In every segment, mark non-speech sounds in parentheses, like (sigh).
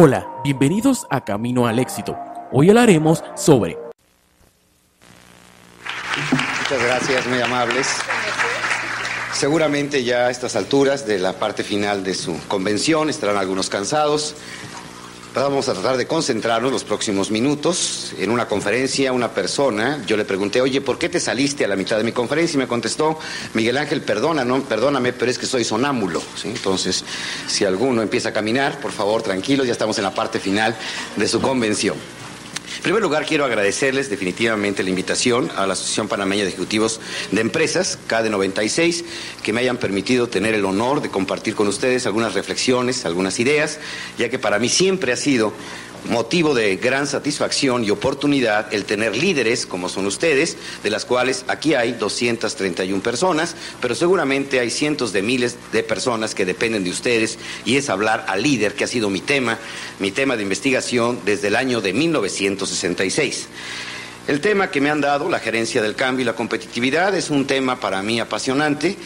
Hola, bienvenidos a Camino al Éxito. Hoy hablaremos sobre Muchas gracias, muy amables. Seguramente ya a estas alturas de la parte final de su convención estarán algunos cansados. Vamos a tratar de concentrarnos los próximos minutos. En una conferencia, una persona, yo le pregunté, oye, ¿por qué te saliste a la mitad de mi conferencia? Y me contestó, Miguel Ángel, perdona, no, perdóname, pero es que soy sonámbulo. Entonces, si alguno empieza a caminar, por favor, tranquilos, ya estamos en la parte final de su convención. En primer lugar, quiero agradecerles definitivamente la invitación a la Asociación Panameña de Ejecutivos de Empresas, KD96, que me hayan permitido tener el honor de compartir con ustedes algunas reflexiones, algunas ideas, ya que para mí siempre ha sido motivo de gran satisfacción y oportunidad el tener líderes como son ustedes, de las cuales aquí hay 231 personas, pero seguramente hay cientos de miles de personas que dependen de ustedes y es hablar al líder, que ha sido mi tema, mi tema de investigación desde el año de 1966. El tema que me han dado, la gerencia del cambio y la competitividad, es un tema para mí apasionante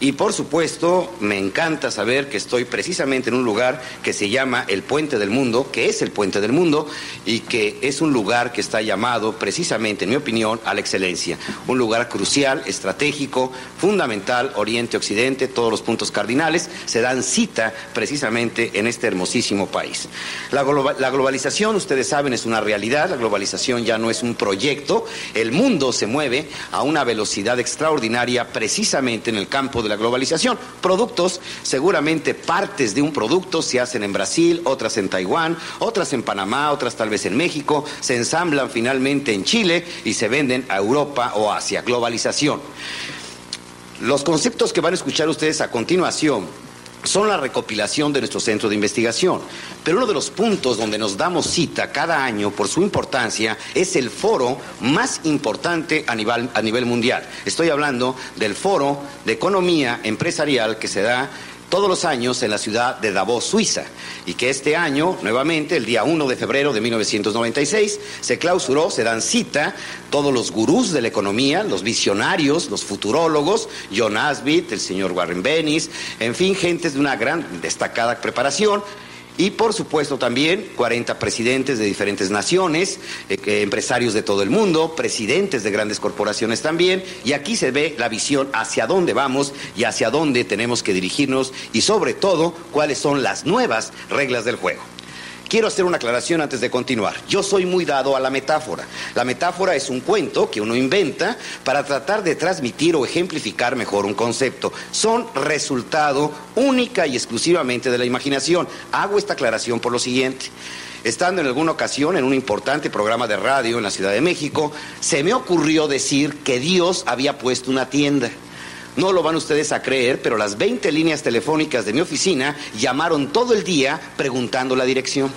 y por supuesto, me encanta saber que estoy precisamente en un lugar que se llama el Puente del Mundo, que es el Puente del Mundo y que es un lugar que está llamado precisamente, en mi opinión, a la excelencia. Un lugar crucial, estratégico, fundamental, Oriente-Occidente, todos los puntos cardinales se dan cita precisamente en este hermosísimo país. La, globa- la globalización, ustedes saben, es una realidad, la globalización ya no es un proyecto, el mundo se mueve a una velocidad extraordinaria precisamente en el campo de la globalización. Productos, seguramente partes de un producto se hacen en Brasil, otras en Taiwán, otras en Panamá, otras tal vez en México, se ensamblan finalmente en Chile y se venden a Europa o Asia. Globalización. Los conceptos que van a escuchar ustedes a continuación son la recopilación de nuestro centro de investigación. Pero uno de los puntos donde nos damos cita cada año por su importancia es el foro más importante a nivel, a nivel mundial. Estoy hablando del foro de economía empresarial que se da todos los años en la ciudad de Davos, Suiza, y que este año, nuevamente, el día 1 de febrero de 1996, se clausuró, se dan cita todos los gurús de la economía, los visionarios, los futurólogos, John Asbit, el señor Warren Bennis, en fin, gentes de una gran, destacada preparación, y por supuesto también 40 presidentes de diferentes naciones, eh, empresarios de todo el mundo, presidentes de grandes corporaciones también, y aquí se ve la visión hacia dónde vamos y hacia dónde tenemos que dirigirnos y sobre todo cuáles son las nuevas reglas del juego. Quiero hacer una aclaración antes de continuar. Yo soy muy dado a la metáfora. La metáfora es un cuento que uno inventa para tratar de transmitir o ejemplificar mejor un concepto. Son resultado única y exclusivamente de la imaginación. Hago esta aclaración por lo siguiente. Estando en alguna ocasión en un importante programa de radio en la Ciudad de México, se me ocurrió decir que Dios había puesto una tienda. No lo van ustedes a creer, pero las 20 líneas telefónicas de mi oficina llamaron todo el día preguntando la dirección.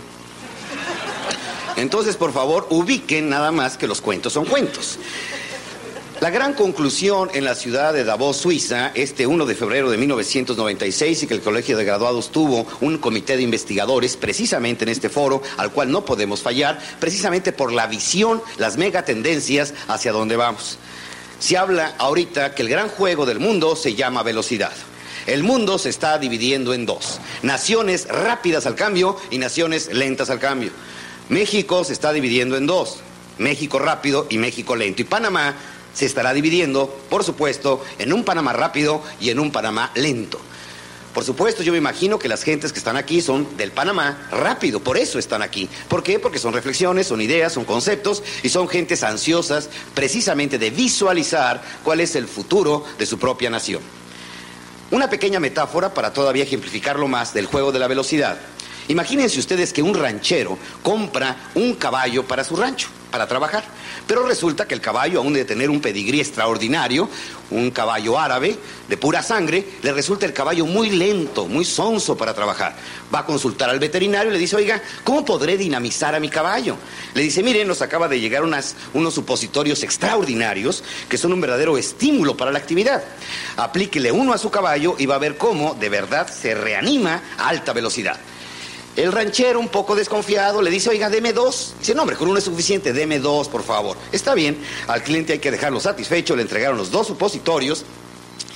Entonces, por favor, ubiquen nada más que los cuentos son cuentos. La gran conclusión en la ciudad de Davos, Suiza, este 1 de febrero de 1996, y que el Colegio de Graduados tuvo un comité de investigadores precisamente en este foro, al cual no podemos fallar, precisamente por la visión, las megatendencias hacia dónde vamos. Se habla ahorita que el gran juego del mundo se llama velocidad. El mundo se está dividiendo en dos, naciones rápidas al cambio y naciones lentas al cambio. México se está dividiendo en dos, México rápido y México lento. Y Panamá se estará dividiendo, por supuesto, en un Panamá rápido y en un Panamá lento. Por supuesto, yo me imagino que las gentes que están aquí son del Panamá rápido, por eso están aquí. ¿Por qué? Porque son reflexiones, son ideas, son conceptos y son gentes ansiosas precisamente de visualizar cuál es el futuro de su propia nación. Una pequeña metáfora para todavía ejemplificarlo más del juego de la velocidad. Imagínense ustedes que un ranchero compra un caballo para su rancho, para trabajar. Pero resulta que el caballo, aún de tener un pedigrí extraordinario, un caballo árabe de pura sangre, le resulta el caballo muy lento, muy sonso para trabajar. Va a consultar al veterinario y le dice, oiga, ¿cómo podré dinamizar a mi caballo? Le dice, mire, nos acaba de llegar unas, unos supositorios extraordinarios que son un verdadero estímulo para la actividad. Aplíquele uno a su caballo y va a ver cómo de verdad se reanima a alta velocidad. El ranchero, un poco desconfiado, le dice, oiga, deme dos. Dice, no, hombre, con uno es suficiente, deme dos, por favor. Está bien, al cliente hay que dejarlo satisfecho, le entregaron los dos supositorios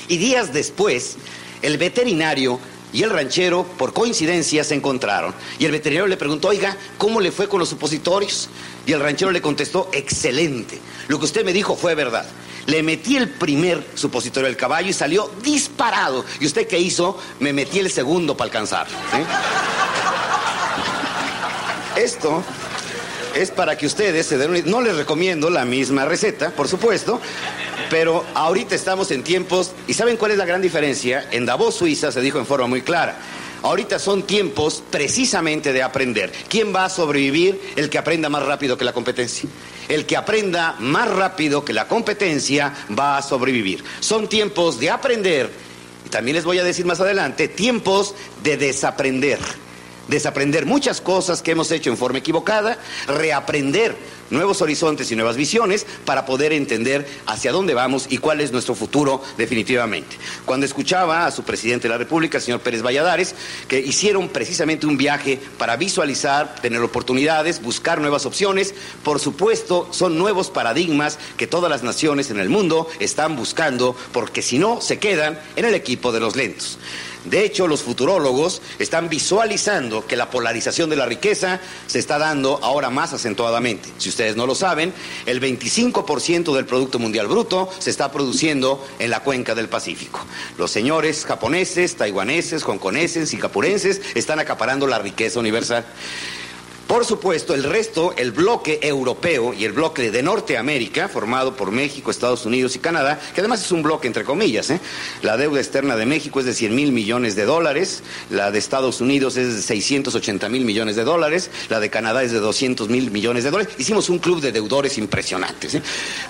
y días después, el veterinario y el ranchero, por coincidencia, se encontraron. Y el veterinario le preguntó, oiga, ¿cómo le fue con los supositorios? Y el ranchero le contestó, excelente. Lo que usted me dijo fue verdad. Le metí el primer supositorio al caballo y salió disparado. ¿Y usted qué hizo? Me metí el segundo para alcanzar. (laughs) Esto es para que ustedes se den No les recomiendo la misma receta, por supuesto, pero ahorita estamos en tiempos... ¿Y saben cuál es la gran diferencia? En Davos, Suiza, se dijo en forma muy clara. Ahorita son tiempos precisamente de aprender. ¿Quién va a sobrevivir? El que aprenda más rápido que la competencia. El que aprenda más rápido que la competencia va a sobrevivir. Son tiempos de aprender. Y también les voy a decir más adelante, tiempos de desaprender desaprender muchas cosas que hemos hecho en forma equivocada, reaprender nuevos horizontes y nuevas visiones para poder entender hacia dónde vamos y cuál es nuestro futuro definitivamente. Cuando escuchaba a su presidente de la República, el señor Pérez Valladares, que hicieron precisamente un viaje para visualizar, tener oportunidades, buscar nuevas opciones, por supuesto son nuevos paradigmas que todas las naciones en el mundo están buscando porque si no se quedan en el equipo de los lentos. De hecho, los futurólogos están visualizando que la polarización de la riqueza se está dando ahora más acentuadamente. Si ustedes no lo saben, el 25% del Producto Mundial Bruto se está produciendo en la cuenca del Pacífico. Los señores japoneses, taiwaneses, hongkoneses, singapurenses están acaparando la riqueza universal. Por supuesto, el resto, el bloque europeo y el bloque de Norteamérica, formado por México, Estados Unidos y Canadá, que además es un bloque entre comillas, ¿eh? la deuda externa de México es de 100 mil millones de dólares, la de Estados Unidos es de 680 mil millones de dólares, la de Canadá es de 200 mil millones de dólares. Hicimos un club de deudores impresionantes. ¿eh?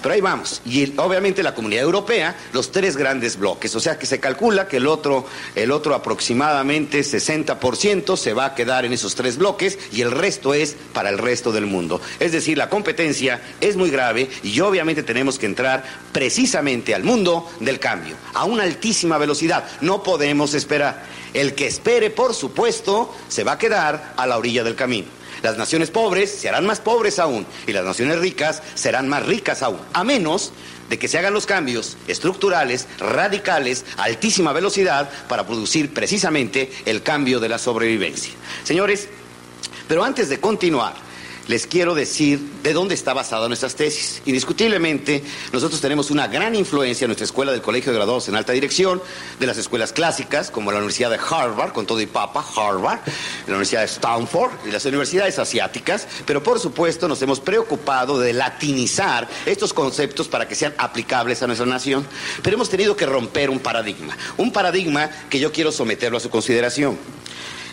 Pero ahí vamos. Y obviamente la comunidad europea, los tres grandes bloques. O sea que se calcula que el otro, el otro aproximadamente 60% se va a quedar en esos tres bloques y el resto es para el resto del mundo. Es decir, la competencia es muy grave y obviamente tenemos que entrar precisamente al mundo del cambio, a una altísima velocidad. No podemos esperar. El que espere, por supuesto, se va a quedar a la orilla del camino. Las naciones pobres se harán más pobres aún y las naciones ricas serán más ricas aún, a menos de que se hagan los cambios estructurales, radicales, a altísima velocidad para producir precisamente el cambio de la sobrevivencia. Señores, pero antes de continuar, les quiero decir de dónde está basada nuestras tesis. Indiscutiblemente, nosotros tenemos una gran influencia en nuestra escuela del Colegio de Graduados en Alta Dirección, de las escuelas clásicas, como la Universidad de Harvard, con todo y papa, Harvard, la Universidad de Stanford y las universidades asiáticas, pero por supuesto nos hemos preocupado de latinizar estos conceptos para que sean aplicables a nuestra nación. Pero hemos tenido que romper un paradigma, un paradigma que yo quiero someterlo a su consideración.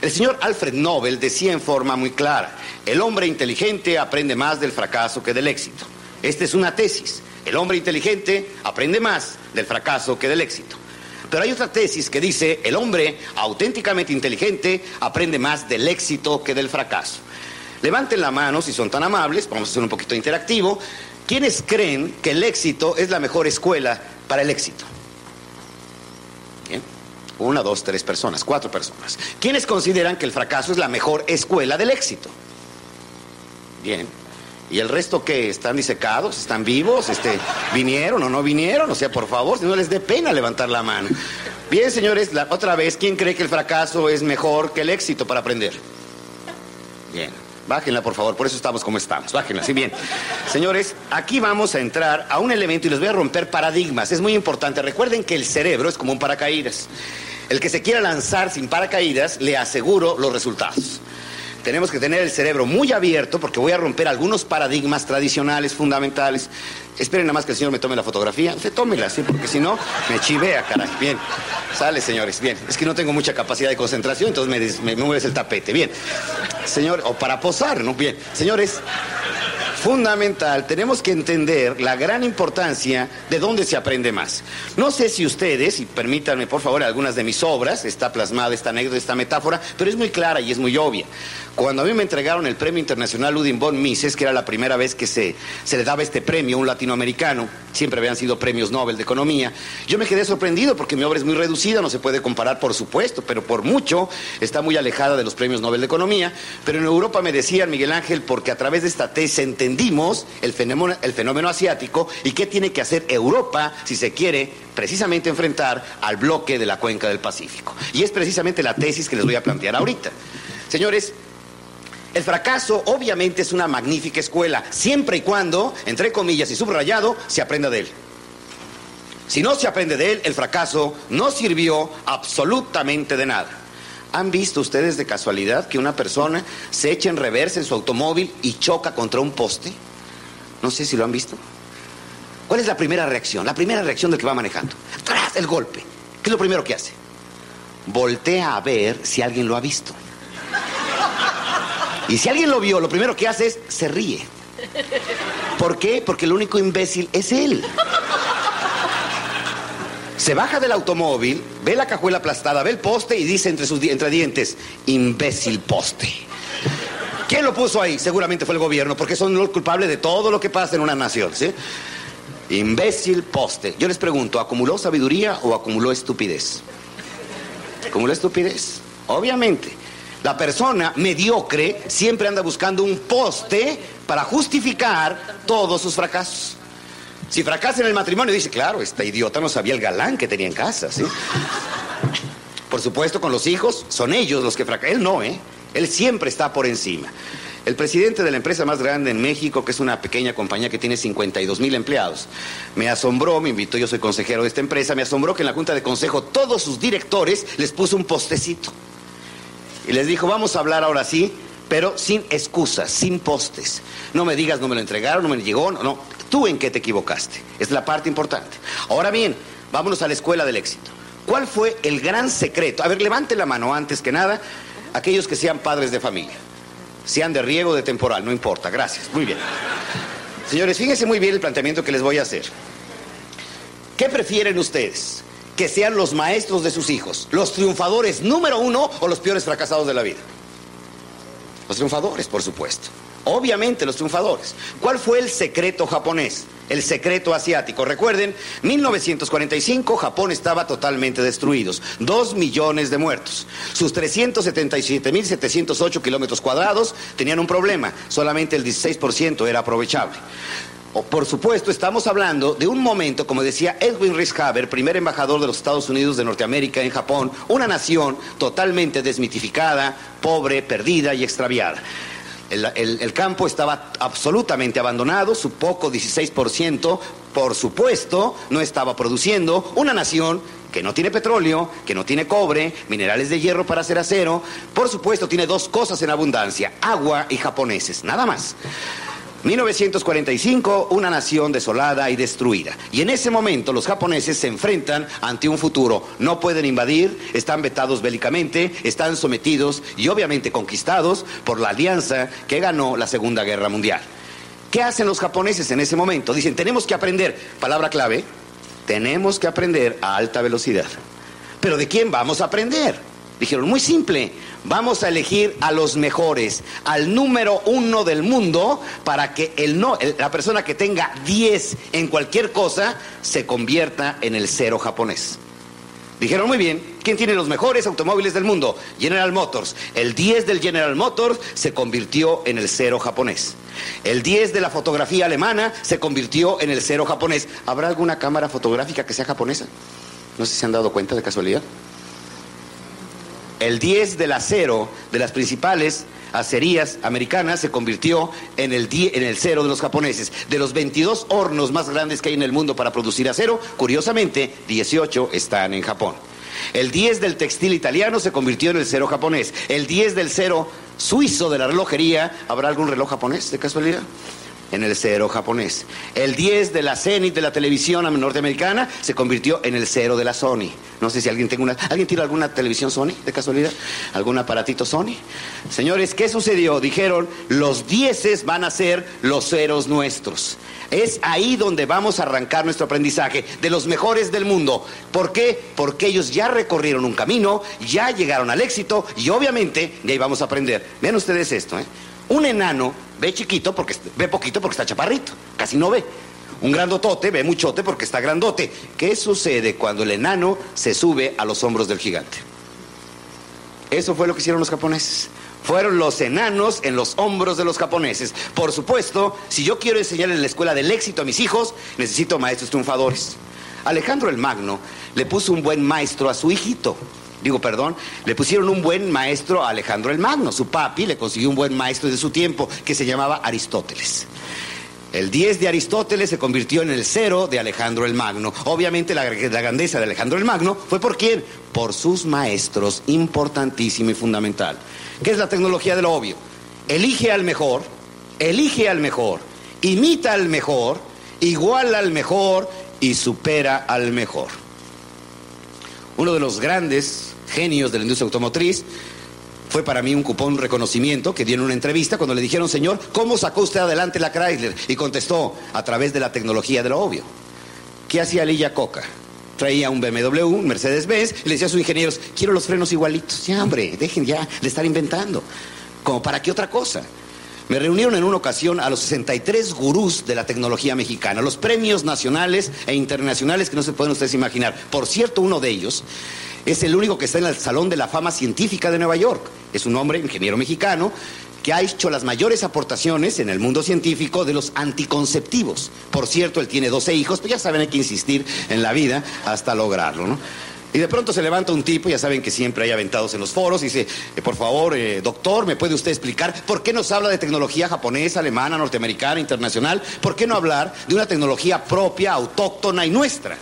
El señor Alfred Nobel decía en forma muy clara, el hombre inteligente aprende más del fracaso que del éxito. Esta es una tesis. El hombre inteligente aprende más del fracaso que del éxito. Pero hay otra tesis que dice, el hombre auténticamente inteligente aprende más del éxito que del fracaso. Levanten la mano si son tan amables, vamos a hacer un poquito interactivo. ¿quiénes creen que el éxito es la mejor escuela para el éxito? Una, dos, tres personas, cuatro personas. ¿Quiénes consideran que el fracaso es la mejor escuela del éxito? Bien. ¿Y el resto qué? ¿Están disecados? ¿Están vivos? Este, ¿Vinieron o no vinieron? O sea, por favor, si no les dé pena levantar la mano. Bien, señores, la, otra vez, ¿quién cree que el fracaso es mejor que el éxito para aprender? Bien, bájenla por favor, por eso estamos como estamos, bájenla, sí, bien. Señores, aquí vamos a entrar a un elemento y les voy a romper paradigmas, es muy importante. Recuerden que el cerebro es como un paracaídas. El que se quiera lanzar sin paracaídas, le aseguro los resultados tenemos que tener el cerebro muy abierto porque voy a romper algunos paradigmas tradicionales, fundamentales. Esperen nada más que el señor me tome la fotografía. Usted tómela, sí, porque si no, me chivea, caray. Bien. Sale, señores. Bien. Es que no tengo mucha capacidad de concentración, entonces me, me, mueves el tapete. Bien. Señor, o para posar, ¿no? Bien. Señores, fundamental, tenemos que entender la gran importancia de dónde se aprende más. No sé si ustedes, y permítanme por favor algunas de mis obras, está plasmada esta anécdota, esta metáfora, pero es muy clara y es muy obvia. Cuando a mí me entregaron el Premio Internacional Ludwig von Mises, que era la primera vez que se, se le daba este premio a un latinoamericano, siempre habían sido premios Nobel de Economía, yo me quedé sorprendido porque mi obra es muy reducida, no se puede comparar por supuesto, pero por mucho está muy alejada de los premios Nobel de Economía, pero en Europa me decían, Miguel Ángel, porque a través de esta tesis entendimos el fenómeno, el fenómeno asiático y qué tiene que hacer Europa si se quiere precisamente enfrentar al bloque de la cuenca del Pacífico. Y es precisamente la tesis que les voy a plantear ahorita. Señores, el fracaso obviamente es una magnífica escuela, siempre y cuando, entre comillas y subrayado, se aprenda de él. Si no se aprende de él, el fracaso no sirvió absolutamente de nada. ¿Han visto ustedes de casualidad que una persona se echa en reversa en su automóvil y choca contra un poste? No sé si lo han visto. ¿Cuál es la primera reacción? La primera reacción del que va manejando. Tras el golpe. ¿Qué es lo primero que hace? Voltea a ver si alguien lo ha visto. Y si alguien lo vio, lo primero que hace es se ríe. ¿Por qué? Porque el único imbécil es él. Se baja del automóvil, ve la cajuela aplastada, ve el poste y dice entre sus entre dientes, imbécil poste. ¿Quién lo puso ahí? Seguramente fue el gobierno, porque son los culpables de todo lo que pasa en una nación, ¿sí? Imbécil poste. Yo les pregunto, ¿acumuló sabiduría o acumuló estupidez? ¿Acumuló estupidez? Obviamente. La persona mediocre siempre anda buscando un poste para justificar todos sus fracasos. Si fracasa en el matrimonio, dice, claro, esta idiota no sabía el galán que tenía en casa, ¿sí? Por supuesto, con los hijos, son ellos los que fracasan. Él no, ¿eh? Él siempre está por encima. El presidente de la empresa más grande en México, que es una pequeña compañía que tiene 52 mil empleados, me asombró, me invitó, yo soy consejero de esta empresa, me asombró que en la junta de consejo todos sus directores les puso un postecito. Y les dijo, vamos a hablar ahora sí, pero sin excusas, sin postes. No me digas, no me lo entregaron, no me llegó, no, no. Tú en qué te equivocaste. Es la parte importante. Ahora bien, vámonos a la escuela del éxito. ¿Cuál fue el gran secreto? A ver, levante la mano antes que nada, aquellos que sean padres de familia. Sean de riego o de temporal, no importa. Gracias. Muy bien. Señores, fíjense muy bien el planteamiento que les voy a hacer. ¿Qué prefieren ustedes? que sean los maestros de sus hijos, los triunfadores número uno o los peores fracasados de la vida. Los triunfadores, por supuesto. Obviamente los triunfadores. ¿Cuál fue el secreto japonés? El secreto asiático. Recuerden, 1945 Japón estaba totalmente destruido. Dos millones de muertos. Sus 377.708 kilómetros cuadrados tenían un problema. Solamente el 16% era aprovechable por supuesto, estamos hablando de un momento, como decía Edwin Haber, primer embajador de los Estados Unidos de Norteamérica en Japón, una nación totalmente desmitificada, pobre, perdida y extraviada. El, campo estaba absolutamente abandonado, su poco 16%, por supuesto, no estaba produciendo una nación que no tiene petróleo, que no tiene cobre, minerales de hierro para hacer acero, por supuesto tiene dos cosas en abundancia, agua y japoneses, nada más. 1945, una nación desolada y destruida. Y en ese momento los japoneses se enfrentan ante un futuro. No pueden invadir, están vetados bélicamente, están sometidos y obviamente conquistados por la alianza que ganó la Segunda Guerra Mundial. ¿Qué hacen los japoneses en ese momento? Dicen, tenemos que aprender, palabra clave, tenemos que aprender a alta velocidad. Pero ¿de quién vamos a aprender? Dijeron, muy simple, vamos a elegir a los mejores, al número uno del mundo, para que el no, la persona que tenga 10 en cualquier cosa se convierta en el cero japonés. Dijeron muy bien, ¿quién tiene los mejores automóviles del mundo? General Motors. El 10 del General Motors se convirtió en el cero japonés. El 10 de la fotografía alemana se convirtió en el cero japonés. ¿Habrá alguna cámara fotográfica que sea japonesa? No sé si se han dado cuenta de casualidad. El 10 del acero de las principales acerías americanas se convirtió en el, en el cero de los japoneses. De los 22 hornos más grandes que hay en el mundo para producir acero, curiosamente, 18 están en Japón. El 10 del textil italiano se convirtió en el cero japonés. El 10 del cero suizo de la relojería, ¿habrá algún reloj japonés de casualidad? En el cero japonés. El 10 de la Zenith de la televisión norteamericana se convirtió en el cero de la Sony. No sé si alguien tiene una. ¿Alguien tiene alguna televisión Sony de casualidad? ¿Algún aparatito Sony? Señores, ¿qué sucedió? Dijeron, los dieces van a ser los ceros nuestros. Es ahí donde vamos a arrancar nuestro aprendizaje, de los mejores del mundo. ¿Por qué? Porque ellos ya recorrieron un camino, ya llegaron al éxito y obviamente de ahí vamos a aprender. Vean ustedes esto, ¿eh? Un enano ve chiquito porque ve poquito porque está chaparrito, casi no ve. Un grandotote ve muchote porque está grandote. ¿Qué sucede cuando el enano se sube a los hombros del gigante? Eso fue lo que hicieron los japoneses. Fueron los enanos en los hombros de los japoneses. Por supuesto, si yo quiero enseñar en la escuela del éxito a mis hijos, necesito maestros triunfadores. Alejandro el Magno le puso un buen maestro a su hijito digo, perdón, le pusieron un buen maestro a Alejandro el Magno. Su papi le consiguió un buen maestro de su tiempo que se llamaba Aristóteles. El 10 de Aristóteles se convirtió en el 0 de Alejandro el Magno. Obviamente la, grandeza de Alejandro el Magno fue por quién? Por sus maestros, importantísimo y fundamental. ¿Qué es la tecnología de lo obvio? Elige al mejor, elige al mejor, imita al mejor, iguala al mejor y supera al mejor. Uno de los grandes genios de la industria automotriz. Fue para mí un cupón reconocimiento que dio en una entrevista cuando le dijeron, señor, ¿cómo sacó usted adelante la Chrysler? Y contestó, a través de la tecnología de lo obvio. ¿Qué hacía Lilla Coca? Traía un BMW, un Mercedes-Benz, y le decía a sus ingenieros, quiero los frenos igualitos. Ya, hombre, dejen ya de estar inventando. ¿Como para qué otra cosa? Me reunieron en una ocasión a los 63 gurús de la tecnología mexicana, los premios nacionales e internacionales que no se pueden ustedes imaginar. Por cierto, uno de ellos es el único que está en el Salón de la Fama Científica de Nueva York. Es un hombre, ingeniero mexicano, que ha hecho las mayores aportaciones en el mundo científico de los anticonceptivos. Por cierto, él tiene 12 hijos, pero ya saben, hay que insistir en la vida hasta lograrlo, ¿no? Y de pronto se levanta un tipo, ya saben que siempre hay aventados en los foros, y dice, eh, por favor, eh, doctor, ¿me puede usted explicar por qué nos habla de tecnología japonesa, alemana, norteamericana, internacional? ¿Por qué no hablar de una tecnología propia, autóctona y nuestra?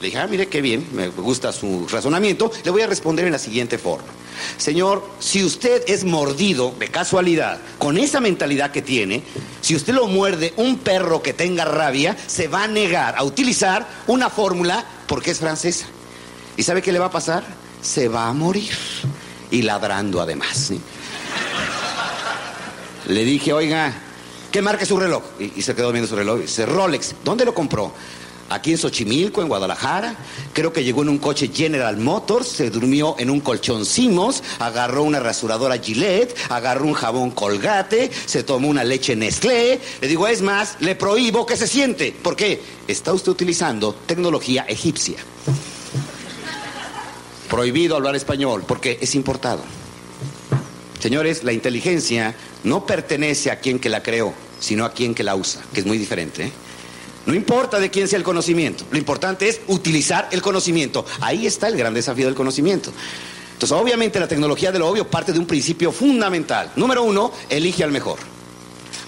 Le dije, ah, mire qué bien, me gusta su razonamiento, le voy a responder en la siguiente forma. Señor, si usted es mordido de casualidad, con esa mentalidad que tiene, si usted lo muerde un perro que tenga rabia, se va a negar a utilizar una fórmula porque es francesa. ¿Y sabe qué le va a pasar? Se va a morir. Y ladrando además. Le dije, oiga, ¿qué marca su reloj? Y, se quedó viendo su reloj. Dice, Rolex. ¿Dónde lo compró? Aquí en Xochimilco, en Guadalajara. Creo que llegó en un coche General Motors, se durmió en un colchón Simos, agarró una rasuradora Gillette, agarró un jabón Colgate, se tomó una leche Nestlé. Le digo, es más, le prohíbo que se siente. ¿Por qué? Está usted utilizando tecnología egipcia prohibido hablar español porque es importado. Señores, la inteligencia no pertenece a quien que la creó, sino a quien que la usa, que es muy diferente. ¿eh? No importa de quién sea el conocimiento, lo importante es utilizar el conocimiento. Ahí está el gran desafío del conocimiento. Entonces, obviamente la tecnología de lo obvio parte de un principio fundamental. Número uno, elige al mejor.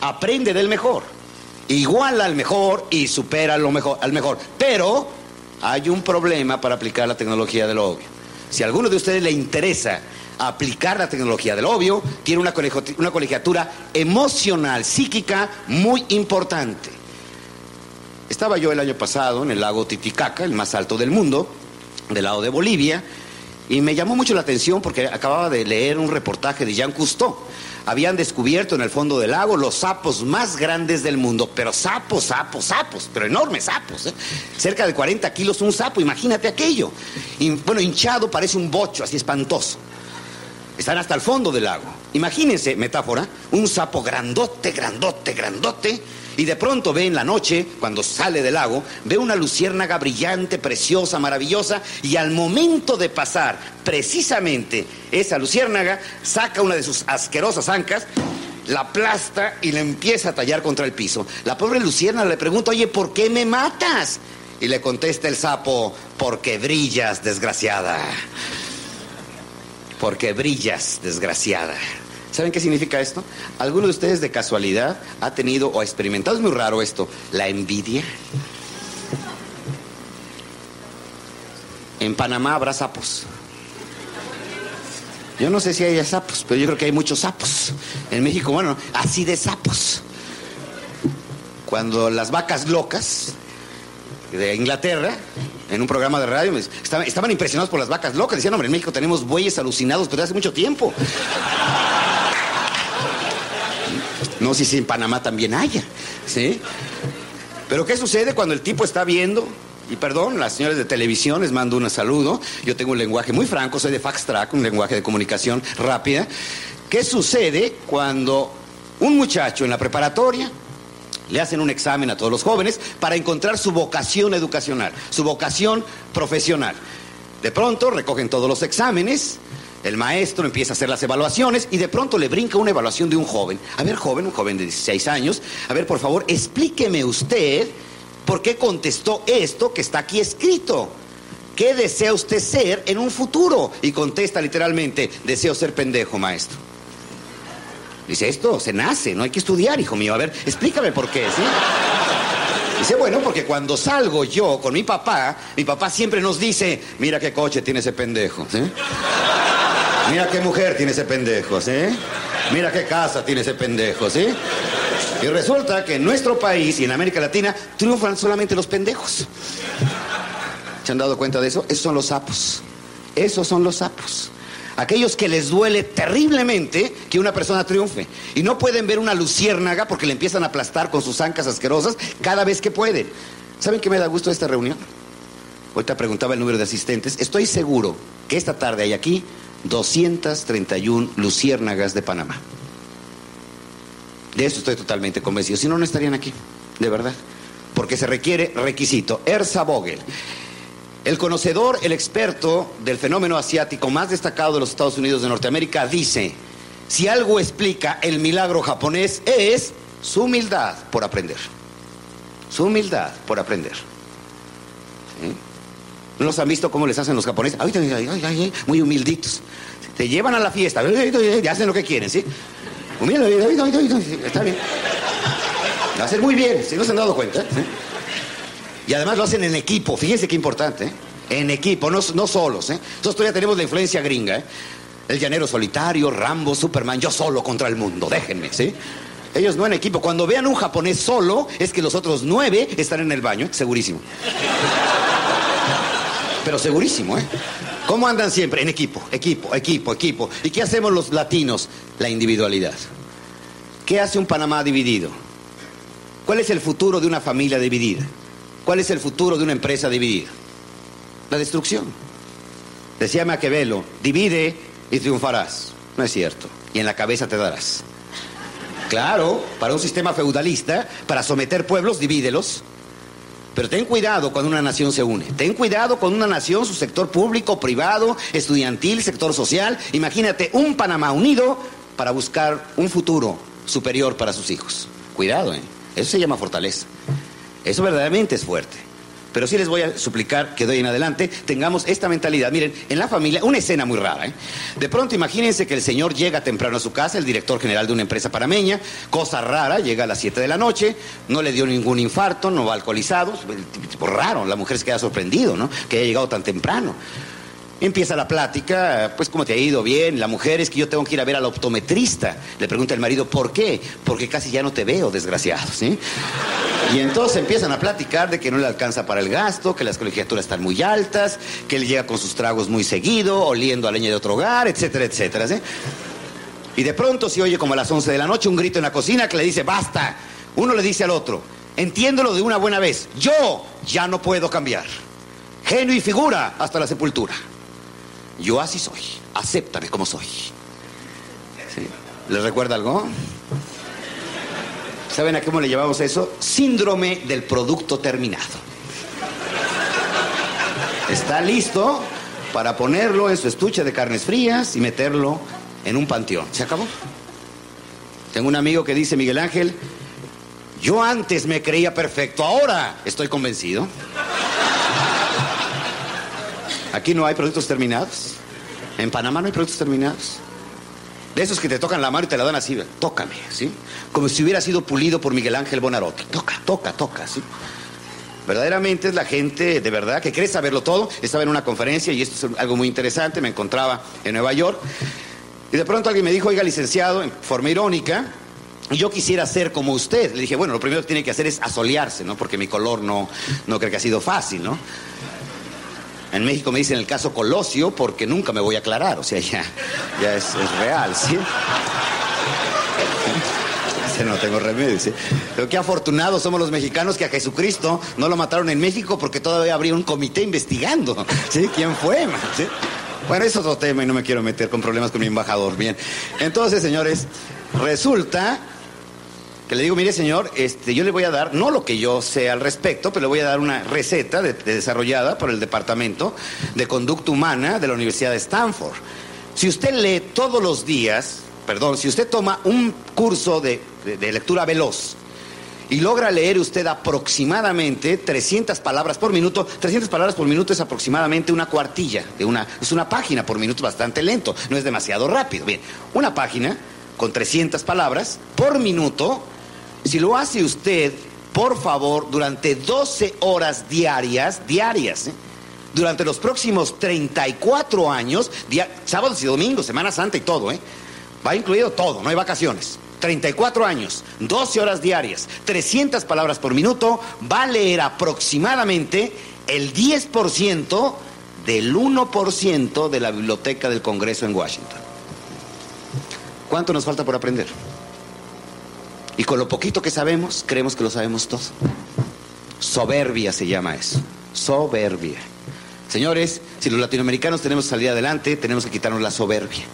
Aprende del mejor. Iguala al mejor y supera lo mejor, al mejor. Pero hay un problema para aplicar la tecnología de lo obvio. Si a alguno de ustedes le interesa aplicar la tecnología del obvio, tiene una, una colegiatura emocional, psíquica muy importante. Estaba yo el año pasado en el lago Titicaca, el más alto del mundo, del lado de Bolivia, y me llamó mucho la atención porque acababa de leer un reportaje de Jean Cousteau. habían descubierto en el fondo del lago los sapos más grandes del mundo, pero sapos, sapos, sapos, pero enormes sapos, ¿eh? cerca de 40 kilos un sapo, imagínate aquello. Bueno, hinchado parece un bocho, así espantoso. Están hasta el fondo del lago. Imagínense, metáfora, un sapo grandote, grandote, grandote, y de pronto ve en la noche, cuando sale del lago, ve una luciérnaga brillante, preciosa, maravillosa, y al momento de pasar precisamente esa luciérnaga, saca una de sus asquerosas ancas, la aplasta y le empieza a tallar contra el piso. La pobre luciérnaga le pregunta, oye, ¿por qué me matas? Y le contesta el sapo, porque brillas, desgraciada. Porque brillas, desgraciada. ¿Saben qué significa esto? ¿Alguno de ustedes de casualidad ha tenido o ha experimentado, es muy raro esto, la envidia? En Panamá habrá sapos. Yo no sé si hay sapos, pero yo creo que hay muchos sapos. En México, bueno, así de sapos. Cuando las vacas locas de Inglaterra, en un programa de radio, estaban, estaban impresionados por las vacas locas. Decían, hombre, en México tenemos bueyes alucinados, pero hace mucho tiempo. No sé si en Panamá también haya, ¿sí? Pero ¿qué sucede cuando el tipo está viendo? Y perdón, las señores de televisión les mando un saludo. Yo tengo un lenguaje muy franco, soy de fax track, un lenguaje de comunicación rápida. ¿Qué sucede cuando un muchacho en la preparatoria le hacen un examen a todos los jóvenes para encontrar su vocación educacional, su vocación profesional? De pronto recogen todos los exámenes, el maestro empieza a hacer las evaluaciones y de pronto le brinca una evaluación de un joven. A ver, joven, un joven de 16 años, a ver, por favor, explíqueme usted por qué contestó esto que está aquí escrito. ¿Qué desea usted ser en un futuro? Y contesta literalmente, deseo ser pendejo, maestro. Dice, esto se nace, no hay que estudiar, hijo mío. A ver, explícame por qué, ¿sí? Dice, bueno, porque cuando salgo yo con mi papá, mi papá siempre nos dice, mira qué coche tiene ese pendejo. Mira qué mujer tiene ese pendejo, ¿sí? Mira qué casa tiene ese pendejo, ¿sí? Y resulta que en nuestro país y en América Latina triunfan solamente los pendejos. ¿Se han dado cuenta de eso? Esos son los sapos. Esos son los sapos. Aquellos que les duele terriblemente que una persona triunfe. Y no pueden ver una luciérnaga porque le empiezan a aplastar con sus ancas asquerosas cada vez que pueden. ¿Saben qué me da gusto de esta reunión? Ahorita preguntaba el número de asistentes. Estoy seguro que esta tarde hay aquí 231 luciérnagas de Panamá. De eso estoy totalmente convencido. Si no, no estarían aquí, de verdad. Porque se requiere requisito. Erza Vogel, el conocedor, el experto del fenómeno asiático más destacado de los Estados Unidos de Norteamérica, dice, si algo explica el milagro japonés es su humildad por aprender. Su humildad por aprender. ¿No los han visto cómo les hacen los japoneses? Ay, ay, ay, muy humilditos. Te llevan a la fiesta, y hacen lo que quieren, ¿sí? está bien. Lo hacen muy bien, si no se han dado cuenta. ¿eh? Y además lo hacen en equipo, fíjense qué importante, ¿eh? En equipo, no, no solos, ¿eh? Nosotros todavía tenemos la influencia gringa, ¿eh? El llanero solitario, Rambo, Superman, yo solo contra el mundo, déjenme, ¿sí? Ellos no en equipo. Cuando vean un japonés solo, es que los otros nueve están en el baño, segurísimo. Pero segurísimo, ¿eh? ¿Cómo andan siempre? En equipo, equipo, equipo, equipo. ¿Y qué hacemos los latinos? La individualidad. ¿Qué hace un Panamá dividido? ¿Cuál es el futuro de una familia dividida? ¿Cuál es el futuro de una empresa dividida? La destrucción. Decía Maquiavelo, divide y triunfarás. No es cierto. Y en la cabeza te darás. Claro, para un sistema feudalista, para someter pueblos, divídelos pero ten cuidado cuando una nación se une. Ten cuidado con una nación, su sector público, privado, estudiantil, sector social. Imagínate un Panamá unido para buscar un futuro superior para sus hijos. Cuidado, ¿eh? Eso se llama fortaleza. Eso verdaderamente es fuerte. Pero sí les voy a suplicar que de en adelante tengamos esta mentalidad. Miren, en la familia, una escena muy rara. ¿eh? De pronto imagínense que el señor llega temprano a su casa, el director general de una empresa parameña, cosa rara, llega a las 7 de la noche, no le dio ningún infarto, no va alcoholizado, tipo raro, la mujer se queda sorprendido, ¿no? Que haya llegado tan temprano. Empieza la plática, pues cómo te ha ido bien, la mujer es que yo tengo que ir a ver al optometrista. Le pregunta el marido, ¿por qué? Porque casi ya no te veo, desgraciado, ¿sí? Y entonces empiezan a platicar de que no le alcanza para el gasto, que las colegiaturas están muy altas, que él llega con sus tragos muy seguido, oliendo a leña de otro hogar, etcétera, etcétera, ¿sí? Y de pronto se oye como a las 11 de la noche un grito en la cocina que le dice, basta. Uno le dice al otro, entiéndelo de una buena vez, yo ya no puedo cambiar. Genio y figura hasta la sepultura. Yo así soy, acéptame como soy. ¿Les recuerda algo? ¿Saben a cómo le llamamos eso? Síndrome del producto terminado. Está listo para ponerlo en su estuche de carnes frías y meterlo en un panteón. ¿Se acabó? Tengo un amigo que dice, Miguel Ángel, yo antes me creía perfecto, ahora estoy convencido. Aquí no hay productos terminados. En Panamá no hay productos terminados. De esos que te tocan la mano y te la dan así, tócame, ¿sí? Como si hubiera sido pulido por Miguel Ángel Bonarotti. Toca, toca, toca, ¿sí? Verdaderamente es la gente de verdad que quiere saberlo todo. Estaba en una conferencia y esto es algo muy interesante. Me encontraba en Nueva York y de pronto alguien me dijo, oiga, licenciado, en forma irónica, yo quisiera ser como usted. Le dije, bueno, lo primero que tiene que hacer es asolearse, ¿no? Porque mi color no, no creo que ha sido fácil, ¿no? En México me dicen el caso Colosio porque nunca me voy a aclarar, o sea, ya, ya es, real, ¿sí? no tengo remedio, ¿sí? Pero qué afortunados somos los mexicanos que a Jesucristo no lo mataron en México porque todavía habría un comité investigando, ¿sí? ¿Quién fue? ¿sí? Bueno, es otro tema y no me quiero meter con problemas con mi embajador. Bien. Entonces, señores, resulta que le digo, mire señor, este, yo le voy a dar, no lo que yo sé al respecto, pero le voy a dar una receta desarrollada por el Departamento de Conducta Humana de la Universidad de Stanford. Si usted lee todos los días, perdón, si usted toma un curso de lectura veloz, y logra leer usted aproximadamente 300 palabras por minuto. 300 palabras por minuto es aproximadamente una cuartilla, de una, es una página por minuto bastante lento, no es demasiado rápido. Bien, una página con 300 palabras por minuto, si lo hace usted, por favor, durante 12 horas diarias, diarias, ¿eh? durante los próximos 34 años, sábados y domingos, Semana Santa y todo, ¿eh? va incluido todo, no hay vacaciones. 34 años, 12 horas diarias, 300 palabras por minuto, va a leer aproximadamente el 10% del 1% de la biblioteca del Congreso en Washington. ¿Cuánto nos falta por aprender? Y con lo poquito que sabemos, creemos que lo sabemos todo. Soberbia se llama eso. Soberbia. Señores, si los latinoamericanos tenemos que salir adelante, tenemos que quitarnos la soberbia.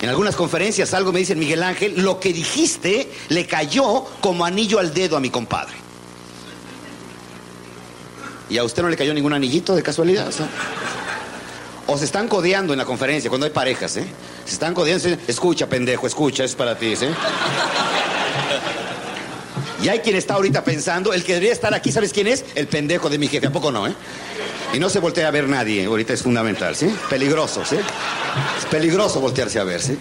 En algunas conferencias algo me dice Miguel Ángel, lo que dijiste le cayó como anillo al dedo a mi compadre. ¿Y a usted no le cayó ningún anillito de casualidad? O, se están codeando en la conferencia cuando hay parejas, ¿eh? Se están codeando, escucha, pendejo, escucha, es para ti, ¿sí? Y hay quien está ahorita pensando, el que debería estar aquí, ¿sabes quién es? El pendejo de mi jefe, ¿a poco no, eh? Y no se voltea a ver nadie, ahorita es fundamental, ¿sí? Peligroso, ¿sí? Es peligroso voltearse a ver, ¿sí?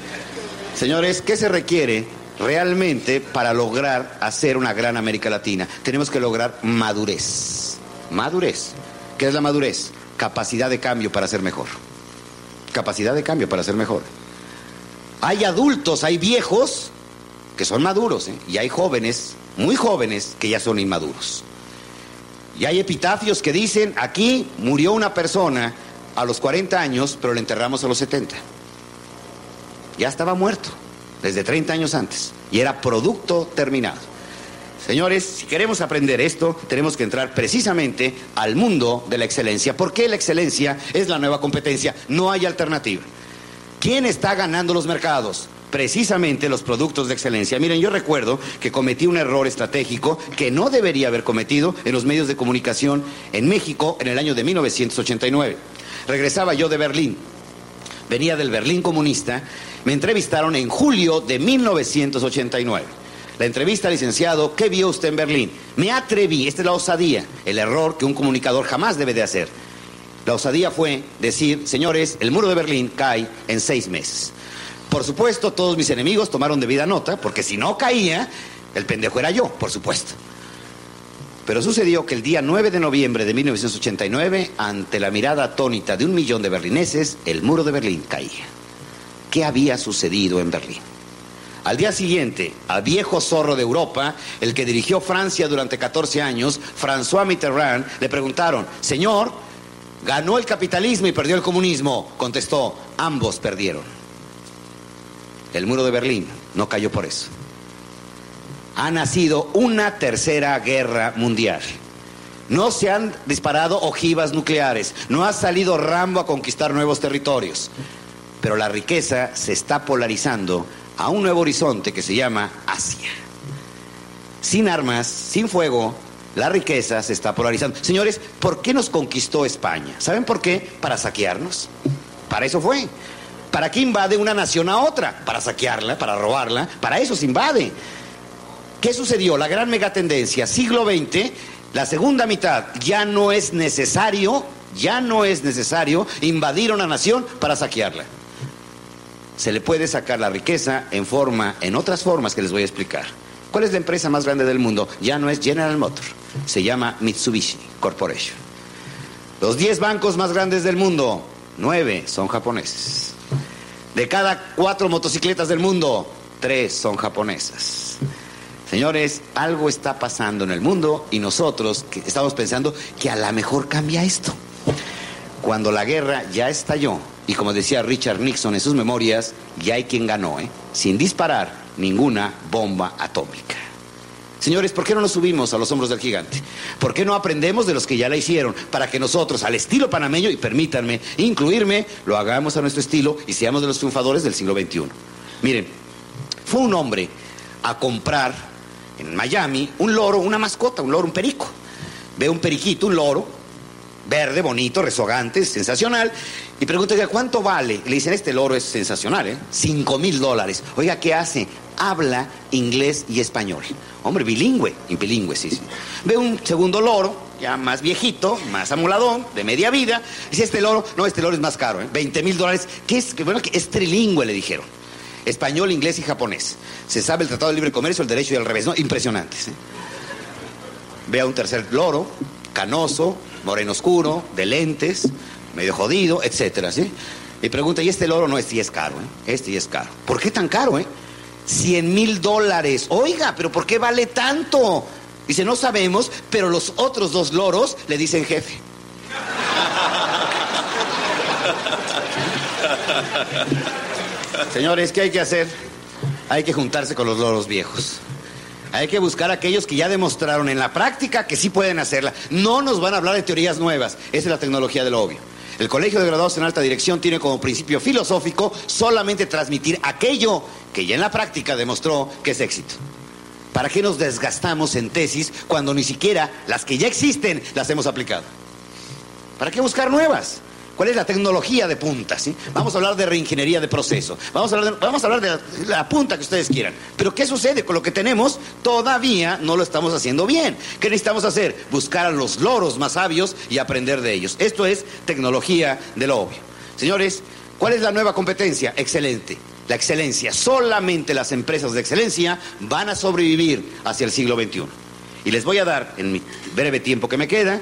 Señores, ¿qué se requiere realmente para lograr hacer una gran América Latina? Tenemos que lograr madurez. Madurez. ¿Qué es la madurez? Capacidad de cambio para ser mejor. Capacidad de cambio para ser mejor. Hay adultos, hay viejos que son maduros, ¿eh? y hay jóvenes, muy jóvenes, que ya son inmaduros. Y hay epitafios que dicen, aquí murió una persona a los 40 años, pero le enterramos a los 70. Ya estaba muerto, desde 30 años antes, y era producto terminado. Señores, si queremos aprender esto, tenemos que entrar precisamente al mundo de la excelencia. ¿Por qué la excelencia es la nueva competencia? No hay alternativa. ¿Quién está ganando los mercados? Precisamente los productos de excelencia. Miren, yo recuerdo que cometí un error estratégico que no debería haber cometido en los medios de comunicación en México en el año de 1989. Regresaba yo de Berlín, venía del Berlín comunista, me entrevistaron en julio de 1989. La entrevista, licenciado, ¿qué vio usted en Berlín? Me atreví, esta es la osadía, el error que un comunicador jamás debe de hacer. La osadía fue decir, señores, el muro de Berlín cae en seis meses. Por supuesto, todos mis enemigos tomaron debida nota, porque si no caía, el pendejo era yo, por supuesto. Pero sucedió que el día 9 de noviembre de 1989, ante la mirada atónita de un millón de berlineses, el muro de Berlín caía. ¿Qué había sucedido en Berlín? Al día siguiente, al viejo zorro de Europa, el que dirigió Francia durante 14 años, François Mitterrand, le preguntaron, Señor, ¿ganó el capitalismo y perdió el comunismo? Contestó, ambos perdieron. El muro de Berlín no cayó por eso. Ha nacido una tercera guerra mundial. No se han disparado ojivas nucleares, no ha salido Rambo a conquistar nuevos territorios, pero la riqueza se está polarizando a un nuevo horizonte que se llama Asia. Sin armas, sin fuego, la riqueza se está polarizando. Señores, ¿por qué nos conquistó España? ¿Saben por qué? Para saquearnos. Para eso fue. ¿Para qué invade una nación a otra? Para saquearla, para robarla. Para eso se invade. ¿Qué sucedió? La gran megatendencia, siglo XX, la segunda mitad, ya no es necesario, ya no es necesario invadir una nación para saquearla. Se le puede sacar la riqueza en forma, en otras formas que les voy a explicar. ¿Cuál es la empresa más grande del mundo? Ya no es General Motors, se llama Mitsubishi Corporation. Los 10 bancos más grandes del mundo, 9 son japoneses. De cada cuatro motocicletas del mundo, 3 son japonesas. Señores, algo está pasando en el mundo y nosotros estamos pensando que a lo mejor cambia esto. Cuando la guerra ya estalló, y como decía Richard Nixon en sus memorias, ya hay quien ganó, ¿eh? sin disparar ninguna bomba atómica. Señores, ¿por qué no nos subimos a los hombros del gigante? ¿Por qué no aprendemos de los que ya la hicieron para que nosotros, al estilo panameño, y permítanme incluirme, lo hagamos a nuestro estilo y seamos de los triunfadores del siglo XXI? Miren, fue un hombre a comprar en Miami un loro, una mascota, un loro, un perico. Ve un periquito, un loro, verde, bonito, rezogante, sensacional, y pregunta, ¿cuánto vale? Le dicen, este loro es sensacional, ¿eh? Cinco mil dólares. Oiga, ¿qué hace? Habla inglés y español. Hombre, bilingüe, bilingüe, sí, sí. Ve un segundo loro, ya más viejito, más amuladón, de media vida. Dice, este loro, no, este loro es más caro, ¿eh? 20 mil dólares. ¿Qué es? Bueno, que es trilingüe, le dijeron. Español, inglés y japonés. Se sabe el Tratado de Libre Comercio, el derecho y al revés, ¿no? Impresionantes. ¿eh? Ve a un tercer loro, canoso, moreno oscuro, de lentes, medio jodido, etcétera, ¿sí? Y pregunta, ¿y este loro? No, este es caro, ¿eh? Este ya es caro. ¿Por qué tan caro, eh? 100 mil dólares. Oiga, ¿pero por qué vale tanto? Dice, no sabemos, pero los otros dos loros le dicen jefe. (laughs) Señores, ¿qué hay que hacer? Hay que juntarse con los loros viejos. Hay que buscar a aquellos que ya demostraron en la práctica que sí pueden hacerla. No nos van a hablar de teorías nuevas. Esa es la tecnología de lo obvio. El Colegio de Graduados en Alta Dirección tiene como principio filosófico solamente transmitir aquello que ya en la práctica demostró que es éxito. ¿Para qué nos desgastamos en tesis cuando ni siquiera las que ya existen las hemos aplicado? ¿Para qué buscar nuevas? ¿Cuál es la tecnología de punta? ¿sí? Vamos a hablar de reingeniería de proceso. Vamos a hablar de, vamos a hablar de la, la, punta que ustedes quieran. Pero ¿qué sucede con lo que tenemos? Todavía no lo estamos haciendo bien. ¿Qué necesitamos hacer? Buscar a los loros más sabios y aprender de ellos. Esto es tecnología de lo obvio. Señores, ¿cuál es la nueva competencia? Excelente. La excelencia. Solamente las empresas de excelencia van a sobrevivir hacia el siglo XXI. Y les voy a dar, en mi breve tiempo que me queda,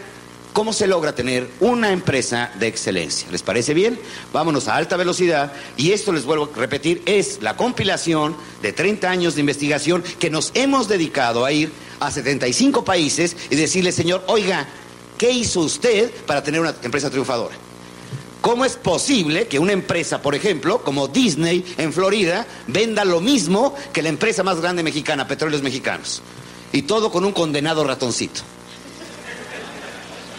¿Cómo se logra tener una empresa de excelencia? ¿Les parece bien? Vámonos a alta velocidad y esto les vuelvo a repetir, es la compilación de 30 años de investigación que nos hemos dedicado a ir a 75 países y decirle, señor, oiga, ¿qué hizo usted para tener una empresa triunfadora? ¿Cómo es posible que una empresa, por ejemplo, como Disney en Florida, venda lo mismo que la empresa más grande mexicana, Petróleos Mexicanos? Y todo con un condenado ratoncito.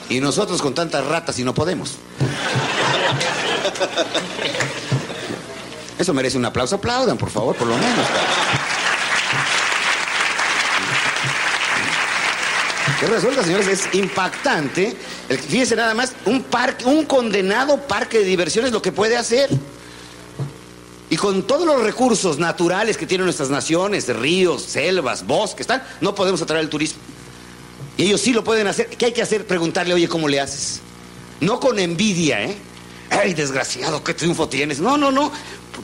Y nosotros con tantas ratas y no podemos. Eso merece un aplauso. Aplaudan, por favor, por lo menos. ¿Qué resulta, señores? Es impactante. Fíjense nada más, un parque, un condenado parque de diversiones lo que puede hacer. Y con todos los recursos naturales que tienen nuestras naciones, ríos, selvas, bosques, tal, no podemos atraer el turismo. Y ellos sí lo pueden hacer. ¿Qué hay que hacer? Preguntarle, oye, ¿cómo le haces? No con envidia, ¿eh? Ay, desgraciado, qué triunfo tienes. No, no, no.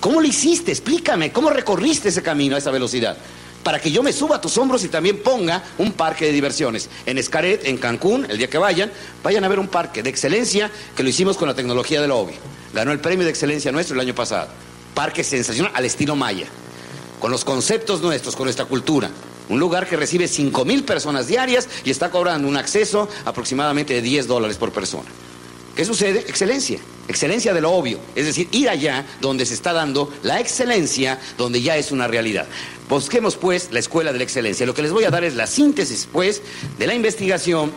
¿Cómo lo hiciste? Explícame, ¿cómo recorriste ese camino a esa velocidad? Para que yo me suba a tus hombros y también ponga un parque de diversiones. En Escaret, en Cancún, el día que vayan, vayan a ver un parque de excelencia que lo hicimos con la tecnología de la obvio. Ganó el premio de excelencia nuestro el año pasado. Parque sensacional al estilo Maya. Con los conceptos nuestros, con nuestra cultura. Un lugar que recibe 5 mil personas diarias y está cobrando un acceso aproximadamente de 10 dólares por persona. ¿Qué sucede? Excelencia. excelencia de lo obvio, es decir, ir allá donde se está dando la excelencia, donde ya es una realidad. Busquemos pues la escuela de la excelencia. Lo que les voy a dar es la síntesis pues de la investigación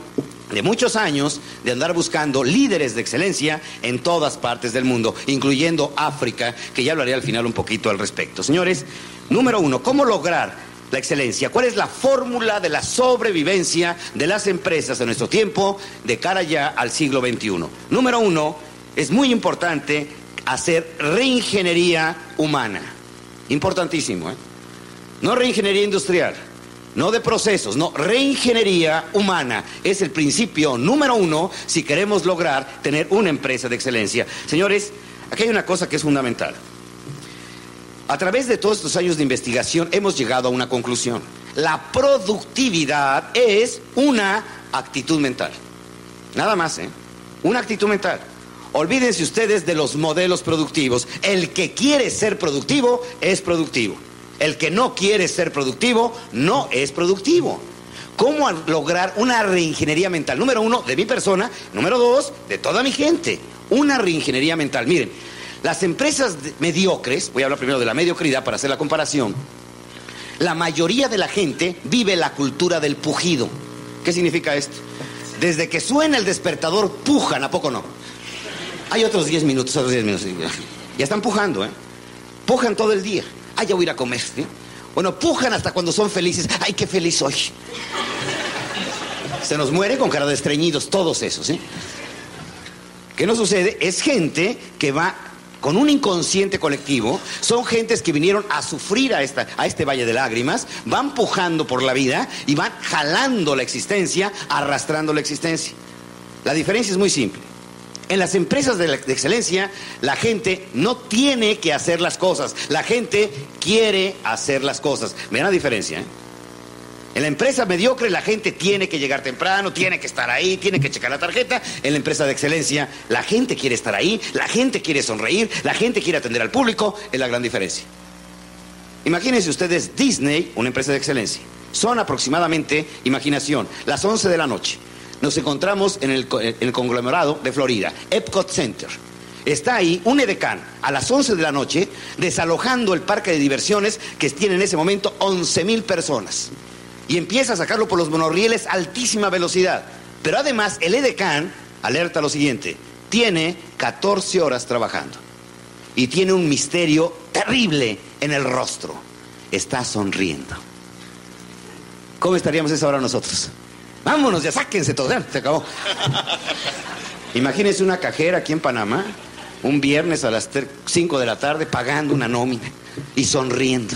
de muchos años de andar buscando líderes de excelencia en todas partes del mundo, incluyendo África, que ya hablaré al final un poquito al respecto. Señores, número uno, ¿cómo lograr la excelencia? ¿Cuál es la fórmula de la sobrevivencia de las empresas en nuestro tiempo de cara ya al siglo XXI? Número uno, es muy importante hacer reingeniería humana. Importantísimo, ¿eh? No reingeniería industrial, no de procesos, no, reingeniería humana. Es el principio número uno si queremos lograr tener una empresa de excelencia. Señores, aquí hay una cosa que es fundamental. A través de todos estos años de investigación hemos llegado a una conclusión. La productividad es una actitud mental. Nada más, ¿eh? Una actitud mental. Olvídense ustedes de los modelos productivos. El que quiere ser productivo es productivo. El que no quiere ser productivo no es productivo. ¿Cómo lograr una reingeniería mental? Número uno, de mi persona. Número dos, de toda mi gente. Una reingeniería mental. Miren, las empresas mediocres, voy a hablar primero de la mediocridad para hacer la comparación, la mayoría de la gente vive la cultura del pujido. ¿Qué significa esto? Desde que suena el despertador, pujan, ¿a poco no? Hay otros 10 minutos, otros 10 minutos. Ya están pujando, ¿eh? Pujan todo el día. Ay, ya voy a ir a comer. ¿sí? Bueno, pujan hasta cuando son felices. Ay, qué feliz soy. Se nos muere con cara de estreñidos, todos esos, ¿sí? ¿Qué nos sucede? Es gente que va con un inconsciente colectivo, son gentes que vinieron a sufrir a, esta, a este valle de lágrimas, van pujando por la vida y van jalando la existencia, arrastrando la existencia. La diferencia es muy simple. En las empresas de, de, excelencia, la gente no tiene que hacer las cosas, la gente quiere hacer las cosas. Vean la diferencia. ¿eh? En la empresa mediocre la gente tiene que llegar temprano, tiene que estar ahí, tiene que checar la tarjeta. En la empresa de excelencia la gente quiere estar ahí, la gente quiere sonreír, la gente quiere atender al público. Es la gran diferencia. Imagínense ustedes Disney, una empresa de excelencia. Son aproximadamente, imaginación, las 11 de la noche nos encontramos en el, conglomerado de Florida, Epcot Center. Está ahí un edecán a las 11 de la noche desalojando el parque de diversiones que tiene en ese momento 11 mil personas. Y empieza a sacarlo por los monorrieles a altísima velocidad. Pero además el edecán alerta lo siguiente, tiene 14 horas trabajando y tiene un misterio terrible en el rostro. Está sonriendo. ¿Cómo estaríamos esa hora nosotros? Vámonos, ya sáquense todos, se acabó. (laughs) Imagínense una cajera aquí en Panamá, un viernes a las 5 de la tarde, pagando una nómina y sonriendo.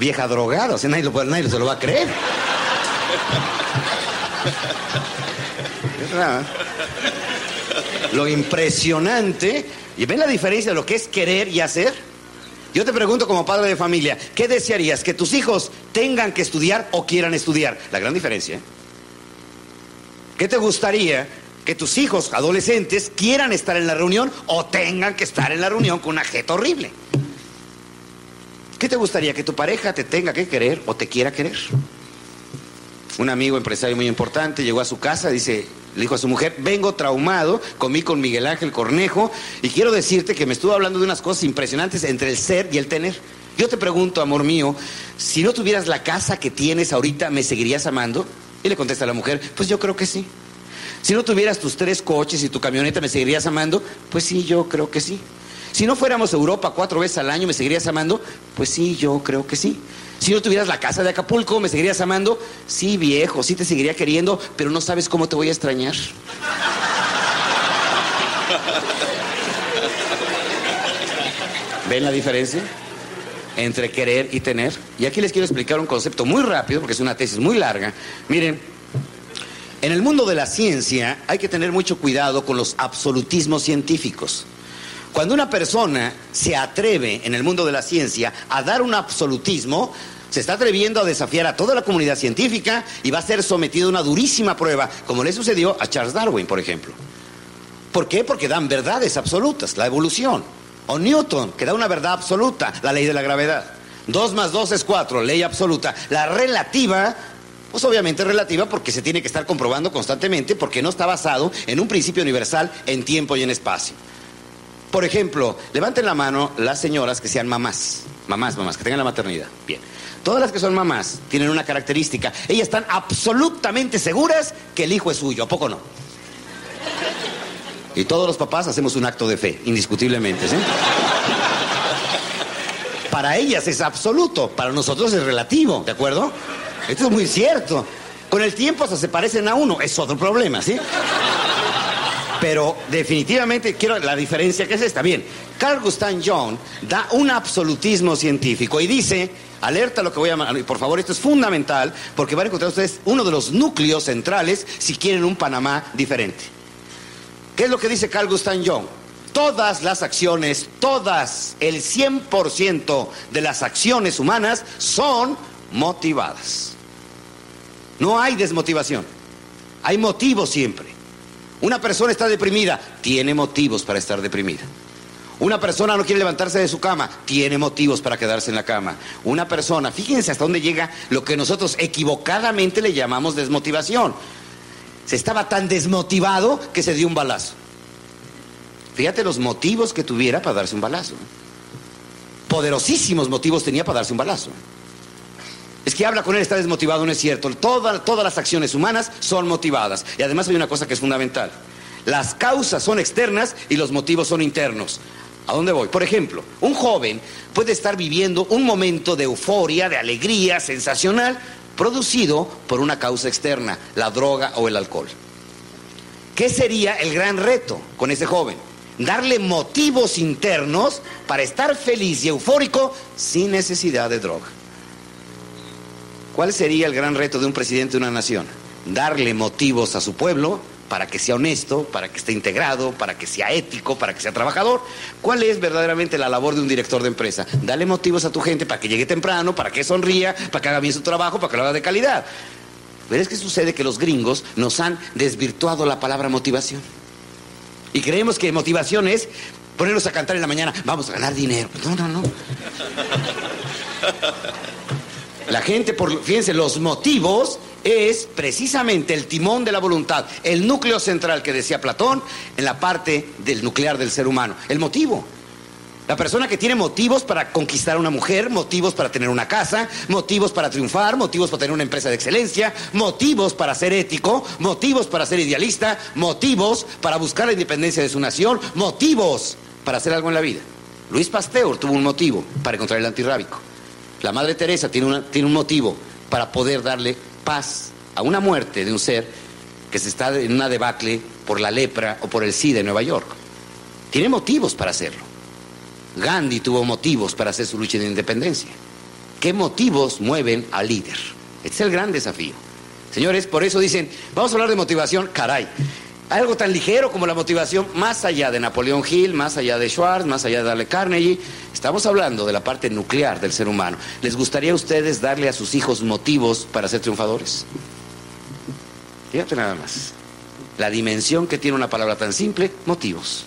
Vieja drogada, o sea, nadie, lo, nadie se lo va a creer. Lo impresionante, y ven la diferencia de lo que es querer y hacer. Yo te pregunto como padre de familia, ¿qué desearías? ¿Que tus hijos tengan que estudiar o quieran estudiar? La gran diferencia. ¿eh? ¿Qué te gustaría que tus hijos adolescentes quieran estar en la reunión o tengan que estar en la reunión con una jeta horrible? ¿Qué te gustaría? ¿Que tu pareja te tenga que querer o te quiera querer? Un amigo empresario muy importante llegó a su casa, dice, le dijo a su mujer, vengo traumado, comí con Miguel Ángel Cornejo y quiero decirte que me estuvo hablando de unas cosas impresionantes entre el ser y el tener. Yo te pregunto, amor mío, si no tuvieras la casa que tienes ahorita, ¿me seguirías amando? Y le contesta a la mujer, pues yo creo que sí. Si no tuvieras tus tres coches y tu camioneta, ¿me seguirías amando? Pues sí, yo creo que sí. Si no fuéramos a Europa cuatro veces al año, ¿me seguirías amando? Pues sí, yo creo que sí. Si no tuvieras la casa de Acapulco, ¿me seguirías amando? Sí, viejo, sí te seguiría queriendo, pero no sabes cómo te voy a extrañar. ¿Ven la diferencia? Entre querer y tener. Y aquí les quiero explicar un concepto muy rápido, porque es una tesis muy larga. Miren, en el mundo de la ciencia hay que tener mucho cuidado con los absolutismos científicos. Cuando una persona se atreve en el mundo de la ciencia a dar un absolutismo, se está atreviendo a desafiar a toda la comunidad científica y va a ser sometido a una durísima prueba, como le sucedió a Charles Darwin, por ejemplo. ¿Por qué? Porque dan verdades absolutas, la evolución. O Newton, que da una verdad absoluta, la ley de la gravedad. Dos más dos es cuatro, ley absoluta. La relativa Pues obviamente relativa porque se tiene que estar comprobando constantemente porque no está basado en un principio universal en tiempo y en espacio. Por ejemplo, levanten la mano las señoras que sean mamás. Mamás, mamás, que tengan la maternidad. Bien. Todas las que son mamás tienen una característica. Ellas están absolutamente seguras que el hijo es suyo. ¿A poco no? Y todos los papás hacemos un acto de fe, indiscutiblemente. ¿sí? Para ellas es absoluto, para nosotros es relativo, ¿de acuerdo? Esto es muy cierto. Con el tiempo se parecen a uno, es otro problema, ¿sí? Pero definitivamente quiero la diferencia que es esta. Bien, Carl Gustav Jung da un absolutismo científico y dice, alerta lo que voy a... Por favor, esto es fundamental porque van a encontrar ustedes uno de los núcleos centrales si quieren un Panamá diferente. ¿Qué es lo que dice Carl Gustav Jung? Todas las acciones, todas, el 100% de las acciones humanas son motivadas. No hay desmotivación. Hay motivos siempre. Una persona está deprimida, tiene motivos para estar deprimida. Una persona no quiere levantarse de su cama, tiene motivos para quedarse en la cama. Una persona, fíjense hasta dónde llega lo que nosotros equivocadamente le llamamos desmotivación. Se estaba tan desmotivado que se dio un balazo. Fíjate los motivos que tuviera para darse un balazo. Poderosísimos motivos tenía para darse un balazo. Es que habla con él, está desmotivado, no es cierto. todas las acciones humanas son motivadas. Y además hay una cosa que es fundamental. Las causas son externas y los motivos son internos. ¿A dónde voy? Por ejemplo, un joven puede estar viviendo un momento de euforia, de alegría sensacional, producido por una causa externa, la droga o el alcohol. ¿Qué sería el gran reto con ese joven? Darle motivos internos para estar feliz y eufórico sin necesidad de droga. ¿Cuál sería el gran reto de un presidente de una nación? Darle motivos a su pueblo para que sea honesto, para que esté integrado, para que sea ético, para que sea trabajador. ¿Cuál es verdaderamente la labor de un director de empresa? Dale motivos a tu gente para que llegue temprano, para que sonría, para que haga bien su trabajo, para que lo haga de calidad. Pero es que sucede que los gringos nos han desvirtuado la palabra motivación. Y creemos que motivación es ponernos a cantar en la mañana, vamos a ganar dinero. No, no, no. La gente, por, fíjense, los motivos es precisamente el timón de la voluntad, el núcleo central que decía Platón en la parte del nuclear del ser humano, el motivo. La persona que tiene motivos para conquistar a una mujer, motivos para tener una casa, motivos para triunfar, motivos para tener una empresa de excelencia, motivos para ser ético, motivos para ser idealista, motivos para buscar la independencia de su nación, motivos para hacer algo en la vida. Luis Pasteur tuvo un motivo para encontrar el antirrábico. La Madre Teresa tiene, un motivo para poder darle paz a una muerte de un ser que se está en una debacle por la lepra o por el SIDA en Nueva York. Tiene motivos para hacerlo. Gandhi tuvo motivos para hacer su lucha de independencia. ¿Qué motivos mueven al líder? Este es el gran desafío. Señores, por eso dicen, vamos a hablar de motivación, caray algo tan ligero como la motivación, más allá de Napoleón Hill, más allá de Schwartz, más allá de Dale Carnegie, estamos hablando de la parte nuclear del ser humano. ¿Les gustaría a ustedes darle a sus hijos motivos para ser triunfadores? Fíjate nada más. La dimensión que tiene una palabra tan simple, motivos.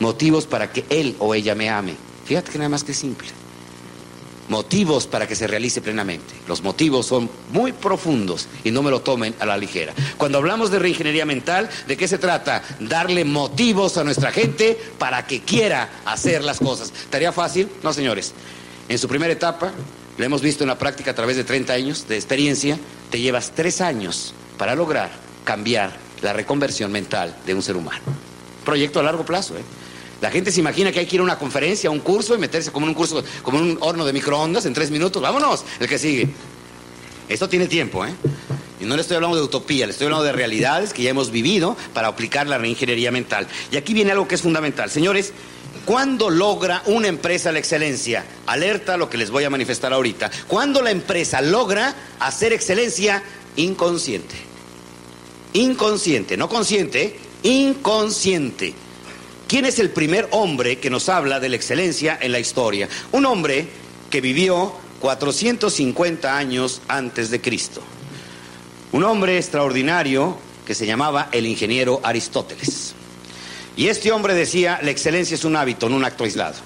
Motivos para que él o ella me ame. Fíjate que nada más que simple motivos para que se realice plenamente. Los motivos son muy profundos y no me lo tomen a la ligera. Cuando hablamos de reingeniería mental, ¿de qué se trata? Darle motivos a nuestra gente para que quiera hacer las cosas. ¿Estaría fácil? No, señores. En su primera etapa, lo hemos visto en la práctica a través de 30 años de experiencia, te llevas tres años para lograr cambiar la reconversión mental de un ser humano. Proyecto a largo plazo, ¿eh? La gente se imagina que hay que ir a una conferencia, a un curso y meterse como en un curso, como un horno de microondas en tres minutos. Vámonos, el que sigue. Esto tiene tiempo, ¿eh? Y no le estoy hablando de utopía, le estoy hablando de realidades que ya hemos vivido para aplicar la reingeniería mental. Y aquí viene algo que es fundamental. Señores, ¿cuándo logra una empresa la excelencia? Alerta lo que les voy a manifestar ahorita. ¿Cuándo la empresa logra hacer excelencia inconsciente? Inconsciente, no consciente, inconsciente. ¿Quién es el primer hombre que nos habla de la excelencia en la historia? Un hombre que vivió 450 años antes de Cristo. Un hombre extraordinario que se llamaba el ingeniero Aristóteles. Y este hombre decía, la excelencia es un hábito, no un acto aislado.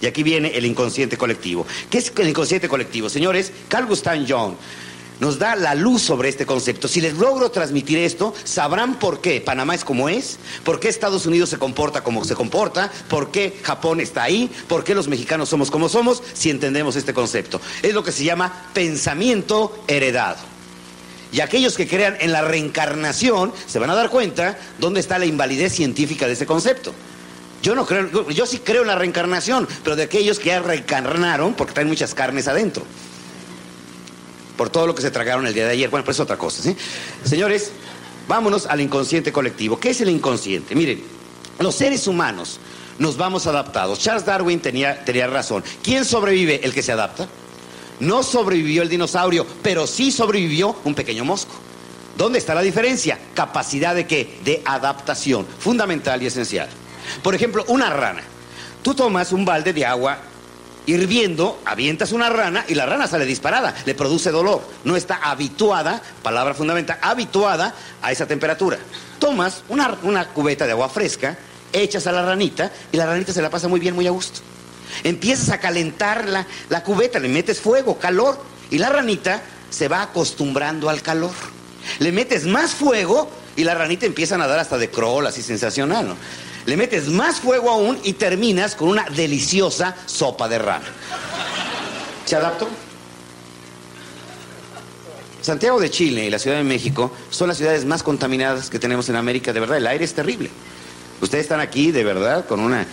Y aquí viene el inconsciente colectivo. ¿Qué es el inconsciente colectivo? Señores, Carl Gustav Jung nos da la luz sobre este concepto. Si les logro transmitir esto, sabrán por qué Panamá es como es, por qué Estados Unidos se comporta como se comporta, por qué Japón está ahí, por qué los mexicanos somos como somos, si entendemos este concepto. Es lo que se llama pensamiento heredado. Y aquellos que crean en la reencarnación se van a dar cuenta dónde está la invalidez científica de ese concepto. Yo no creo, yo sí creo en la reencarnación, pero de aquellos que ya reencarnaron porque traen muchas carnes adentro por todo lo que se tragaron el día de ayer. Bueno, pues es otra cosa, ¿sí? Señores, vámonos al inconsciente colectivo. ¿Qué es el inconsciente? Miren, los seres humanos nos vamos adaptados. Charles Darwin tenía, tenía razón. ¿Quién sobrevive? El que se adapta. No sobrevivió el dinosaurio, pero sí sobrevivió un pequeño mosco. ¿Dónde está la diferencia? Capacidad de qué? De adaptación, fundamental y esencial. Por ejemplo, una rana. Tú tomas un balde de agua hirviendo, avientas una rana y la rana sale disparada, le produce dolor. No está habituada, palabra fundamental, habituada a esa temperatura. Tomas una, una cubeta de agua fresca, echas a la ranita y la ranita se la pasa muy bien, muy a gusto. Empiezas a calentar la, la cubeta, le metes fuego, calor, y la ranita se va acostumbrando al calor. Le metes más fuego y la ranita empieza a nadar hasta de crawl, así sensacional, ¿no? Le metes más fuego aún y terminas con una deliciosa sopa de rana. ¿Se adaptó? Santiago de Chile y la Ciudad de México son las ciudades más contaminadas que tenemos en América. De verdad, el aire es terrible. Ustedes están aquí, de verdad, con una,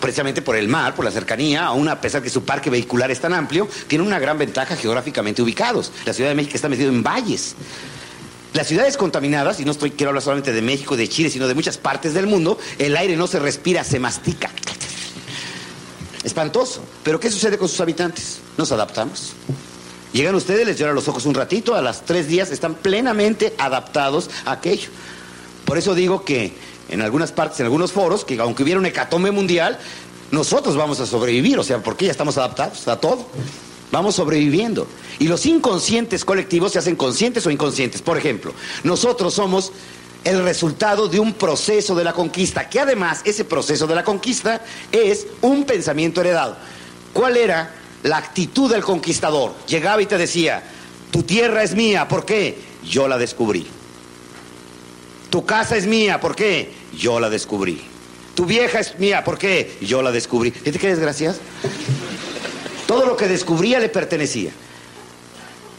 precisamente por el mar, por la cercanía, aún a pesar que su parque vehicular es tan amplio, tienen una gran ventaja geográficamente ubicados. La Ciudad de México está metido en valles. Las ciudades contaminadas, y no estoy, quiero hablar solamente de México, de Chile, sino de muchas partes del mundo, el aire no se respira, se mastica. Espantoso. Pero ¿qué sucede con sus habitantes? Nos adaptamos. Llegan ustedes, les lloran los ojos un ratito, a las tres días están plenamente adaptados a aquello. Por eso digo que en algunas partes, en algunos foros, que aunque hubiera un hecatombe mundial, nosotros vamos a sobrevivir, o sea, porque ya estamos adaptados a todo. Vamos sobreviviendo. Y los inconscientes colectivos se hacen conscientes o inconscientes. Por ejemplo, nosotros somos el resultado de un proceso de la conquista, que además ese proceso de la conquista es un pensamiento heredado. ¿Cuál era la actitud del conquistador? Llegaba y te decía, tu tierra es mía, ¿por qué? Yo la descubrí. Tu casa es mía, ¿por qué? Yo la descubrí. Tu vieja es mía, ¿por qué? Yo la descubrí. ¿Viste qué desgraciado? Todo lo que descubría le pertenecía.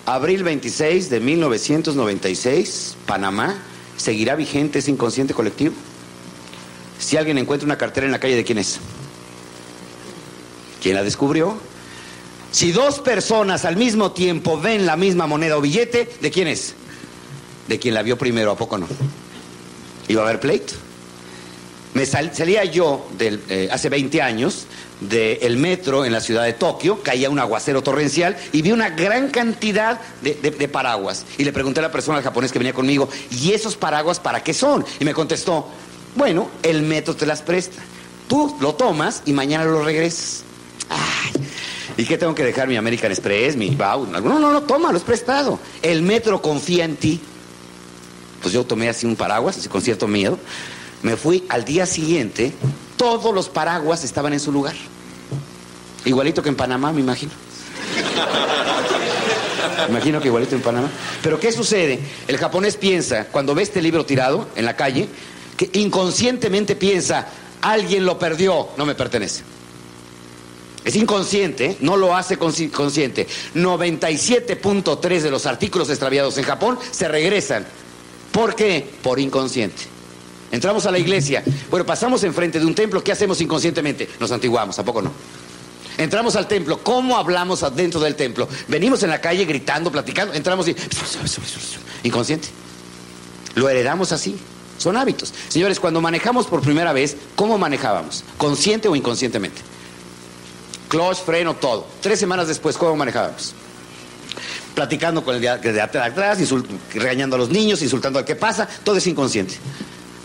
Abril 26 de 1996, Panamá, ¿seguirá vigente ese inconsciente colectivo? Si alguien encuentra una cartera en la calle, ¿de quién es? ¿Quién la descubrió? Si dos personas al mismo tiempo ven la misma moneda o billete, ¿de quién es? De quien la vio primero, ¿a poco no? ¿Iba a haber pleito? Me sal- salía yo eh, hace 20 años del metro en la ciudad de Tokio, caía un aguacero torrencial y vi una gran cantidad de, de- de paraguas. Y le pregunté a la persona, al japonés que venía conmigo, ¿y esos paraguas para qué son? Y me contestó, bueno, el metro te las presta. Tú lo tomas y mañana lo regresas. ¿y qué tengo que dejar? Mi American Express, mi Bau. No, no, no, toma, lo es prestado. El metro confía en ti. Pues yo tomé así un paraguas, así con cierto miedo. Me fui al día siguiente, todos los paraguas estaban en su lugar. Igualito que en Panamá, me imagino. Me imagino que igualito en Panamá. Pero ¿qué sucede? El japonés piensa, cuando ve este libro tirado en la calle, que inconscientemente piensa, alguien lo perdió, no me pertenece. Es inconsciente, no lo hace consci- consciente. 97.3 de los artículos extraviados en Japón se regresan. ¿Por qué? Por inconsciente. Entramos a la iglesia. Bueno, pasamos enfrente de un templo. ¿Qué hacemos inconscientemente? Nos antiguamos, ¿a poco no? Entramos al templo. ¿Cómo hablamos adentro del templo? Venimos en la calle gritando, platicando. Entramos y... Inconsciente. Lo heredamos así. Son hábitos. Señores, cuando manejamos por primera vez, ¿cómo manejábamos? ¿Consciente o inconscientemente? Clutch, freno, todo. Tres semanas después, ¿cómo manejábamos? Platicando con el de, atrás, regañando a los niños, insultando al que pasa, todo es inconsciente.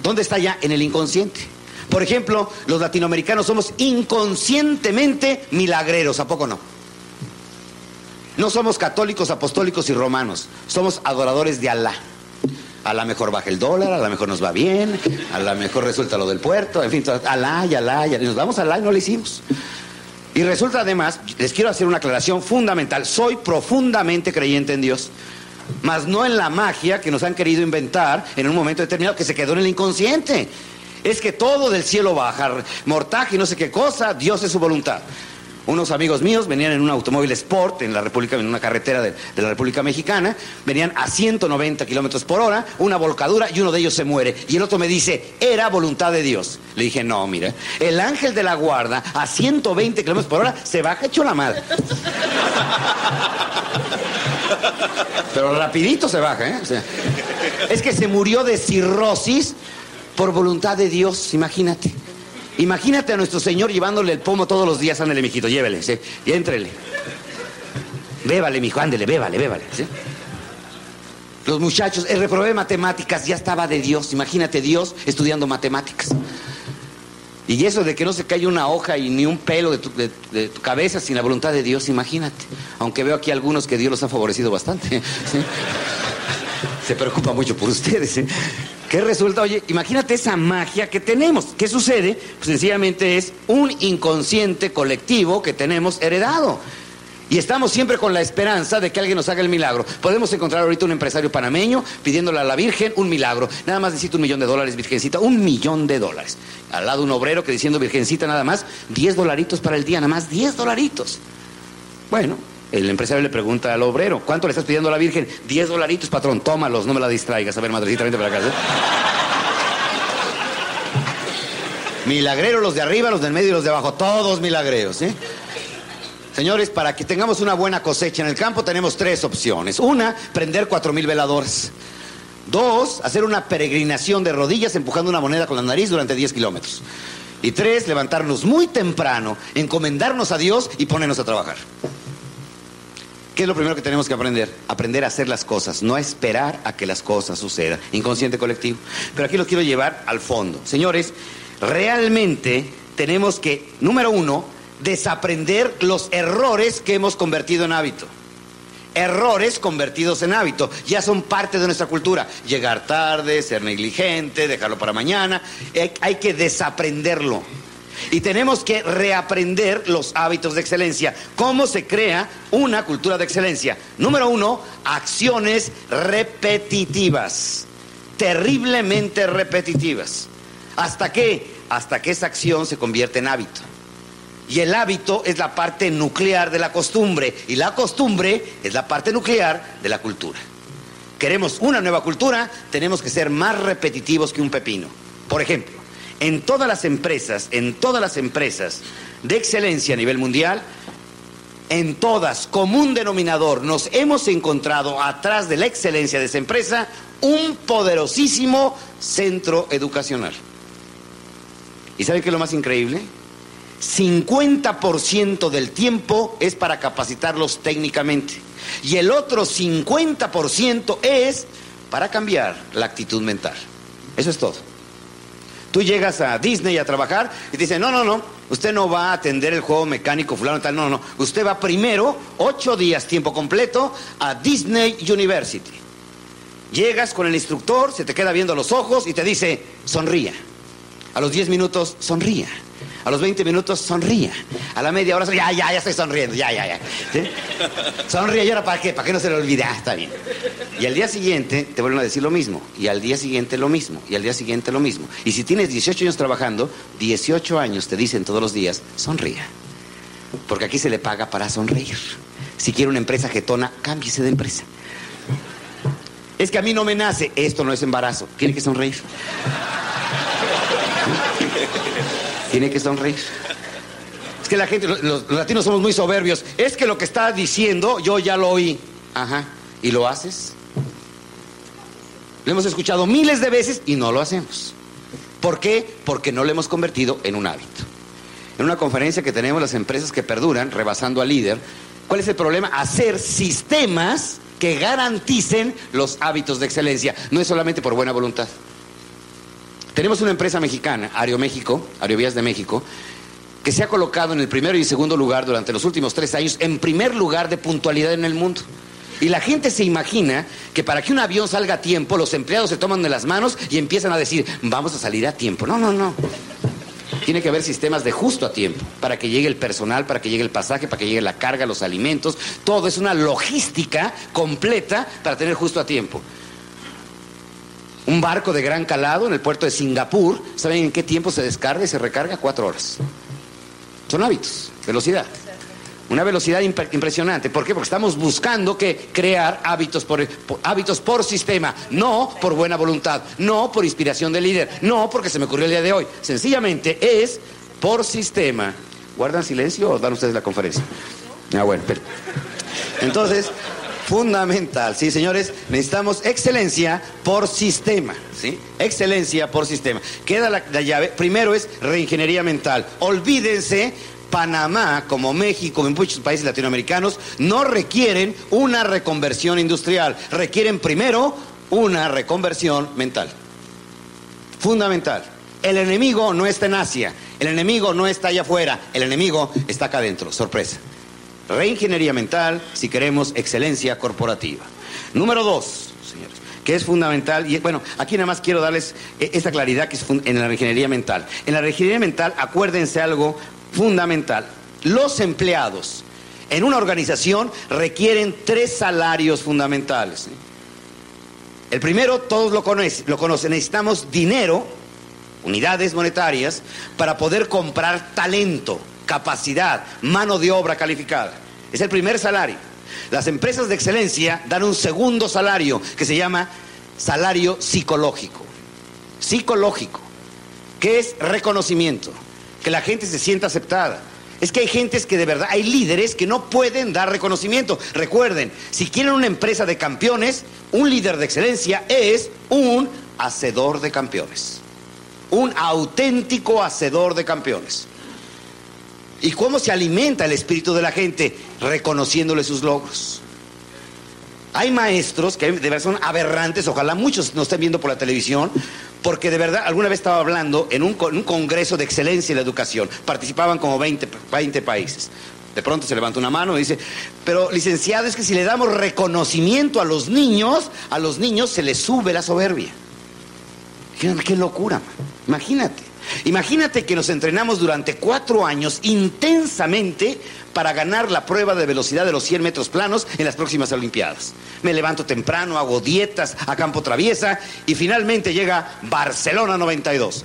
¿Dónde está ya? En el inconsciente. Por ejemplo, los latinoamericanos somos inconscientemente milagreros, ¿a poco no? No somos católicos, apostólicos y romanos, somos adoradores de Alá. A mejor baja el dólar, a la mejor nos va bien, a la mejor resulta lo del puerto, en fin, Alá, y Alá, y nos vamos a Alá y no lo hicimos. Y resulta además, les quiero hacer una aclaración fundamental, soy profundamente creyente en Dios. Mas no en la magia que nos han querido inventar en un momento determinado que se quedó en el inconsciente. Es que todo del cielo baja, mortaje y no sé qué cosa, Dios es su voluntad. Unos amigos míos venían en un automóvil Sport en la República, en una carretera de, de la República Mexicana, venían a 190 kilómetros por hora, una volcadura y uno de ellos se muere. Y el otro me dice, era voluntad de Dios. Le dije, no, mira, el ángel de la guarda a 120 kilómetros por hora se baja hecho la madre. (laughs) Pero rapidito se baja, ¿eh? Es que se murió de cirrosis por voluntad de Dios, imagínate. Imagínate a nuestro Señor llevándole el pomo todos los días, ándale, mijito, llévele, ¿sí? y éntrele. Bébale, mijo, ándele, bébale, bébale. Los muchachos, el reprobé matemáticas ya estaba de Dios, imagínate Dios estudiando matemáticas. Y eso de que no se cae una hoja y ni un pelo de tu, de- tu cabeza sin la voluntad de Dios, imagínate. Aunque veo aquí algunos que Dios los ha favorecido bastante. (laughs) Se preocupa mucho por ustedes. ¿eh? ¿Qué resulta? Oye, imagínate esa magia que tenemos. ¿Qué sucede? Pues sencillamente es un inconsciente colectivo que tenemos heredado. Y estamos siempre con la esperanza de que alguien nos haga el milagro. Podemos encontrar ahorita un empresario panameño pidiéndole a la Virgen un milagro. Nada más necesito un millón de dólares, Virgencita. Un millón de dólares. Al lado un obrero que diciendo, Virgencita, nada más 10 dolaritos para el día, nada más 10 dolaritos. Bueno, el empresario le pregunta al obrero, ¿cuánto le estás pidiendo a la Virgen? 10 dolaritos, patrón, tómalos, no me la distraigas. A ver, madrecita, vente para acá. ¿eh? Milagreros los de arriba, los del medio y los de abajo, todos milagreros, ¿eh? Señores, para que tengamos una buena cosecha en el campo tenemos tres opciones. Una, prender cuatro mil veladores. Dos, hacer una peregrinación de rodillas empujando una moneda con la nariz durante 10 kilómetros. Y tres, levantarnos muy temprano, encomendarnos a Dios y ponernos a trabajar. ¿Qué es lo primero que tenemos que aprender? Aprender a hacer las cosas, no a esperar a que las cosas sucedan. Inconsciente colectivo. Pero aquí lo quiero llevar al fondo. Señores, realmente tenemos que, número uno, desaprender los errores que hemos convertido en hábito. Errores convertidos en hábito, ya son parte de nuestra cultura. Llegar tarde, ser negligente, dejarlo para mañana, hay, que desaprenderlo. Y tenemos que reaprender los hábitos de excelencia. ¿Cómo se crea una cultura de excelencia? Número uno, acciones repetitivas. Terriblemente repetitivas. ¿Hasta qué? Hasta que esa acción se convierte en hábito. Y el hábito es la parte nuclear de la costumbre. Y la costumbre es la parte nuclear de la cultura. Queremos una nueva cultura, tenemos que ser más repetitivos que un pepino. Por ejemplo, en todas las empresas, en todas las empresas de excelencia a nivel mundial, en todas, como un denominador, nos hemos encontrado atrás de la excelencia de esa empresa un poderosísimo centro educacional. ¿Y saben qué es lo más increíble? 50% del tiempo es para capacitarlos técnicamente y el otro 50% es para cambiar la actitud mental. Eso es todo. Tú llegas a Disney a trabajar y te dicen, no, no, no, usted no va a atender el juego mecánico fulano tal, no, no, usted va primero, ocho días, tiempo completo, a Disney University. Llegas con el instructor, se te queda viendo los ojos y te dice, sonría. A los 10 minutos, sonría. A los 20 minutos, sonría. A la media hora, ya, ya, ya estoy sonriendo, ya, ya, ya. ¿Sí? Sonríe, ¿y ahora para qué? ¿Para qué no se le olvide? Ah, está bien. Y al día siguiente te vuelven a decir lo mismo. Y al día siguiente lo mismo. Y al día siguiente lo mismo. Y si tienes 18 años trabajando, 18 años te dicen todos los días, sonría. Porque aquí se le paga para sonreír. Si quiere una empresa jetona, cámbiese de empresa. Es que a mí no me nace. Esto no es embarazo. Tiene que sonreír. Tiene que sonreír. Es que la gente, los, los latinos somos muy soberbios. Es que lo que está diciendo yo ya lo oí. Ajá. ¿Y lo haces? Lo hemos escuchado miles de veces y no lo hacemos. ¿Por qué? Porque no lo hemos convertido en un hábito. En una conferencia que tenemos las empresas que perduran, rebasando al líder, ¿cuál es el problema? Hacer sistemas que garanticen los hábitos de excelencia. No es solamente por buena voluntad. Tenemos una empresa mexicana, Aeroméxico, Aerovías de México, que se ha colocado en el primero y segundo lugar durante los últimos tres años, en primer lugar de puntualidad en el mundo. Y la gente se imagina que para que un avión salga a tiempo, los empleados se toman de las manos y empiezan a decir, vamos a salir a tiempo. No, no, no. Tiene que haber sistemas de justo a tiempo, para que llegue el personal, para que llegue el pasaje, para que llegue la carga, los alimentos, todo es una logística completa para tener justo a tiempo. Un barco de gran calado en el puerto de Singapur, ¿saben en qué tiempo se descarga y se recarga? Cuatro horas. Son hábitos, velocidad. Una velocidad impresionante. ¿Por qué? Porque estamos buscando que crear hábitos por, hábitos por sistema, no por buena voluntad, no por inspiración del líder, no porque se me ocurrió el día de hoy. Sencillamente es por sistema. ¿Guardan silencio o dan ustedes la conferencia? Ah, bueno, pero... Entonces, fundamental, sí, señores, necesitamos excelencia por sistema, ¿sí? Excelencia por sistema. Queda la, la llave, primero es reingeniería mental. Olvídense Panamá, como México, en muchos países latinoamericanos, no requieren una reconversión industrial, requieren primero una reconversión mental. Fundamental. El enemigo no está en Asia, el enemigo no está allá afuera, el enemigo está acá adentro. Sorpresa. Reingeniería mental si queremos excelencia corporativa. Número dos, señores, que es fundamental, y bueno, aquí nada más quiero darles eh, esta claridad que es en la reingeniería mental. En la reingeniería mental, acuérdense algo fundamental. Los empleados en una organización requieren tres salarios fundamentales. El primero, todos lo conocen, lo conocen, necesitamos dinero, unidades monetarias, para poder comprar talento, capacidad, mano de obra calificada. Es el primer salario. Las empresas de excelencia dan un segundo salario que se llama salario psicológico. Psicológico, que es reconocimiento que la gente se sienta aceptada. Es que hay gentes que de verdad, hay líderes que no pueden dar reconocimiento. Recuerden, si quieren una empresa de campeones, un líder de excelencia es un hacedor de campeones. Un auténtico hacedor de campeones. ¿Y cómo se alimenta el espíritu de la gente? Reconociéndole sus logros. Hay maestros que de verdad son aberrantes, ojalá muchos nos estén viendo por la televisión, porque de verdad alguna vez estaba hablando en un, congreso de excelencia en la educación, participaban como 20, 20 países. De pronto se levanta una mano y dice, pero licenciado, es que si le damos reconocimiento a los niños, a los niños se les sube la soberbia. Qué locura, imagínate. Imagínate que nos entrenamos durante cuatro años intensamente para ganar la prueba de velocidad de los 100 metros planos en las próximas Olimpiadas. Me levanto temprano, hago dietas a campo traviesa y finalmente llega Barcelona 92.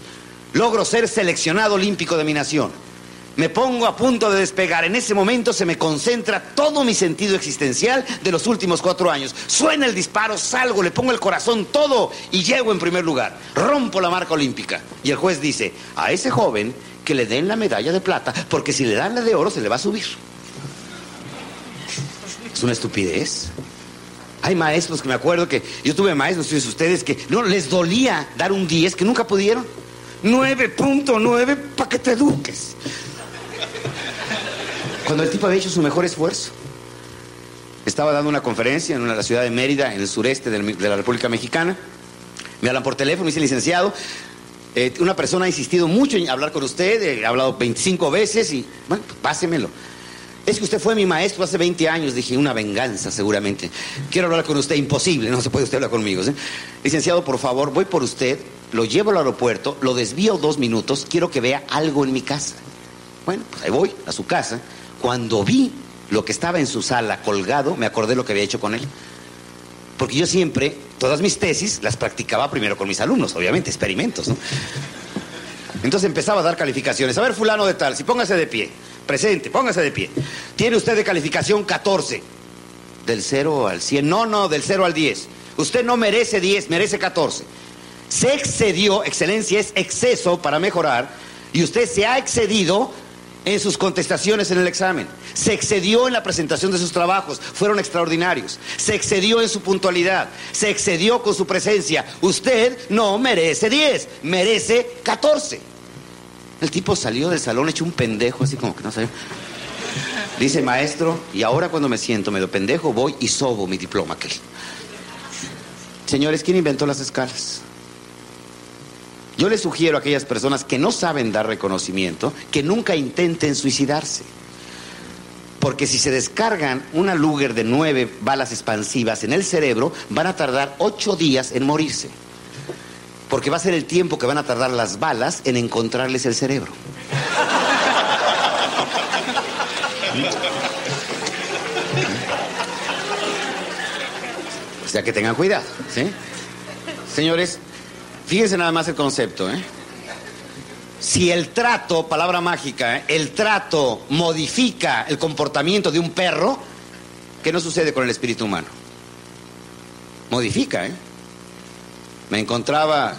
Logro ser seleccionado olímpico de mi nación. Me pongo a punto de despegar. En ese momento se me concentra todo mi sentido existencial de los últimos cuatro años. Suena el disparo, salgo, le pongo el corazón, todo y llego en primer lugar. Rompo la marca olímpica. Y el juez dice, a ese joven que le den la medalla de plata, porque si le dan la de oro se le va a subir. Es una estupidez. Hay maestros que me acuerdo que yo tuve maestros, ustedes, que no les dolía dar un 10 que nunca pudieron. 9.9 para que te eduques. Cuando el tipo había hecho su mejor esfuerzo. Estaba dando una conferencia en la ciudad de Mérida, en el sureste de la República Mexicana. Me hablan por teléfono, me dice licenciado, eh, una persona ha insistido mucho en hablar con usted, he hablado 25 veces y, bueno, pues, pásemelo. Es que usted fue mi maestro hace 20 años, dije, una venganza seguramente. Quiero hablar con usted, imposible, no se puede usted hablar conmigo. Licenciado, por favor, voy por usted, lo llevo al aeropuerto, lo desvío dos minutos, quiero que vea algo en mi casa. Bueno, pues ahí voy, a su casa. Cuando vi lo que estaba en su sala colgado, me acordé lo que había hecho con él. Porque yo siempre, todas mis tesis las practicaba primero con mis alumnos, obviamente, experimentos, ¿no? Entonces empezaba a dar calificaciones. A ver, fulano de tal, si póngase de pie. Presente, póngase de pie. Tiene usted de calificación 14. Del 0 al 100. No, no, del 0 al 10. Usted no merece 10, merece 14. Se excedió, excelencia es exceso para mejorar, y usted se ha excedido en sus contestaciones en el examen. Se excedió en la presentación de sus trabajos, fueron extraordinarios. Se excedió en su puntualidad, se excedió con su presencia. Usted no merece 10, merece 14. El tipo salió del salón hecho un pendejo, así como que no salió. Dice maestro, y ahora cuando me siento medio pendejo, voy y sobo mi diploma aquel. Señores, ¿quién inventó las escalas? Yo les sugiero a aquellas personas que no saben dar reconocimiento que nunca intenten suicidarse. Porque si se descargan una Luger de nueve balas expansivas en el cerebro, van a tardar ocho días en morirse. porque va a ser el tiempo que van a tardar las balas en encontrarles el cerebro. O sea que tengan cuidado, ¿sí? Señores, fíjense nada más el concepto, ¿eh? Si el trato, palabra mágica, ¿eh? el trato modifica el comportamiento de un perro, ¿qué no sucede con el espíritu humano? Modifica, ¿eh? Me encontraba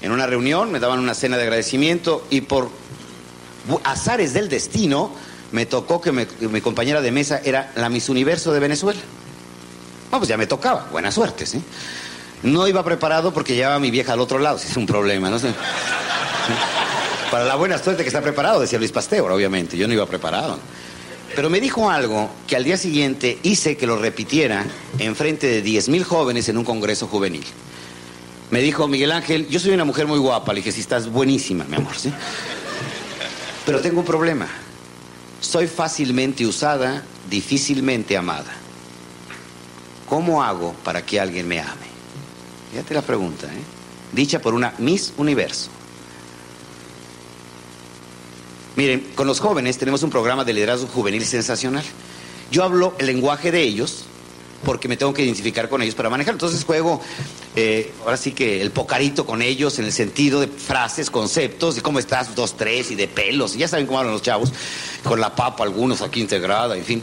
en una reunión, me daban una cena de agradecimiento y por azares del destino me tocó que mi compañera de mesa era la Miss Universo de Venezuela. No, pues ya me tocaba, buena suerte, ¿sí? No iba preparado porque llevaba a mi vieja al otro lado, si es un problema, no sé. Para la buena suerte que está preparado, decía Luis Pasteur, obviamente, yo no iba preparado. Pero me dijo algo que al día siguiente hice que lo repitiera en frente de 10.000 jóvenes en un congreso juvenil. Me dijo, Miguel Ángel, yo soy una mujer muy guapa. Le dije, sí, estás buenísima, mi amor, ¿sí? Pero tengo un problema. Soy fácilmente usada, difícilmente amada. ¿Cómo hago para que alguien me ame? Fíjate la pregunta, ¿eh? Dicha por una Miss Universo. Miren, con los jóvenes tenemos un programa de liderazgo juvenil sensacional. Yo hablo el lenguaje de ellos porque me tengo que identificar con ellos para manejar. Entonces juego, eh, ahora sí que el pocarito con ellos en el sentido de frases, conceptos, de cómo estás, dos, tres, y de pelos. Y ya saben cómo hablan los chavos, con la papa, algunos aquí integrada, en fin.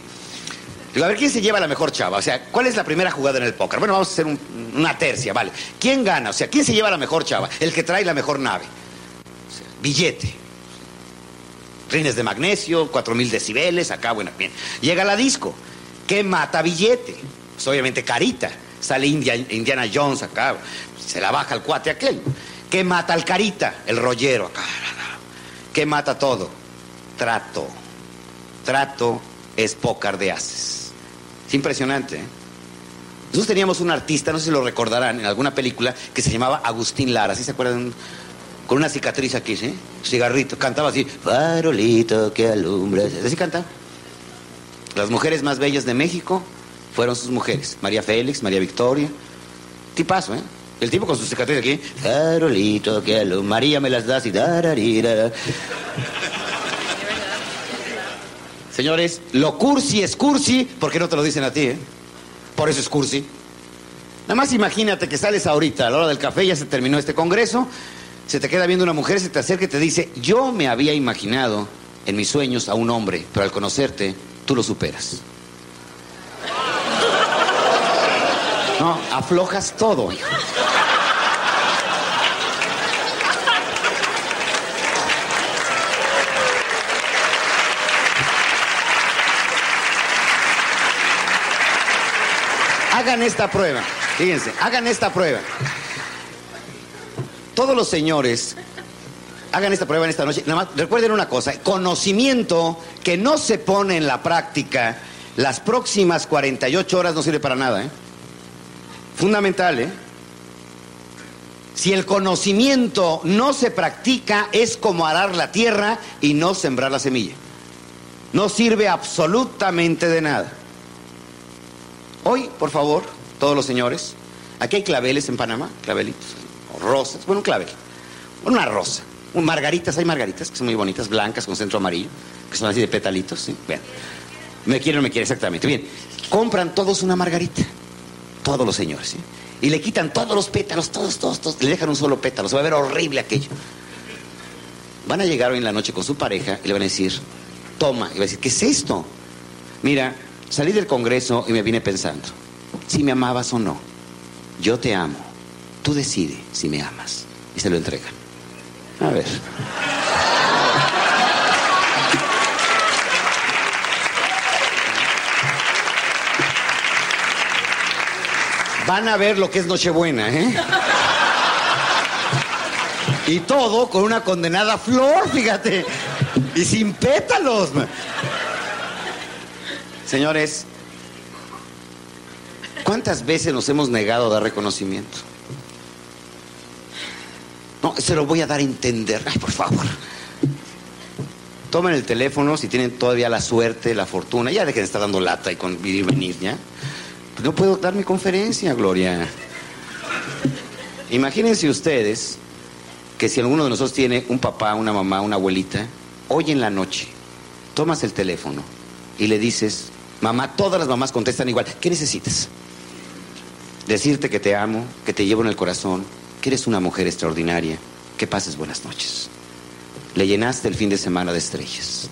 A ver, ¿quién se lleva la mejor chava? O sea, ¿cuál es la primera jugada en el póker? Bueno, vamos a hacer una tercia, ¿vale? ¿Quién gana? O sea, ¿quién se lleva la mejor chava? El que trae la mejor nave. O sea, billete. Rines de magnesio, 4000 decibeles, acá, bueno, bien. Llega la disco. ¿Qué mata billete? Pues obviamente carita. Sale Indiana Jones acá. Se la baja el cuate aquel. ¿Qué mata al carita? El rollero acá. ¿Qué mata todo? Trato. Trato es pócar de haces. Es impresionante. ¿eh? Nosotros teníamos un artista, no sé si lo recordarán, en alguna película, que se llamaba Agustín Lara, ¿sí se acuerdan? Con una cicatriz aquí, ¿sí? Cigarrito, cantaba así, farolito que alumbra. Así canta. Las mujeres más bellas de México fueron sus mujeres. María Félix, María Victoria. Tipazo, ¿eh? El tipo con su cicatriz aquí, farolito que alumbra. María me las das y dararira. Señores, lo cursi es cursi porque no te lo dicen a ti, ¿eh? Por eso es cursi. Nada más imagínate que sales ahorita a la hora del café, ya se terminó este congreso, se te queda viendo una mujer, se te acerca y te dice, yo me había imaginado en mis sueños a un hombre, pero al conocerte, tú lo superas. No, aflojas todo, hijo. Hagan esta prueba. Fíjense, hagan esta prueba. Todos los señores, hagan esta prueba en esta noche. Recuerden una cosa, conocimiento que no se pone en la práctica las próximas 48 horas no sirve para nada. ¿eh? Fundamental, ¿eh? Si el conocimiento no se practica, es como arar la tierra y no sembrar la semilla. No sirve absolutamente de nada. Hoy, por favor, todos los señores, aquí hay claveles en Panamá, clavelitos, o rosas, bueno, un clavel, una rosa, un margaritas, hay margaritas que son muy bonitas, blancas con centro amarillo, que son así de petalitos, ¿sí? Vean. Me quiere o no me quiere, exactamente. Bien, compran todos una margarita, todos los señores, ¿sí? Y le quitan todos los pétalos, todos, todos, todos, le dejan un solo pétalo, se va a ver horrible aquello. Van a llegar hoy en la noche con su pareja y le van a decir, toma, y va a decir, ¿qué es esto? Mira, Salí del Congreso y me vine pensando, si me amabas o no, yo te amo, tú decides si me amas. Y se lo entregan. A ver. Van a ver lo que es Nochebuena, ¿eh? Y todo con una condenada flor, fíjate. Y sin pétalos. Señores, ¿cuántas veces nos hemos negado a dar reconocimiento? No, se lo voy a dar a entender. Ay, por favor. Tomen el teléfono si tienen todavía la suerte, la fortuna. Ya dejen de estar dando lata y con ir venir, ¿ya? No puedo dar mi conferencia, Gloria. Imagínense ustedes que si alguno de nosotros tiene un papá, una mamá, una abuelita, hoy en la noche tomas el teléfono y le dices, mamá, todas las mamás contestan igual, ¿qué necesitas? Decirte que te amo, que te llevo en el corazón, que eres una mujer extraordinaria, que pases buenas noches. Le llenaste el fin de semana de estrellas.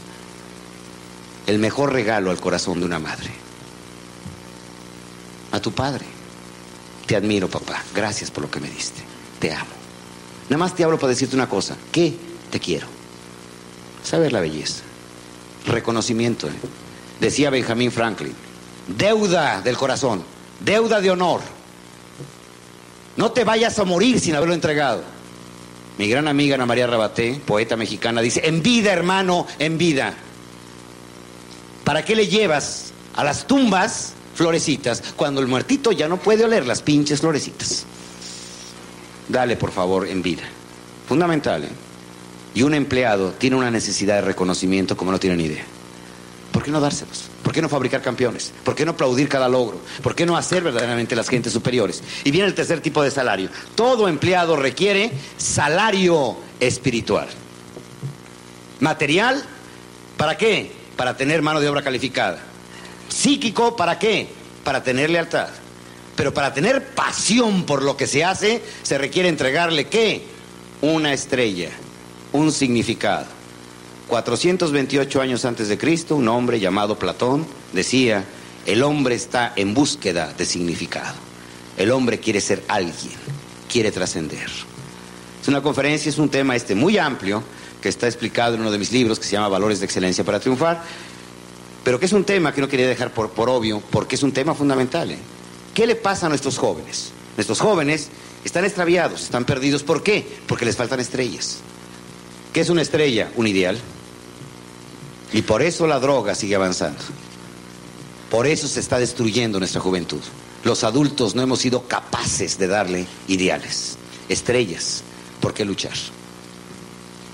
El mejor regalo al corazón de una madre. A tu padre. Te admiro, papá. Gracias por lo que me diste. Te amo. Nada más te hablo para decirte una cosa. ¿Qué? Te quiero. Saber la belleza. Reconocimiento. ¿eh? Decía Benjamin Franklin. Deuda del corazón. Deuda de honor. No te vayas a morir sin haberlo entregado. Mi gran amiga Ana María Rabaté, poeta mexicana, dice, en vida, hermano, en vida. ¿Para qué le llevas a las tumbas florecitas cuando el muertito ya no puede oler las pinches florecitas? Dale, por favor, en vida. Fundamental, ¿eh? Y un empleado tiene una necesidad de reconocimiento como no tienen idea. ¿Por qué no dárselos? ¿Por qué no fabricar campeones? ¿Por qué no aplaudir cada logro? ¿Por qué no hacer verdaderamente las gentes superiores? Y viene el tercer tipo de salario. Todo empleado requiere salario espiritual. Material, ¿para qué? Para tener mano de obra calificada. Psíquico, ¿para qué? Para tener lealtad. Pero para tener pasión por lo que se hace, se requiere entregarle qué? Una estrella, un significado. 428 años antes de Cristo, un hombre llamado Platón decía, el hombre está en búsqueda de significado. El hombre quiere ser alguien, quiere trascender. Es una conferencia, es un tema este muy amplio que está explicado en uno de mis libros que se llama Valores de Excelencia para Triunfar, pero que es un tema que no quería dejar por, por obvio, porque es un tema fundamental. ¿eh? ¿Qué le pasa a nuestros jóvenes? Nuestros jóvenes están extraviados, están perdidos. ¿Por qué? Porque les faltan estrellas. ¿Qué es una estrella? Un ideal. Y por eso la droga sigue avanzando. Por eso se está destruyendo nuestra juventud. Los adultos no hemos sido capaces de darle ideales, estrellas. ¿Por qué luchar?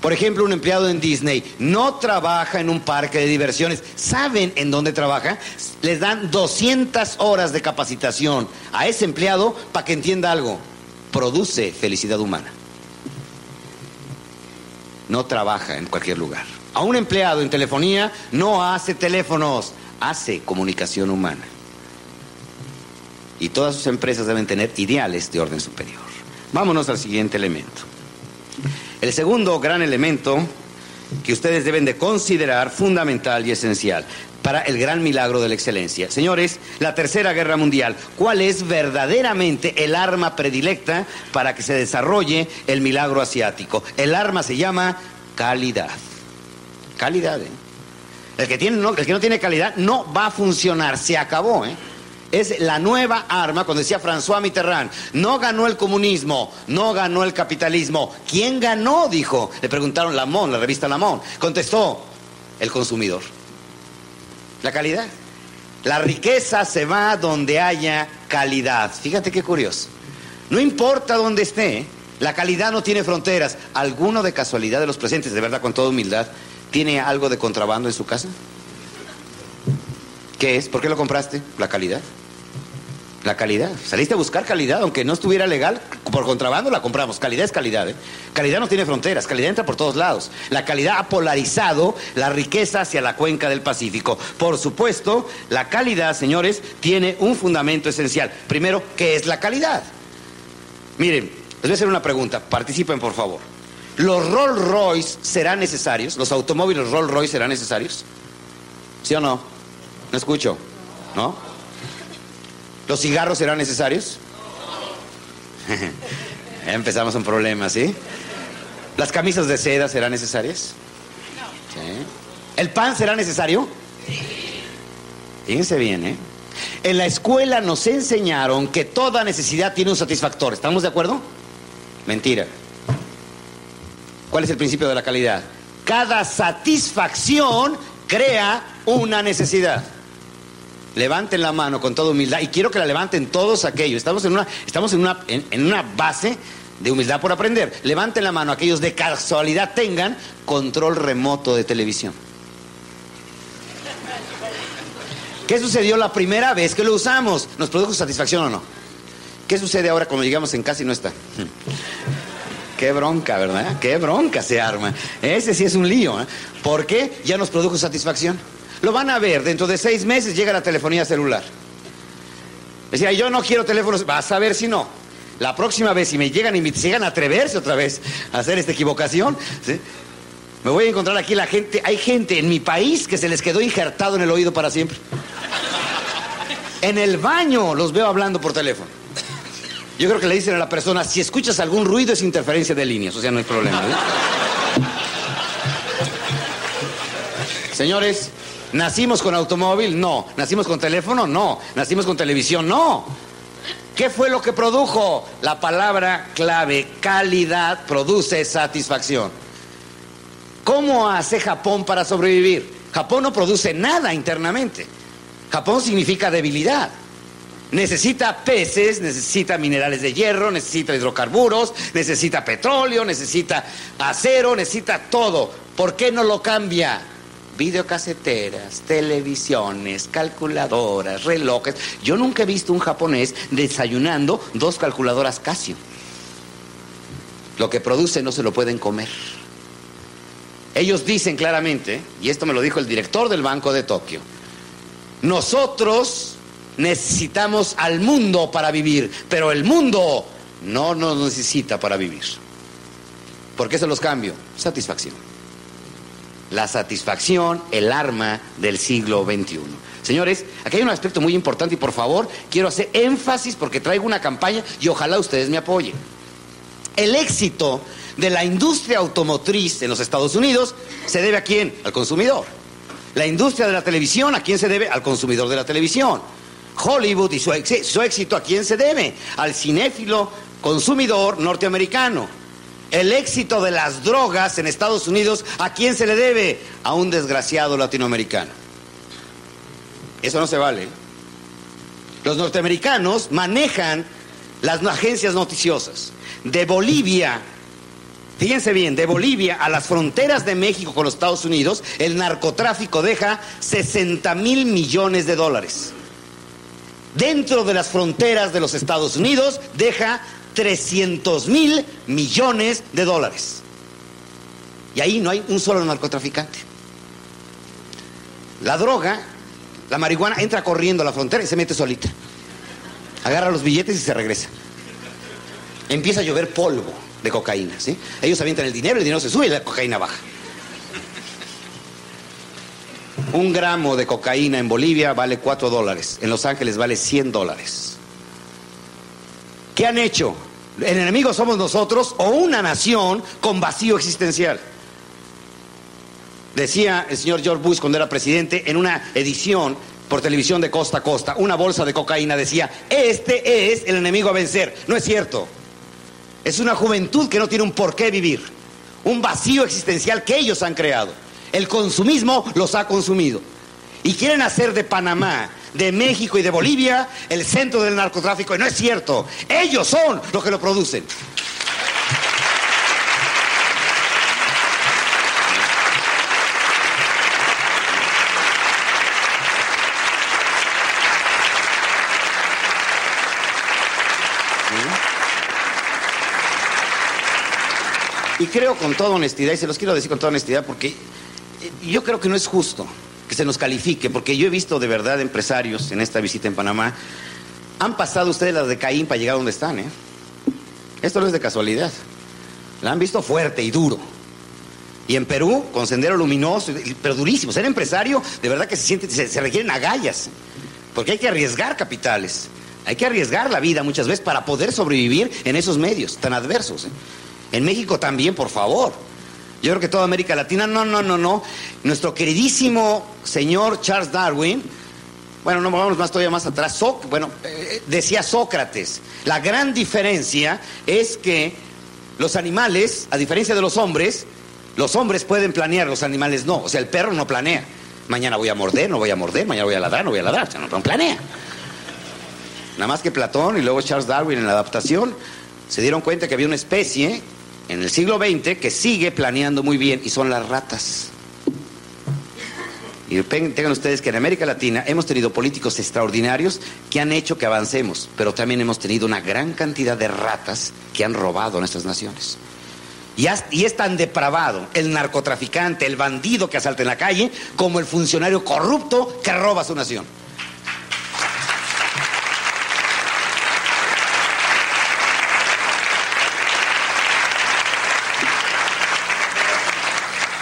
Por ejemplo, un empleado en Disney no trabaja en un parque de diversiones. ¿Saben en dónde trabaja? Les dan 200 horas de capacitación a ese empleado para que entienda algo. Produce felicidad humana. No trabaja en cualquier lugar. A un empleado en telefonía no hace teléfonos, hace comunicación humana. Y todas sus empresas deben tener ideales de orden superior. Vámonos al siguiente elemento. El segundo gran elemento que ustedes deben de considerar fundamental y esencial para el gran milagro de la excelencia. Señores, la Tercera Guerra Mundial, ¿cuál es verdaderamente el arma predilecta para que se desarrolle el milagro asiático? El arma se llama calidad. Calidad, ¿eh? El que, tiene, no, el que no tiene calidad no va a funcionar, se acabó, ¿eh? Es la nueva arma, cuando decía François Mitterrand, no ganó el comunismo, no ganó el capitalismo. ¿Quién ganó? Dijo. Le preguntaron Lamont, la revista Lamont. Contestó, el consumidor. La calidad. La riqueza se va donde haya calidad. Fíjate qué curioso. No importa dónde esté, la calidad no tiene fronteras. ¿Alguno de casualidad de los presentes, de verdad, con toda humildad, tiene algo de contrabando en su casa? ¿Qué es? ¿Por qué lo compraste? La calidad. La calidad. Saliste a buscar calidad, aunque no estuviera legal, por contrabando la compramos. Calidad es calidad. ¿eh? Calidad no tiene fronteras, calidad entra por todos lados. La calidad ha polarizado la riqueza hacia la cuenca del Pacífico. Por supuesto, la calidad, señores, tiene un fundamento esencial. Primero, ¿qué es la calidad? Miren, les voy a hacer una pregunta. Participen, por favor. ¿Los Rolls Royce serán necesarios? ¿Los automóviles Rolls Royce serán necesarios? ¿Sí o no? No escucho. ¿No? ¿Los cigarros serán necesarios? (laughs) empezamos un problema, ¿sí? ¿Las camisas de seda serán necesarias? ¿Sí? ¿El pan será necesario? Fíjense bien, ¿eh? En la escuela nos enseñaron que toda necesidad tiene un satisfactor. ¿Estamos de acuerdo? Mentira. ¿Cuál es el principio de la calidad? Cada satisfacción crea una necesidad. Levanten la mano con toda humildad y quiero que la levanten todos aquellos. Estamos en una, estamos en una, en, una base de humildad por aprender. Levanten la mano aquellos de casualidad tengan control remoto de televisión. ¿Qué sucedió la primera vez que lo usamos? ¿Nos produjo satisfacción o no? ¿Qué sucede ahora cuando llegamos en casa y no está? Qué bronca, ¿verdad? Qué bronca se arma. Ese sí es un lío. ¿eh? ¿Por qué? Ya nos produjo satisfacción. Lo van a ver, dentro de seis meses llega la telefonía celular. Decía, yo no quiero teléfonos, vas a ver si no. La próxima vez, si me llegan y me llegan a atreverse otra vez a hacer esta equivocación, me voy a encontrar aquí la gente. Hay gente en mi país que se les quedó injertado en el oído para siempre. En el baño los veo hablando por teléfono. Yo creo que le dicen a la persona, si escuchas algún ruido es interferencia de líneas, o sea, no hay problema. Señores, ¿nacimos con automóvil? No. ¿Nacimos con teléfono? No. ¿Nacimos con televisión? No. ¿Qué fue lo que produjo? La palabra clave, calidad, produce satisfacción. ¿Cómo hace Japón para sobrevivir? Japón no produce nada internamente. Japón significa debilidad. Necesita peces, necesita minerales de hierro, necesita hidrocarburos, necesita petróleo, necesita acero, necesita todo. ¿Por qué no lo cambia? Videocaseteras, televisiones, calculadoras, relojes. Yo nunca he visto un japonés desayunando dos calculadoras Casio. Lo que produce no se lo pueden comer. Ellos dicen claramente, y esto me lo dijo el director del Banco de Tokio, nosotros necesitamos al mundo para vivir, pero el mundo no nos necesita para vivir. ¿Por qué se los cambio? Satisfacción. La satisfacción, el arma del siglo XXI. Señores, aquí hay un aspecto muy importante y por favor quiero hacer énfasis porque traigo una campaña y ojalá ustedes me apoyen. El éxito de la industria automotriz en los Estados Unidos se debe a quién? Al consumidor. La industria de la televisión, ¿a quién se debe? Al consumidor de la televisión. Hollywood y su, éxito, ¿a quién se debe? Al cinéfilo consumidor norteamericano. El éxito de las drogas en Estados Unidos, ¿a quién se le debe? A un desgraciado latinoamericano. Eso no se vale. Los norteamericanos manejan las agencias noticiosas. De Bolivia Fíjense bien, de Bolivia a las fronteras de México con los Estados Unidos, el narcotráfico deja 60 mil millones de dólares. Dentro de las fronteras de los Estados Unidos deja 300 mil millones de dólares. Y ahí no hay un solo narcotraficante. La droga, la marihuana, entra corriendo a la frontera y se mete solita. Agarra los billetes y se regresa. Empieza a llover polvo de cocaína, ¿sí? Ellos avientan el dinero, el dinero se sube y la cocaína baja. Un gramo de cocaína en Bolivia vale 4 dólares, en Los Ángeles vale 100 dólares. ¿Qué han hecho? ¿El enemigo somos nosotros o una nación con vacío existencial? Decía el señor George Bush cuando era presidente en una edición por televisión de costa a costa, una bolsa de cocaína decía, este es el enemigo a vencer. No es cierto. Es una juventud que no tiene un por qué vivir, un vacío existencial que ellos han creado. El consumismo los ha consumido. Y quieren hacer de Panamá, de México y de Bolivia el centro del narcotráfico. Y no es cierto. Ellos son los que lo producen. Y creo con toda honestidad, y se los quiero decir con toda honestidad, porque yo creo que no es justo que se nos califique, porque yo he visto de verdad empresarios en esta visita en Panamá, han pasado ustedes las de Caín para llegar a donde están, ¿eh? Esto no es de casualidad. La han visto fuerte y duro. Y en Perú, con sendero luminoso, pero durísimo. Ser empresario, de verdad que se siente, se, se requieren agallas. Porque hay que arriesgar capitales. Hay que arriesgar la vida muchas veces para poder sobrevivir en esos medios tan adversos. ¿eh? En México también, por favor. Yo creo que toda América Latina, no, no, no, no. Nuestro queridísimo señor Charles Darwin, bueno, no vamos más todavía más atrás, bueno, eh, decía Sócrates, la gran diferencia es que los animales, a diferencia de los hombres, los hombres pueden planear, los animales no. O sea, el perro no planea. Mañana voy a morder, no voy a morder, mañana voy a ladrar, no voy a ladrar. O sea, no planea. Nada más que Platón y luego Charles Darwin en la adaptación se dieron cuenta que había una especie en el siglo XX que sigue planeando muy bien y son las ratas. Y tengan ustedes que en América Latina hemos tenido políticos extraordinarios que han hecho que avancemos, pero también hemos tenido una gran cantidad de ratas que han robado a nuestras naciones. Y, es tan depravado el narcotraficante, el bandido que asalta en la calle, como el funcionario corrupto que roba a su nación.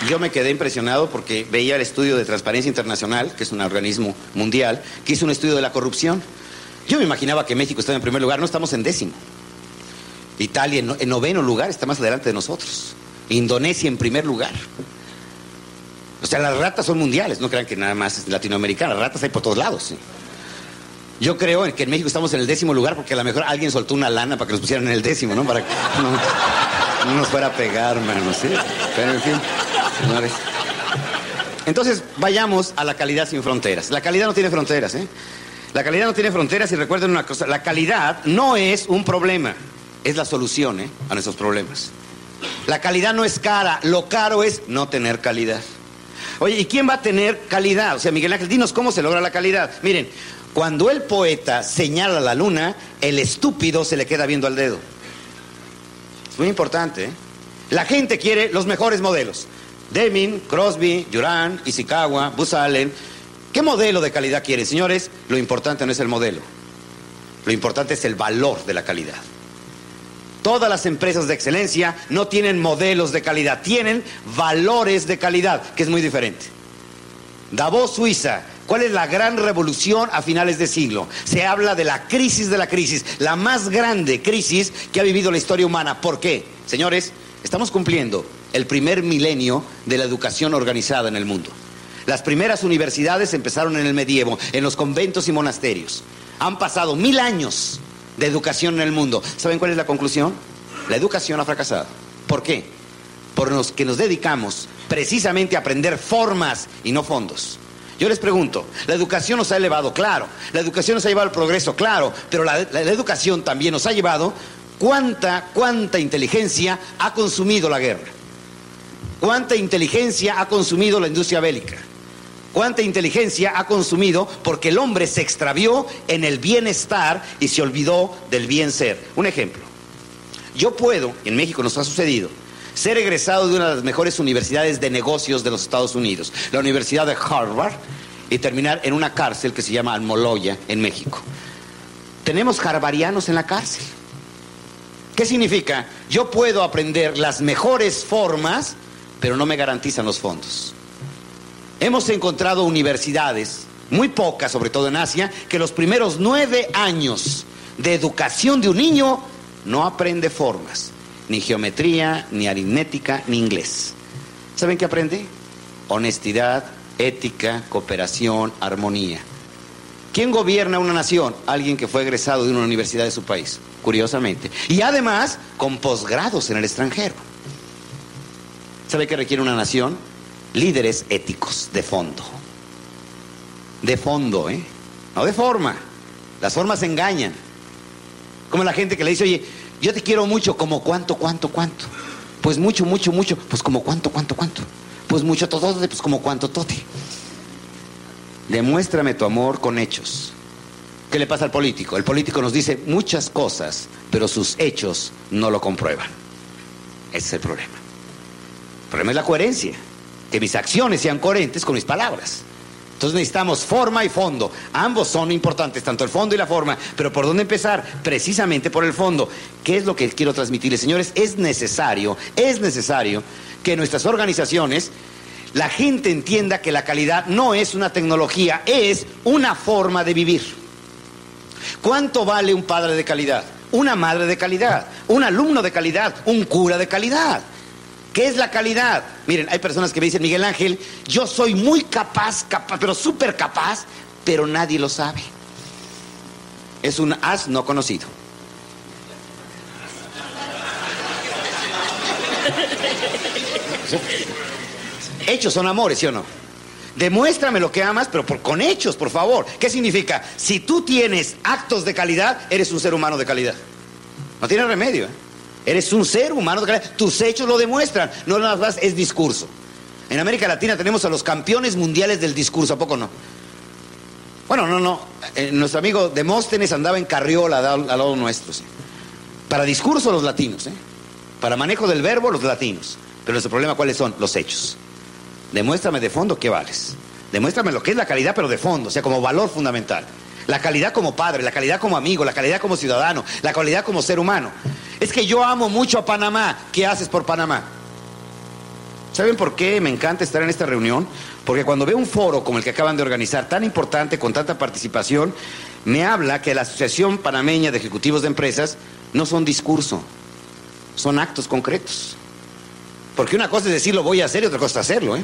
Yo me quedé impresionado porque veía el estudio de Transparencia Internacional, que es un organismo mundial, que hizo un estudio de la corrupción. Yo me imaginaba que México estaba en primer lugar, no estamos en décimo. Italia en, noveno lugar está más adelante de nosotros. Indonesia en primer lugar. O sea, las ratas son mundiales, no crean que nada más es latinoamericana, las ratas hay por todos lados. Yo creo que en México estamos en el décimo lugar porque a lo mejor alguien soltó una lana para que nos pusieran en el décimo, ¿no? Para que (laughs) no, nos fuera a pegar, mano. Pero en fin. Entonces, vayamos a la calidad sin fronteras. La calidad no tiene fronteras, ¿eh? La calidad no tiene fronteras y recuerden una cosa, la calidad no es un problema, es la solución ¿eh? a nuestros problemas. La calidad no es cara, lo caro es no tener calidad. Oye, ¿y quién va a tener calidad? O sea, Miguel Ángel, dinos cómo se logra la calidad. Miren, cuando el poeta señala la luna, el estúpido se le queda viendo al dedo. Es muy importante. ¿eh? La gente quiere los mejores modelos. Deming, Crosby, Duran, Ishikawa, Buzz Allen. ¿Qué modelo de calidad quieren, señores? Lo importante no es el modelo. Lo importante es el valor de la calidad. Todas las empresas de excelencia no tienen modelos de calidad, tienen valores de calidad, que es muy diferente. Davos, Suiza. ¿Cuál es la gran revolución a finales de siglo? Se habla de la crisis de la crisis, la más grande crisis que ha vivido la historia humana. ¿Por qué? Señores, estamos cumpliendo el primer milenio de la educación organizada en el mundo. Las primeras universidades empezaron en el medievo, en los conventos y monasterios. Han pasado mil años de educación en el mundo. ¿Saben cuál es la conclusión? La educación ha fracasado. ¿Por qué? Porque nos dedicamos precisamente a aprender formas y no fondos. Yo les pregunto, la educación nos ha elevado, claro, la educación nos ha llevado al progreso, claro, pero la educación también nos ha llevado cuánta, cuánta inteligencia ha consumido la guerra. ¿Cuánta inteligencia ha consumido la industria bélica? ¿Cuánta inteligencia ha consumido porque el hombre se extravió en el bienestar y se olvidó del bien ser? Un ejemplo. Yo puedo, en México nos ha sucedido, ser egresado de una de las mejores universidades de negocios de los Estados Unidos, la Universidad de Harvard, y terminar en una cárcel que se llama Almoloya, en México. Tenemos harvarianos en la cárcel. ¿Qué significa? Yo puedo aprender las mejores formas pero no me garantizan los fondos. Hemos encontrado universidades, muy pocas, sobre todo en Asia, que los primeros nueve años de educación de un niño no aprende formas, ni geometría, ni aritmética, ni inglés. ¿Saben qué aprende? Honestidad, ética, cooperación, armonía. ¿Quién gobierna una nación? Alguien que fue egresado de una universidad de su país, curiosamente. Y además con posgrados en el extranjero. ¿Sabe qué requiere una nación? Líderes éticos de fondo. De fondo, ¿eh? No de forma. Las formas engañan. Como la gente que le dice, oye, yo te quiero mucho, como cuánto, cuánto, cuánto. Pues mucho, mucho, mucho. Pues como cuánto, cuánto, cuánto. Pues mucho, todo, pues como cuánto, tote. Demuéstrame tu amor con hechos. ¿Qué le pasa al político? El político nos dice muchas cosas, pero sus hechos no lo comprueban. Ese es el problema. Problema es la coherencia, que mis acciones sean coherentes con mis palabras. Entonces necesitamos forma y fondo. Ambos son importantes, tanto el fondo y la forma. Pero ¿por dónde empezar? Precisamente por el fondo. ¿Qué es lo que quiero transmitirles, señores? Es necesario, es necesario que nuestras organizaciones, la gente entienda que la calidad no es una tecnología, es una forma de vivir. ¿Cuánto vale un padre de calidad? Una madre de calidad, un alumno de calidad, un cura de calidad. ¿Qué es la calidad? Miren, hay personas que me dicen, Miguel Ángel, yo soy muy capaz, capaz, pero súper capaz, pero nadie lo sabe. Es un as no conocido. Hechos son amores, ¿sí o no? Demuéstrame lo que amas, pero con hechos, por favor. ¿Qué significa? Si tú tienes actos de calidad, eres un ser humano de calidad. No tiene remedio. ¿eh? Eres un ser humano. Tus hechos lo demuestran. No nada más es discurso. En América Latina tenemos a los campeones mundiales del discurso, ¿a poco no? Bueno, no, no. Eh, nuestro amigo Demóstenes andaba en carriola al, lado nuestro. Para discurso los latinos, ¿eh? para manejo del verbo los latinos. Pero nuestro problema, ¿cuáles son? Los hechos. Demuéstrame de fondo qué vales. Demuéstrame lo que es la calidad, pero de fondo, o sea, como valor fundamental. La calidad como padre, la calidad como amigo, la calidad como ciudadano, la calidad como ser humano. Es que yo amo mucho a Panamá. ¿Qué haces por Panamá? ¿Saben por qué me encanta estar en esta reunión? Porque cuando veo un foro como el que acaban de organizar, tan importante, con tanta participación, me habla que la Asociación Panameña de Ejecutivos de Empresas no son discurso, son actos concretos. Porque una cosa es decir lo voy a hacer y otra cosa es hacerlo, ¿eh?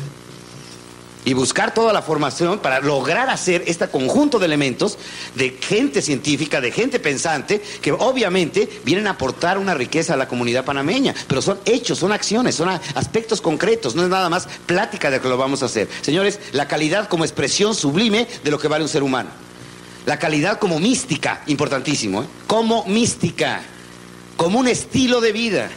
Y buscar toda la formación para lograr hacer este conjunto de elementos de gente científica, de gente pensante, que obviamente vienen a aportar una riqueza a la comunidad panameña, pero son hechos, son acciones, son aspectos concretos, no es nada más plática de que lo vamos a hacer. Señores, la calidad como expresión sublime de lo que vale un ser humano. La calidad como mística, importantísimo, ¿eh? como mística, como un estilo de vida.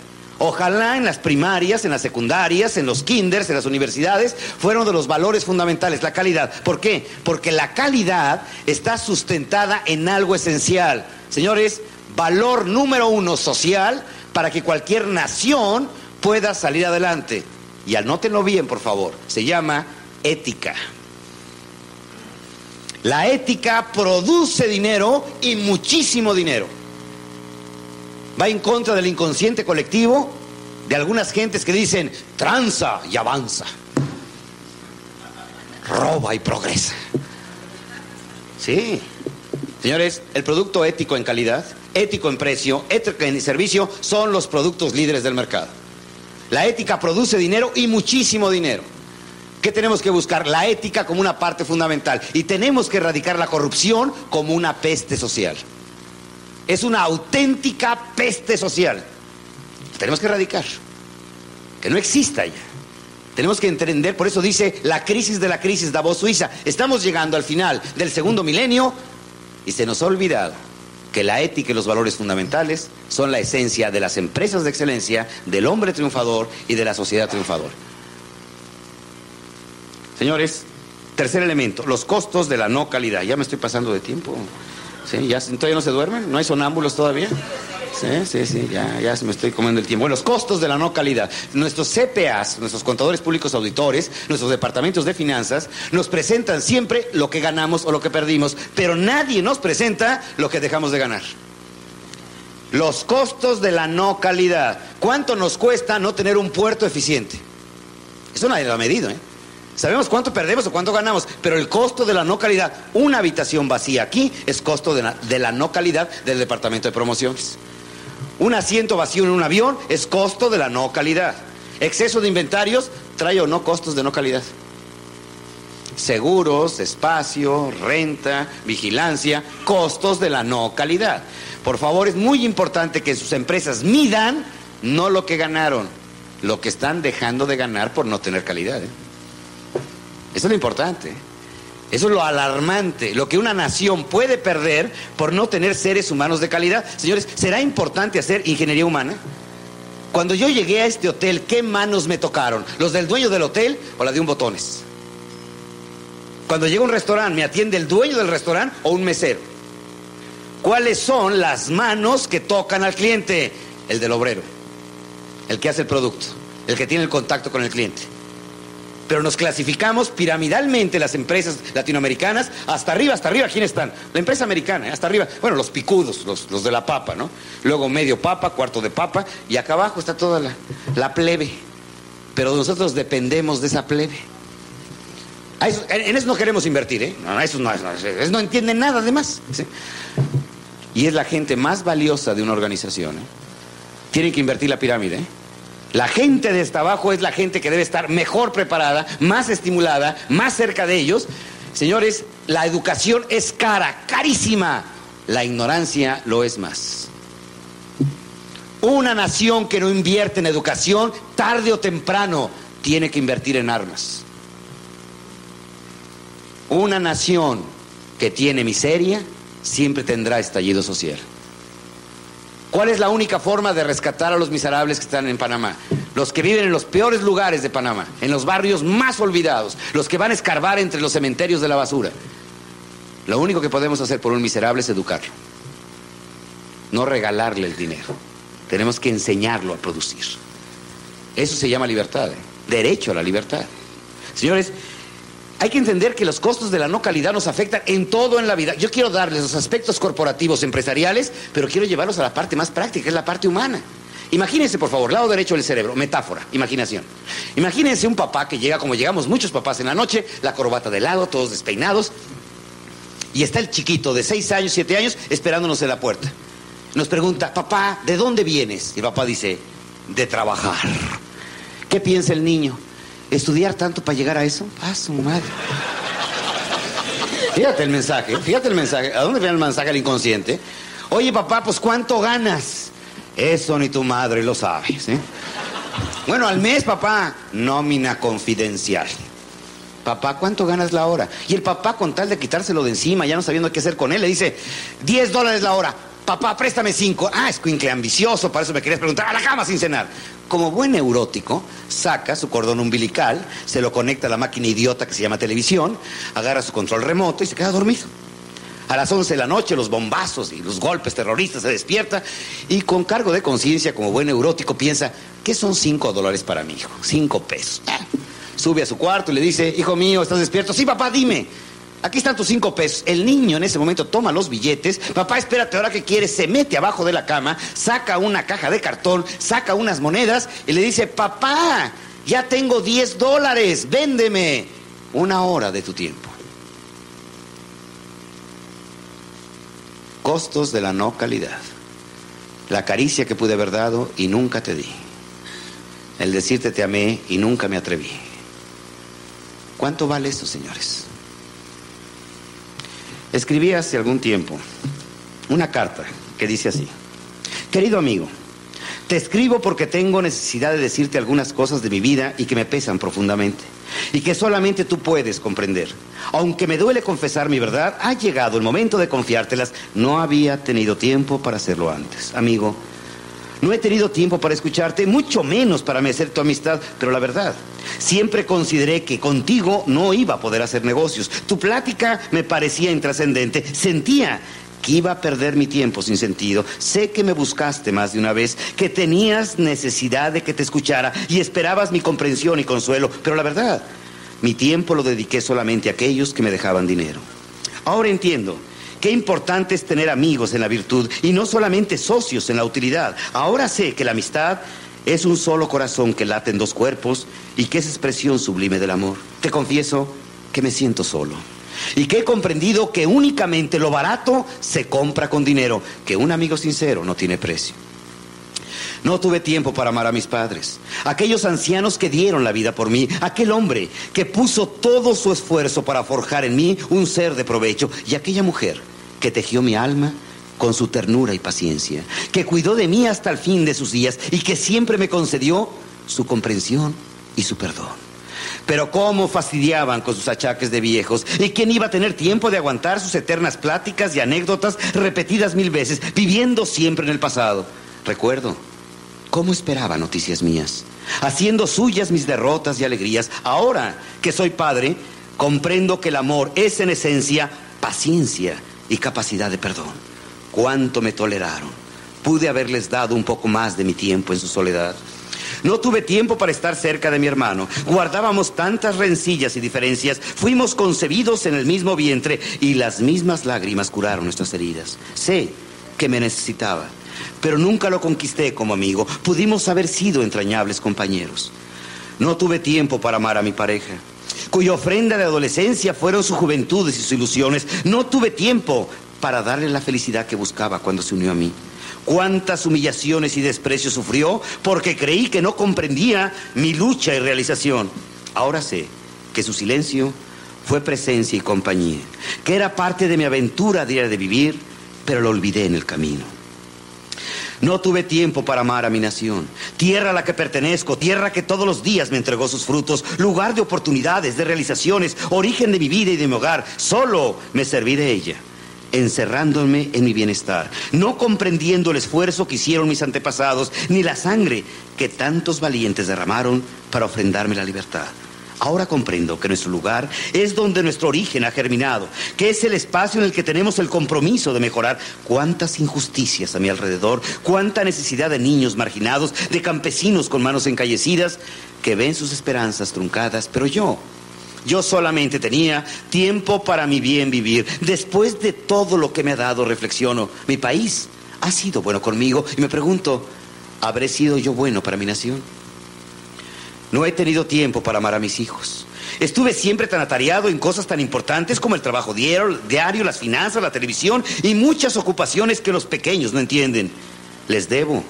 Ojalá en las primarias, en las secundarias, en los kinders, en las universidades, fueron de los valores fundamentales, la calidad. ¿Por qué? Porque la calidad está sustentada en algo esencial. Señores, valor número uno social para que cualquier nación pueda salir adelante. Y anótenlo bien, por favor. Se llama ética. La ética produce dinero y muchísimo dinero va en contra del inconsciente colectivo de algunas gentes que dicen tranza y avanza, roba y progresa. Sí, señores, el producto ético en calidad, ético en precio, ético en servicio son los productos líderes del mercado. La ética produce dinero y muchísimo dinero. ¿Qué tenemos que buscar? La ética como una parte fundamental. Y tenemos que erradicar la corrupción como una peste social es una auténtica peste social. Tenemos que erradicar. Que no exista ya. Tenemos que entender, por eso dice la crisis de la crisis, Davos Suiza. Estamos llegando al final del segundo milenio y se nos ha olvidado que la ética y los valores fundamentales son la esencia de las empresas de excelencia, del hombre triunfador y de la sociedad triunfadora. Señores, tercer elemento, los costos de la no calidad. Ya me estoy pasando de tiempo. ¿Sí? ¿Ya, ¿Todavía no se duermen? ¿No hay sonámbulos todavía? Sí, sí, sí, ya, ya me estoy comiendo el tiempo. Bueno, los costos de la no calidad. Nuestros CPAs, nuestros contadores públicos auditores, nuestros departamentos de finanzas, nos presentan siempre lo que ganamos o lo que perdimos, pero nadie nos presenta lo que dejamos de ganar. Los costos de la no calidad. ¿Cuánto nos cuesta no tener un puerto eficiente? Eso nadie lo ha medido, ¿eh? Sabemos cuánto perdemos o cuánto ganamos, pero el costo de la no calidad, una habitación vacía aquí es costo de la, no calidad del departamento de promociones. Un asiento vacío en un avión es costo de la no calidad. Exceso de inventarios trae o no costos de no calidad. Seguros, espacio, renta, vigilancia, costos de la no calidad. Por favor, es muy importante que sus empresas midan no lo que ganaron, lo que están dejando de ganar por no tener calidad. ¿eh? Eso es lo importante. Eso es lo alarmante, lo que una nación puede perder por no tener seres humanos de calidad. Señores, ¿será importante hacer ingeniería humana? Cuando yo llegué a este hotel, ¿qué manos me tocaron? ¿Los del dueño del hotel o la de un botones? Cuando llego a un restaurante, ¿me atiende el dueño del restaurante o un mesero? ¿Cuáles son las manos que tocan al cliente? El del obrero, el que hace el producto, el que tiene el contacto con el cliente pero nos clasificamos piramidalmente las empresas latinoamericanas, hasta arriba, hasta arriba, ¿quién están? La empresa americana, ¿eh? hasta arriba, bueno, los picudos, los, de la papa, ¿no? Luego medio papa, cuarto de papa, y acá abajo está toda la, plebe. Pero nosotros dependemos de esa plebe. en eso no queremos invertir, ¿eh? No, eso no, eso no entienden nada además. Y es la gente más valiosa de una organización. ¿eh? Tienen que invertir la pirámide, ¿eh? La gente de esta abajo es la gente que debe estar mejor preparada, más estimulada, más cerca de ellos. Señores, la educación es cara, carísima. La ignorancia lo es más. Una nación que no invierte en educación, tarde o temprano, tiene que invertir en armas. Una nación que tiene miseria, siempre tendrá estallido social. ¿Cuál es la única forma de rescatar a los miserables que están en Panamá? los que viven en los peores lugares de Panamá, en los barrios más olvidados, los que van a escarbar entre los cementerios de la basura. Lo único que podemos hacer por un miserable es educarlo, no regalarle el dinero. Tenemos que enseñarlo a producir. Eso se llama libertad, ¿eh? derecho a la libertad. Señores, hay que entender que los costos de la no calidad nos afectan en todo en la vida. Yo quiero darles los aspectos corporativos, empresariales, pero quiero llevarlos a la parte más práctica, es la parte humana. Imagínense, por favor, lado derecho del cerebro, metáfora, imaginación. Imagínense un papá que llega, como llegamos muchos papás en la noche, la corbata de lado, todos despeinados, y está el chiquito de 6 años, 7 años, esperándonos en la puerta. Nos pregunta, papá, ¿de dónde vienes? Y papá dice, de trabajar. ¿Qué piensa el niño? ¿Estudiar tanto para llegar a eso? Ah, su madre. Fíjate el mensaje, fíjate el mensaje. ¿A dónde viene el mensaje al inconsciente? Oye, papá, pues ¿cuánto ganas? Eso ni tu madre lo sabe, ¿sí? Bueno, al mes, papá, nómina confidencial. Papá, ¿cuánto ganas la hora? Y el papá, con tal de quitárselo de encima, ya no sabiendo qué hacer con él, le dice, 10 dólares la hora. Papá, préstame 5. Ah, es cuincle ambicioso, para eso me querías preguntar. A la cama sin cenar como buen neurótico, saca su cordón umbilical, se lo conecta a la máquina idiota que se llama televisión, agarra su control remoto y se queda dormido. A las 11 de la noche, los bombazos y los golpes terroristas se despierta y con cargo de conciencia, como buen neurótico, piensa, ¿qué son 5 dólares para mi hijo? 5 pesos. Ah. Sube a su cuarto y le dice, hijo mío, ¿estás despierto? Sí, papá, dime. Aquí están tus cinco pesos. El niño en ese momento toma los billetes. Papá, espérate, ahora que quieres, se mete abajo de la cama, saca una caja de cartón, saca unas monedas y le dice, papá, ya tengo 10 dólares, véndeme una hora de tu tiempo. Costos de la no calidad. La caricia que pude haber dado y nunca te di. El decirte te amé y nunca me atreví. ¿Cuánto vale esto, señores? Escribí hace algún tiempo una carta que dice así, querido amigo, te escribo porque tengo necesidad de decirte algunas cosas de mi vida y que me pesan profundamente y que solamente tú puedes comprender. Aunque me duele confesar mi verdad, ha llegado el momento de confiártelas. No había tenido tiempo para hacerlo antes. Amigo, no he tenido tiempo para escucharte, mucho menos para merecer tu amistad, pero la verdad, siempre consideré que contigo no iba a poder hacer negocios. Tu plática me parecía intrascendente. Sentía que iba a perder mi tiempo sin sentido. Sé que me buscaste más de una vez, que tenías necesidad de que te escuchara y esperabas mi comprensión y consuelo, pero la verdad, mi tiempo lo dediqué solamente a aquellos que me dejaban dinero. Ahora entiendo Qué importante es tener amigos en la virtud y no solamente socios en la utilidad. Ahora sé que la amistad es un solo corazón que late en dos cuerpos y que es expresión sublime del amor. Te confieso que me siento solo y que he comprendido que únicamente lo barato se compra con dinero, que un amigo sincero no tiene precio. No tuve tiempo para amar a mis padres, aquellos ancianos que dieron la vida por mí, aquel hombre que puso todo su esfuerzo para forjar en mí un ser de provecho y aquella mujer que tejió mi alma con su ternura y paciencia, que cuidó de mí hasta el fin de sus días y que siempre me concedió su comprensión y su perdón. Pero cómo fastidiaban con sus achaques de viejos. ¿Y quién iba a tener tiempo de aguantar sus eternas pláticas y anécdotas repetidas mil veces, viviendo siempre en el pasado? Recuerdo cómo esperaba noticias mías, haciendo suyas mis derrotas y alegrías. Ahora que soy padre, comprendo que el amor es en esencia paciencia y capacidad de perdón. Cuánto me toleraron. Pude haberles dado un poco más de mi tiempo en su soledad. No tuve tiempo para estar cerca de mi hermano. Guardábamos tantas rencillas y diferencias. Fuimos concebidos en el mismo vientre y las mismas lágrimas curaron nuestras heridas. Sé que me necesitaba, pero nunca lo conquisté como amigo. Pudimos haber sido entrañables compañeros. No tuve tiempo para amar a mi pareja cuya ofrenda de adolescencia fueron sus juventudes y sus ilusiones. No tuve tiempo para darle la felicidad que buscaba cuando se unió a mí. Cuántas humillaciones y desprecios sufrió porque creí que no comprendía mi lucha y realización. Ahora sé que su silencio fue presencia y compañía, que era parte de mi aventura diaria de vivir, pero lo olvidé en el camino. No tuve tiempo para amar a mi nación, tierra a la que pertenezco, tierra que todos los días me entregó sus frutos, lugar de oportunidades, de realizaciones, origen de mi vida y de mi hogar. Solo me serví de ella. encerrándome en mi bienestar, no comprendiendo el esfuerzo que hicieron mis antepasados, ni la sangre que tantos valientes derramaron para ofrendarme la libertad. Ahora comprendo que nuestro lugar es donde nuestro origen ha germinado, que es el espacio en el que tenemos el compromiso de mejorar. Cuántas injusticias a mi alrededor, cuánta necesidad de niños marginados, de campesinos con manos encallecidas, que ven sus esperanzas truncadas, pero yo, yo solamente tenía tiempo para mi bien vivir. Después de todo lo que me ha dado, reflexiono, mi país ha sido bueno conmigo y me pregunto, ¿habré sido yo bueno para mi nación? No he tenido tiempo para amar a mis hijos. Estuve siempre tan atareado en cosas tan importantes como el trabajo diario, las finanzas, la televisión y muchas ocupaciones que los pequeños no entienden. Les debo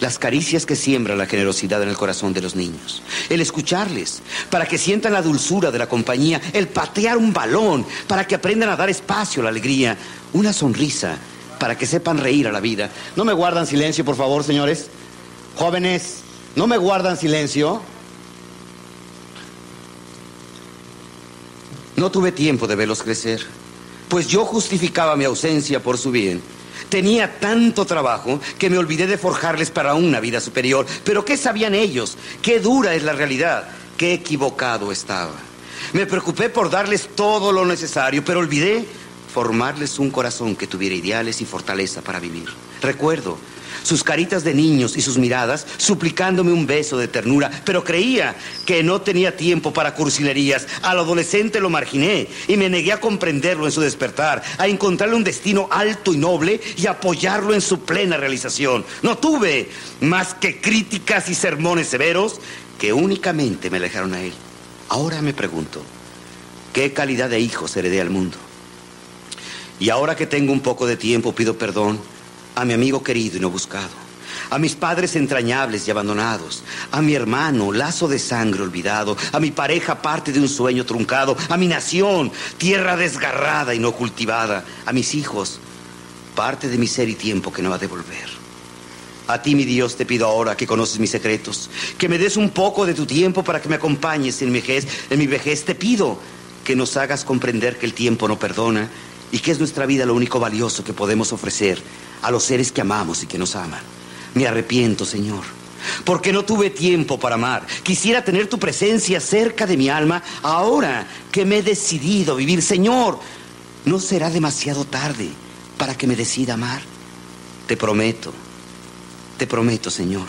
las caricias que siembra la generosidad en el corazón de los niños, el escucharles, para que sientan la dulzura de la compañía, el patear un balón, para que aprendan a dar espacio a la alegría, una sonrisa, para que sepan reír a la vida. ¿No me guardan silencio, por favor, señores? Jóvenes, ¿no me guardan silencio? No tuve tiempo de verlos crecer, pues yo justificaba mi ausencia por su bien. Tenía tanto trabajo que me olvidé de forjarles para una vida superior. Pero ¿qué sabían ellos? ¿Qué dura es la realidad? ¿Qué equivocado estaba? Me preocupé por darles todo lo necesario, pero olvidé formarles un corazón que tuviera ideales y fortaleza para vivir. Recuerdo sus caritas de niños y sus miradas, suplicándome un beso de ternura, pero creía que no tenía tiempo para cursilerías. Al adolescente lo marginé y me negué a comprenderlo en su despertar, a encontrarle un destino alto y noble y apoyarlo en su plena realización. No tuve más que críticas y sermones severos que únicamente me alejaron a él. Ahora me pregunto, ¿qué calidad de hijo heredé al mundo? Y ahora que tengo un poco de tiempo, pido perdón a mi amigo querido y no buscado, a mis padres entrañables y abandonados, a mi hermano, lazo de sangre olvidado, a mi pareja, parte de un sueño truncado, a mi nación, tierra desgarrada y no cultivada, a mis hijos, parte de mi ser y tiempo que no va a devolver. A ti, mi Dios, te pido ahora que conoces mis secretos, que me des un poco de tu tiempo para que me acompañes en mi vejez. En mi vejez te pido que nos hagas comprender que el tiempo no perdona y que es nuestra vida lo único valioso que podemos ofrecer a los seres que amamos y que nos aman. Me arrepiento, Señor, porque no tuve tiempo para amar. Quisiera tener tu presencia cerca de mi alma ahora que me he decidido vivir. Señor, no será demasiado tarde para que me decida amar. Te prometo, te prometo, Señor,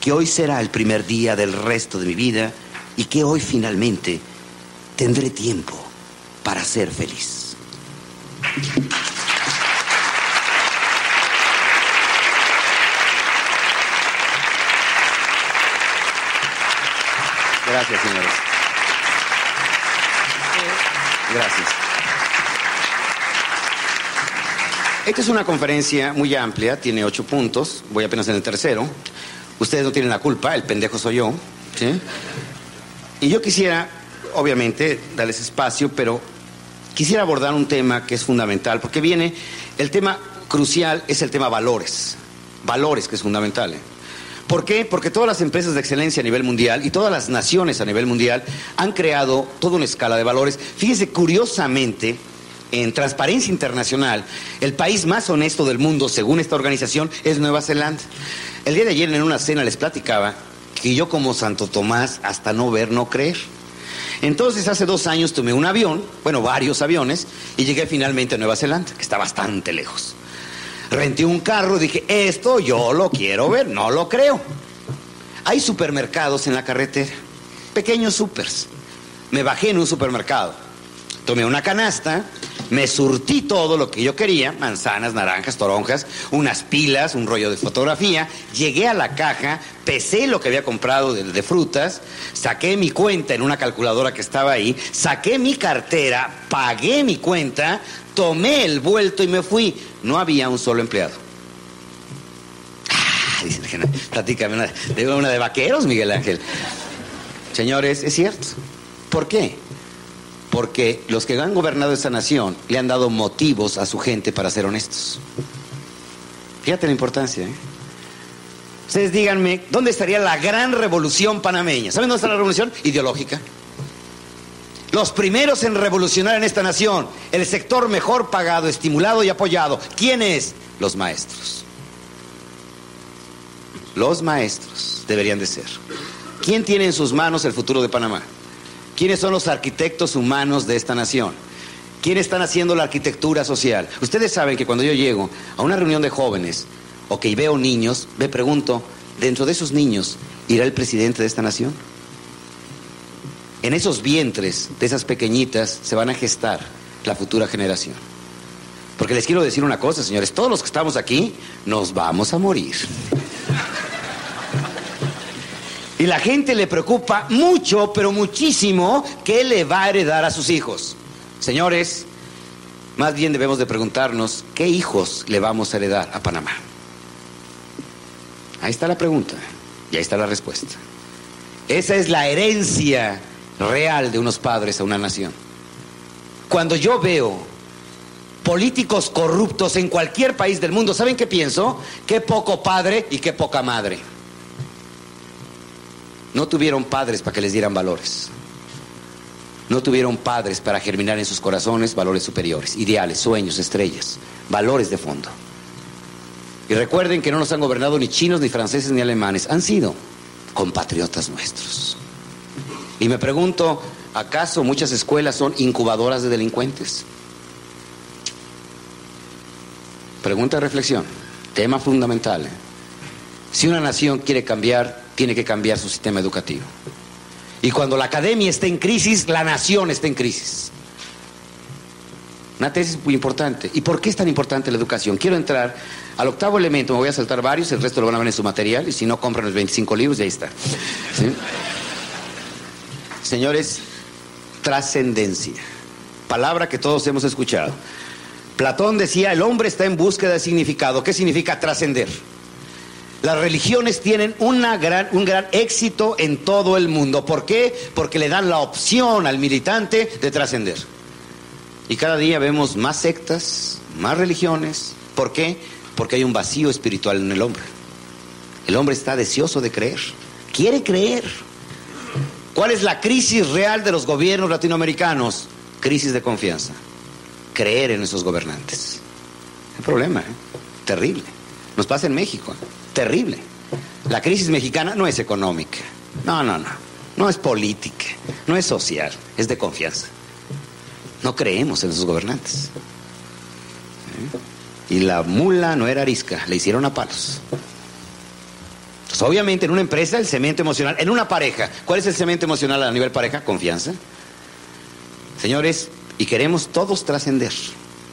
que hoy será el primer día del resto de mi vida y que hoy finalmente tendré tiempo para ser feliz. Gracias, señores. Gracias. Esta es una conferencia muy amplia, tiene ocho puntos, voy apenas en el tercero. Ustedes no tienen la culpa, el pendejo soy yo. Y yo quisiera, obviamente, darles espacio, pero quisiera abordar un tema que es fundamental, porque viene, el tema crucial es el tema valores, valores que es fundamental. ¿eh? ¿Por qué? Porque todas las empresas de excelencia a nivel mundial y todas las naciones a nivel mundial han creado toda una escala de valores. Fíjese, curiosamente, en Transparencia Internacional, el país más honesto del mundo, según esta organización, es Nueva Zelanda. El día de ayer en una cena les platicaba que yo como Santo Tomás, hasta no ver, no creer. Entonces hace dos años tomé un avión, bueno, varios aviones, y llegué finalmente a Nueva Zelanda, que está bastante lejos renté un carro, dije, esto yo lo quiero ver, no lo creo. Hay supermercados en la carretera, pequeños supers. Me bajé en un supermercado, tomé una canasta, me surtí todo lo que yo quería, manzanas, naranjas, toronjas, unas pilas, un rollo de fotografía, llegué a la caja, pesé lo que había comprado de, frutas, saqué mi cuenta en una calculadora que estaba ahí, saqué mi cartera, pagué mi cuenta, tomé el vuelto y me fui. No había un solo empleado. Ah, platícame una de, una de vaqueros, Miguel Ángel. Señores, es cierto. ¿Por qué? Porque los que han gobernado esta nación le han dado motivos a su gente para ser honestos. Fíjate la importancia, ¿eh? Ustedes díganme, ¿dónde estaría la gran revolución panameña? ¿Saben dónde está la revolución? Ideológica. Los primeros en revolucionar en esta nación. El sector mejor pagado, estimulado y apoyado. ¿Quién es? Los maestros. Los maestros deberían de ser. ¿Quién tiene en sus manos el futuro de Panamá? ¿Quiénes son los arquitectos humanos de esta nación? ¿Quiénes están haciendo la arquitectura social? Ustedes saben que cuando yo llego a una reunión de jóvenes o que veo niños, me pregunto, dentro de esos niños, ¿irá el presidente de esta nación? En esos vientres de esas pequeñitas se van a gestar la futura generación. Porque les quiero decir una cosa, señores, todos los que estamos aquí nos vamos a morir. Y la gente le preocupa mucho, pero muchísimo, qué le va a heredar a sus hijos. Señores, más bien debemos de preguntarnos qué hijos le vamos a heredar a Panamá. Ahí está la pregunta y ahí está la respuesta. Esa es la herencia real de unos padres a una nación. Cuando yo veo políticos corruptos en cualquier país del mundo, ¿saben qué pienso? Qué poco padre y qué poca madre. No tuvieron padres para que les dieran valores. No tuvieron padres para germinar en sus corazones valores superiores, ideales, sueños, estrellas, valores de fondo. Y recuerden que no nos han gobernado ni chinos, ni franceses, ni alemanes. Han sido compatriotas nuestros. Y me pregunto, ¿acaso muchas escuelas son incubadoras de delincuentes? Pregunta de reflexión, tema fundamental. ¿eh? Si una nación quiere cambiar, tiene que cambiar su sistema educativo. Y cuando la academia está en crisis, la nación está en crisis. Una tesis muy importante. ¿Y por qué es tan importante la educación? Quiero entrar al octavo elemento, me voy a saltar varios, el resto lo van a ver en su material, y si no, compran los 25 libros y ahí está. Señores, trascendencia. Palabra que todos hemos escuchado. Platón decía, el hombre está en búsqueda de significado. ¿Qué significa trascender? Las religiones tienen gran, un gran éxito en todo el mundo. ¿Por qué? Porque le dan la opción al militante de trascender. Y cada día vemos más sectas, más religiones. ¿Por qué? Porque hay un vacío espiritual en el hombre. El hombre está deseoso de creer. Quiere creer. ¿Cuál es la crisis real de los gobiernos latinoamericanos? Crisis de confianza. Creer en esos gobernantes. Un problema, ¿eh? terrible. Nos pasa en México. Terrible. La crisis mexicana no es económica, no, no, no, no es política, no es social, es de confianza. No creemos en esos gobernantes. ¿Eh? Y la mula no era arisca, le hicieron a palos. Entonces, obviamente en una empresa el cemento emocional, en una pareja, ¿cuál es el cemento emocional a nivel pareja? Confianza. Señores, y queremos todos trascender.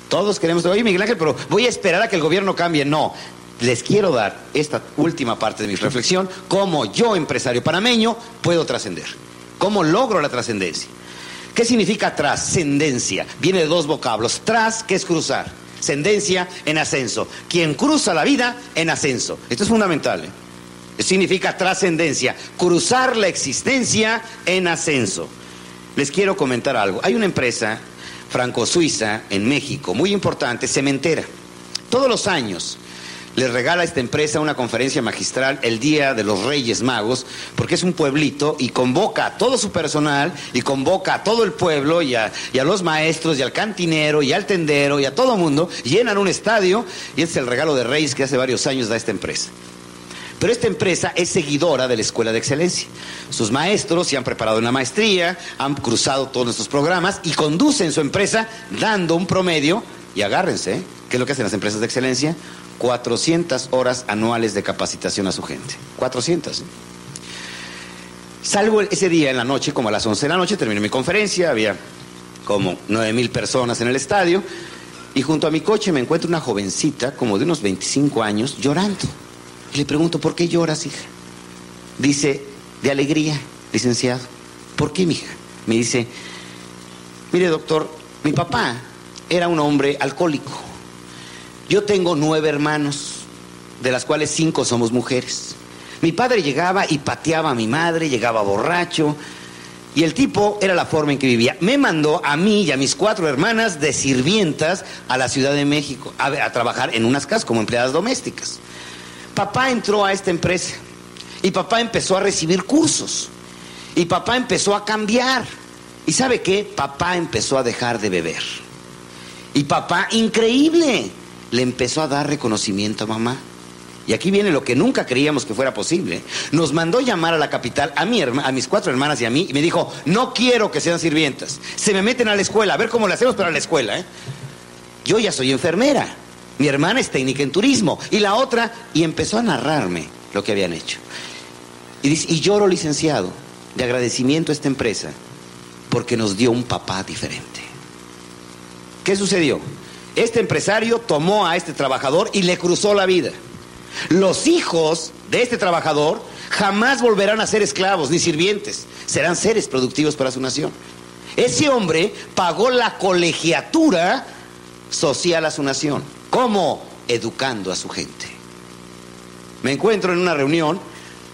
Todos queremos, oye Miguel Ángel, pero voy a esperar a que el gobierno cambie. No, les quiero dar esta última parte de mi reflexión, cómo yo, empresario panameño, puedo trascender. ¿Cómo logro la trascendencia? ¿Qué significa trascendencia? Viene de dos vocablos. Tras, que es cruzar. Sendencia en ascenso. Quien cruza la vida en ascenso. Esto es fundamental. ¿eh? Significa trascendencia. Cruzar la existencia en ascenso. Les quiero comentar algo. Hay una empresa franco-suiza en México, muy importante, cementera. Todos los años le regala a esta empresa una conferencia magistral el Día de los Reyes Magos, porque es un pueblito y convoca a todo su personal y convoca a todo el pueblo y a, los maestros y al cantinero y al tendero y a todo mundo, llenan un estadio y este es el regalo de Reyes que hace varios años da esta empresa. Pero esta empresa es seguidora de la Escuela de Excelencia. Sus maestros se han preparado en la maestría, han cruzado todos nuestros programas y conducen su empresa dando un promedio, y agárrense, ¿eh? ¿qué es lo que hacen las empresas de excelencia? 400 horas anuales de capacitación a su gente. 400. Salgo ese día en la noche, como a las 11 de la noche, terminé mi conferencia, había como 9 mil personas en el estadio, y junto a mi coche me encuentro una jovencita, como de unos 25 años, llorando. Le pregunto, ¿por qué lloras, hija? Dice, de alegría, licenciado. ¿Por qué, mija? Me dice, mire, doctor, mi papá era un hombre alcohólico yo tengo nueve hermanos, de las cuales cinco somos mujeres. Mi padre llegaba y pateaba a mi madre, llegaba borracho, y el tipo era la forma en que vivía. Me mandó a mí y a mis cuatro hermanas de sirvientas a la Ciudad de México, a, a trabajar en unas casas como empleadas domésticas. Papá entró a esta empresa y papá empezó a recibir cursos y papá empezó a cambiar ¿Y sabe qué? Papá empezó a dejar de beber. Y papá, increíble, le empezó a dar reconocimiento a mamá. Y aquí viene lo que nunca creíamos que fuera posible. Nos mandó llamar a la capital a, mi a mis cuatro hermanas y a mí y me dijo, no quiero que sean sirvientas. Se me meten a la escuela, a ver cómo le hacemos para la escuela. ¿eh? Yo ya soy enfermera. Mi hermana es técnica en turismo. Y la otra, y empezó a narrarme lo que habían hecho. Y, y lloro, licenciado, de agradecimiento a esta empresa porque nos dio un papá diferente. ¿Qué sucedió? Este empresario tomó a este trabajador y le cruzó la vida. Los hijos de este trabajador jamás volverán a ser esclavos ni sirvientes, serán seres productivos para su nación. Ese hombre pagó la colegiatura social a su nación. ¿Cómo? Educando a su gente. Me encuentro en una reunión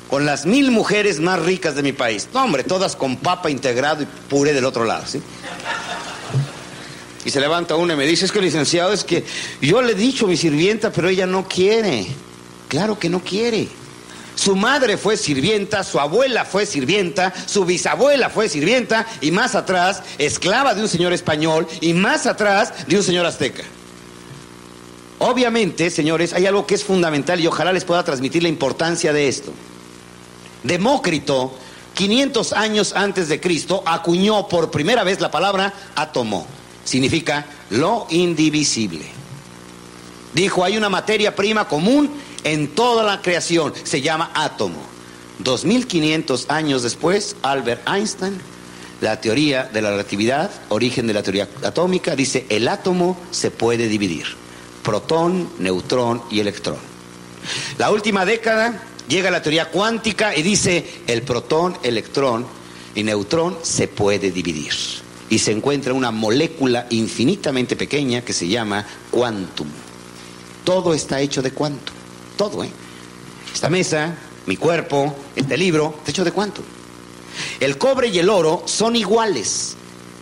con las mil mujeres más ricas de mi país. No, hombre, todas con papa integrado y puré del otro lado, ¿sí? Y se levanta una y me dice, es que licenciado, es que yo le he dicho a mi sirvienta, pero ella no quiere. Claro que no quiere. Su madre fue sirvienta, su abuela fue sirvienta, su bisabuela fue sirvienta y más atrás esclava de un señor español y más atrás de un señor azteca. Obviamente, señores, hay algo que es fundamental y ojalá les pueda transmitir la importancia de esto. Demócrito, 500 años antes de Cristo, acuñó por primera vez la palabra átomo. Significa lo indivisible. Dijo, hay una materia prima común en toda la creación, se llama átomo. 2500 años después, Albert Einstein, la teoría de la relatividad, origen de la teoría atómica, dice, el átomo se puede dividir. Protón, neutrón y electrón. La última década llega la teoría cuántica y dice el protón, electrón y neutrón se puede dividir. Y se encuentra una molécula infinitamente pequeña que se llama quantum. Todo está hecho de quantum. Todo, ¿eh? Esta mesa, mi cuerpo, este libro, está hecho de quantum. El cobre y el oro son iguales.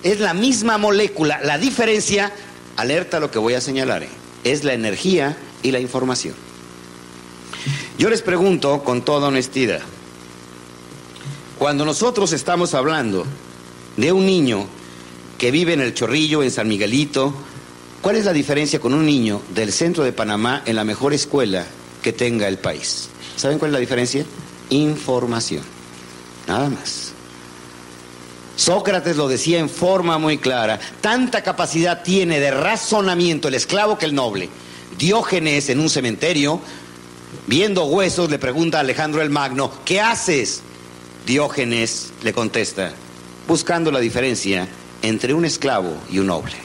Es la misma molécula. La diferencia, alerta lo que voy a señalar, ¿eh? es la energía y la información. Yo les pregunto con toda honestidad, cuando nosotros estamos hablando de un niño que vive en el Chorrillo, en San Miguelito, ¿cuál es la diferencia con un niño del centro de Panamá en la mejor escuela que tenga el país? ¿Saben cuál es la diferencia? Información. Nada más. Sócrates lo decía en forma muy clara, tanta capacidad tiene de razonamiento el esclavo que el noble. Diógenes en un cementerio Viendo huesos, le pregunta a Alejandro el Magno, ¿qué haces? Diógenes le contesta, buscando la diferencia entre un esclavo y un noble.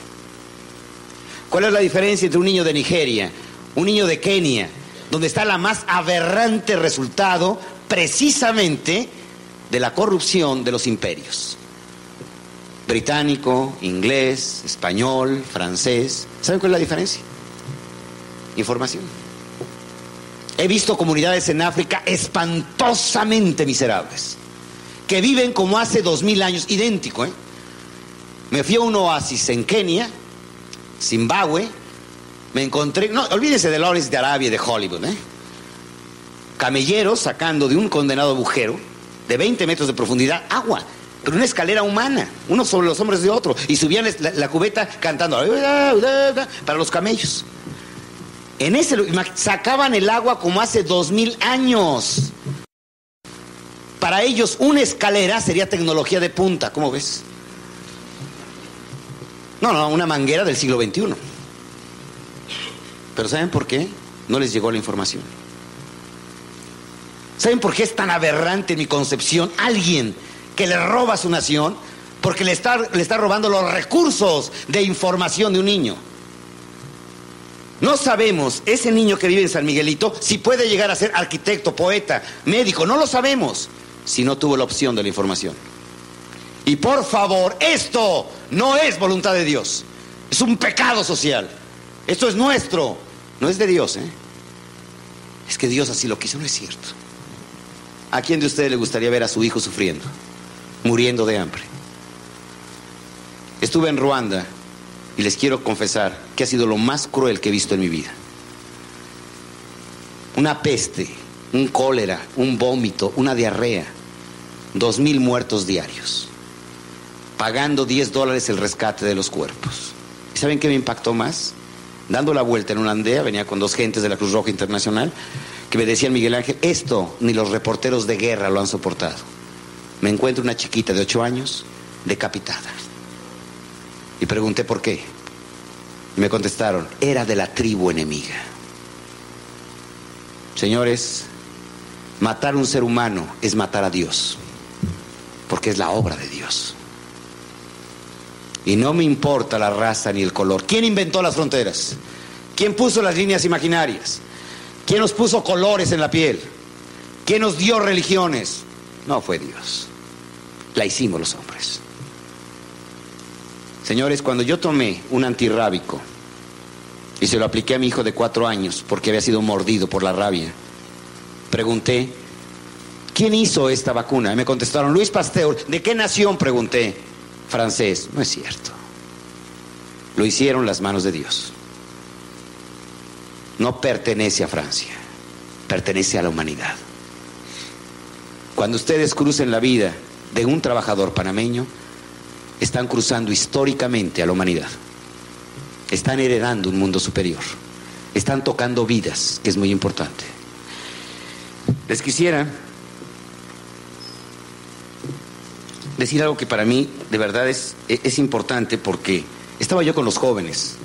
¿Cuál es la diferencia entre un niño de Nigeria, un niño de Kenia, donde está la más aberrante resultado precisamente de la corrupción de los imperios? Británico, inglés, español, francés. ¿Saben cuál es la diferencia? Información. He visto comunidades en África espantosamente miserables, que viven como hace dos mil años, idéntico. ¿eh? Me fui a un oasis en Kenia, Zimbabue, me encontré, no, olvídense de Lawrence de Arabia y de Hollywood, ¿eh? camelleros sacando de un condenado agujero de 20 metros de profundidad agua, pero una escalera humana, uno sobre los hombres de otro, y subían la cubeta cantando para los camellos. En ese sacaban el agua como hace dos mil años. Para ellos una escalera sería tecnología de punta, ¿cómo ves? No, no, una manguera del siglo XXI. Pero ¿saben por qué? No les llegó la información. ¿Saben por qué es tan aberrante mi concepción? Alguien que le roba a su nación porque le está, le está robando los recursos de información de un niño. No sabemos, ese niño que vive en San Miguelito, si puede llegar a ser arquitecto, poeta, médico, no lo sabemos, si no tuvo la opción de la información. Y por favor, esto no es voluntad de Dios, es un pecado social. Esto es nuestro, no es de Dios, ¿eh? Es que Dios así lo quiso, no es cierto. ¿A quién de ustedes le gustaría ver a su hijo sufriendo, muriendo de hambre? Estuve en Ruanda y les quiero confesar que ha sido lo más cruel que he visto en mi vida. Una peste, un cólera, un vómito, una diarrea, dos mil muertos diarios. Pagando 10 dólares el rescate de los cuerpos. ¿Y saben qué me impactó más? Dando la vuelta en una aldea, venía con dos gentes de la Cruz Roja Internacional, que me decían, Miguel Ángel, esto ni los reporteros de guerra lo han soportado. Me encuentro una chiquita de 8 años decapitada. Y pregunté por qué. Y me contestaron, era de la tribu enemiga. Señores, matar a un ser humano es matar a Dios, porque es la obra de Dios. Y no me importa la raza ni el color. ¿Quién inventó las fronteras? ¿Quién puso las líneas imaginarias? ¿Quién nos puso colores en la piel? ¿Quién nos dio religiones? No fue Dios. La hicimos los hombres. Señores, cuando yo tomé un antirrábico y se lo apliqué a mi hijo de cuatro años porque había sido mordido por la rabia, pregunté, ¿quién hizo esta vacuna? Y me contestaron, Luis Pasteur. ¿De qué nación? Pregunté. Francés. No es cierto. Lo hicieron las manos de Dios. No pertenece a Francia, pertenece a la humanidad. Cuando ustedes crucen la vida de un trabajador panameño, están cruzando históricamente a la humanidad. Están heredando un mundo superior. Están tocando vidas, que es muy importante. Les quisiera decir algo que para mí de verdad es, es importante porque estaba yo con los jóvenes,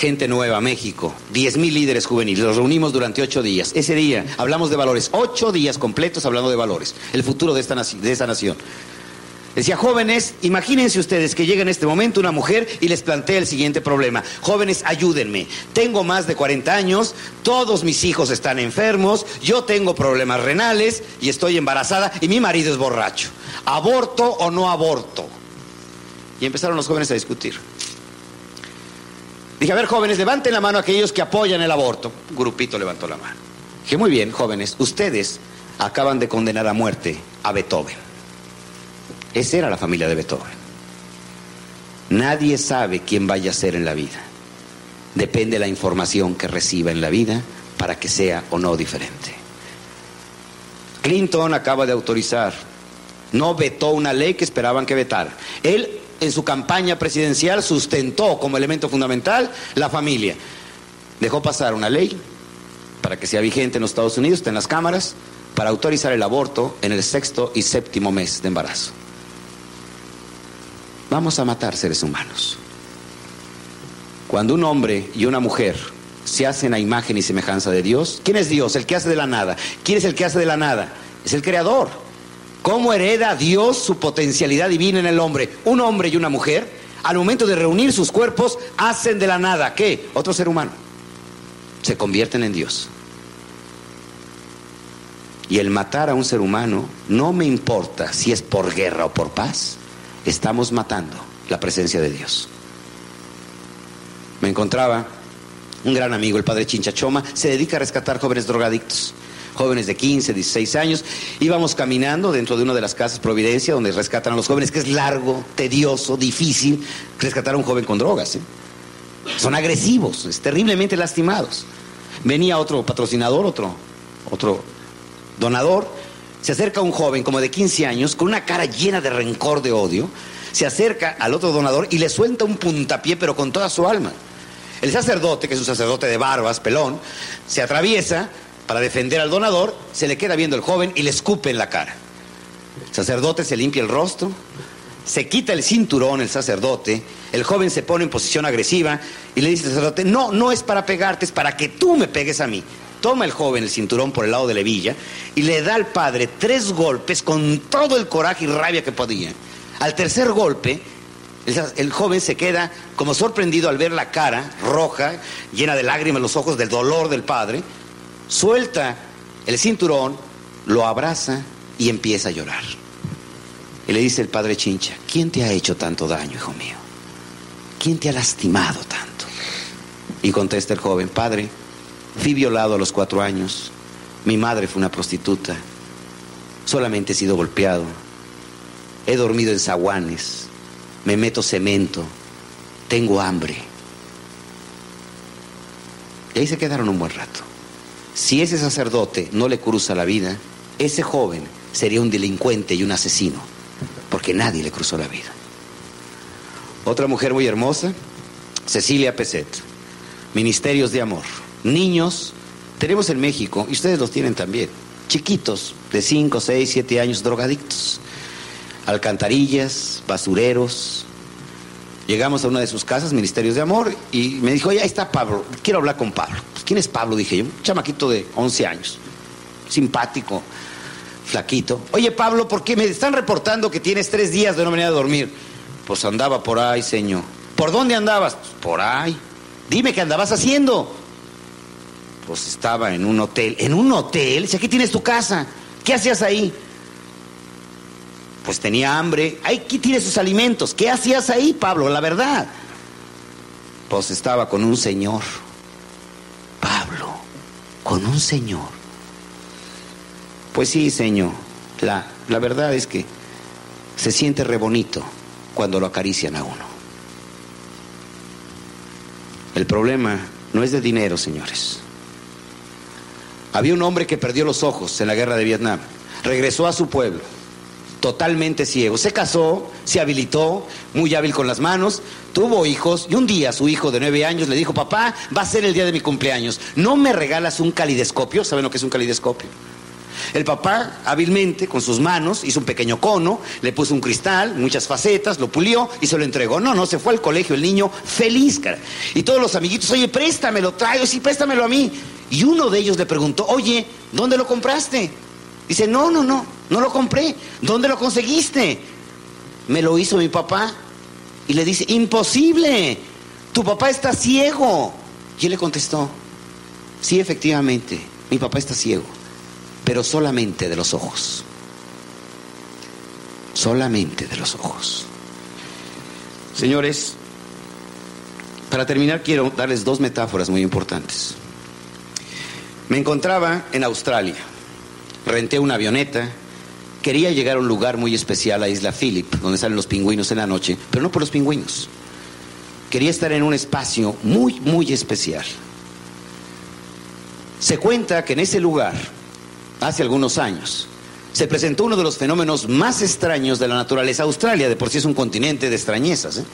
gente nueva, México, 10 mil líderes juveniles, los reunimos durante ocho días. Ese día hablamos de valores, ocho días completos hablando de valores, el futuro de, esta, de esa nación. Decía, jóvenes, imagínense ustedes que llega en este momento una mujer y les plantea el siguiente problema. Jóvenes, ayúdenme. Tengo más de 40 años, todos mis hijos están enfermos, yo tengo problemas renales y estoy embarazada y mi marido es borracho. ¿Aborto o no aborto? Y empezaron los jóvenes a discutir. Dije, a ver, jóvenes, levanten la mano aquellos que apoyan el aborto. Un grupito levantó la mano. Dije, muy bien, jóvenes, ustedes acaban de condenar a muerte a Beethoven. Esa era la familia de Beethoven. Nadie sabe quién vaya a ser en la vida. Depende de la información que reciba en la vida para que sea o no diferente. Clinton acaba de autorizar, no vetó una ley que esperaban que vetara. Él en su campaña presidencial sustentó como elemento fundamental la familia. Dejó pasar una ley para que sea vigente en los Estados Unidos, está en las cámaras, para autorizar el aborto en el sexto y séptimo mes de embarazo. Vamos a matar seres humanos. Cuando un hombre y una mujer se hacen a imagen y semejanza de Dios, ¿quién es Dios? El que hace de la nada. ¿Quién es el que hace de la nada? Es el creador. ¿Cómo hereda Dios su potencialidad divina en el hombre? Un hombre y una mujer, al momento de reunir sus cuerpos, hacen de la nada, ¿qué? Otro ser humano. Se convierten en Dios. Y el matar a un ser humano no me importa si es por guerra o por paz estamos matando la presencia de Dios. Me encontraba un gran amigo, el padre Chinchachoma, se dedica a rescatar jóvenes drogadictos, jóvenes de 15, 16 años. Íbamos caminando dentro de una de las casas Providencia, donde rescatan a los jóvenes, que es largo, tedioso, difícil rescatar a un joven con drogas. ¿eh? Son agresivos, es terriblemente lastimados. Venía otro patrocinador, otro, otro donador, se acerca un joven como de 15 años con una cara llena de rencor, de odio, se acerca al otro donador y le suelta un puntapié pero con toda su alma. El sacerdote, que es un sacerdote de barbas, pelón, se atraviesa para defender al donador, se le queda viendo el joven y le escupe en la cara. El sacerdote se limpia el rostro, se quita el cinturón el sacerdote, el joven se pone en posición agresiva y le dice al sacerdote, no, no es para pegarte, es para que tú me pegues a mí. Toma el joven el cinturón por el lado de la hebilla y le da al padre tres golpes con todo el coraje y rabia que podía. Al tercer golpe, el, joven se queda como sorprendido al ver la cara roja, llena de lágrimas los ojos del dolor del padre, suelta el cinturón, lo abraza y empieza a llorar. Y le dice el padre Chincha, ¿quién te ha hecho tanto daño, hijo mío? ¿Quién te ha lastimado tanto? Y contesta el joven, padre, Fui violado a los cuatro años. Mi madre fue una prostituta. Solamente he sido golpeado. He dormido en zaguanes. Me meto cemento. Tengo hambre. Y ahí se quedaron un buen rato. Si ese sacerdote no le cruza la vida, ese joven sería un delincuente y un asesino, porque nadie le cruzó la vida. Otra mujer muy hermosa, Cecilia Peset. Ministerios de amor. Niños, tenemos en México, y ustedes los tienen también, chiquitos, de 5, 6, 7 años, drogadictos. Alcantarillas, basureros. Llegamos a una de sus casas, Ministerios de Amor, y me dijo, oye, ahí está Pablo, quiero hablar con Pablo. Pues, ¿Quién es Pablo? Dije yo, un chamaquito de 11 años, simpático, flaquito. Oye, Pablo, ¿por qué me están reportando que tienes tres días de no venir a dormir? Pues andaba por ahí, señor. ¿Por dónde andabas? Pues, por ahí. Dime qué andabas haciendo. Pues estaba en un hotel. ¿En un hotel? Si aquí tienes tu casa. ¿Qué hacías ahí? Pues tenía hambre. Aquí tienes sus alimentos. ¿Qué hacías ahí, Pablo? La verdad. Pues estaba con un señor. Pablo, con un señor. Pues sí, señor. La, la verdad es que se siente re bonito cuando lo acarician a uno. El problema no es de dinero, señores. Había un hombre que perdió los ojos en la guerra de Vietnam. Regresó a su pueblo, totalmente ciego. Se casó, se habilitó, muy hábil con las manos, tuvo hijos y un día su hijo de nueve años le dijo, papá, va a ser el día de mi cumpleaños. ¿No me regalas un calidescopio? ¿Saben lo que es un calidescopio? El papá hábilmente con sus manos hizo un pequeño cono, le puso un cristal, muchas facetas, lo pulió y se lo entregó. No, no, se fue al colegio el niño feliz, cara. Y todos los amiguitos, oye, préstamelo, traigo, sí, préstamelo a mí. Y uno de ellos le preguntó, oye, ¿dónde lo compraste? Dice, no, no, no, no lo compré. ¿Dónde lo conseguiste? Me lo hizo mi papá. Y le dice, imposible, tu papá está ciego. Y él le contestó, sí, efectivamente, mi papá está ciego pero solamente de los ojos. Solamente de los ojos. Señores, para terminar quiero darles dos metáforas muy importantes. Me encontraba en Australia, renté una avioneta, quería llegar a un lugar muy especial, a Isla Phillip, donde salen los pingüinos en la noche, pero no por los pingüinos. Quería estar en un espacio muy, muy especial. Se cuenta que en ese lugar hace algunos años, se presentó uno de los fenómenos más extraños de la naturaleza. Australia de por sí es un continente de extrañezas. ¿eh?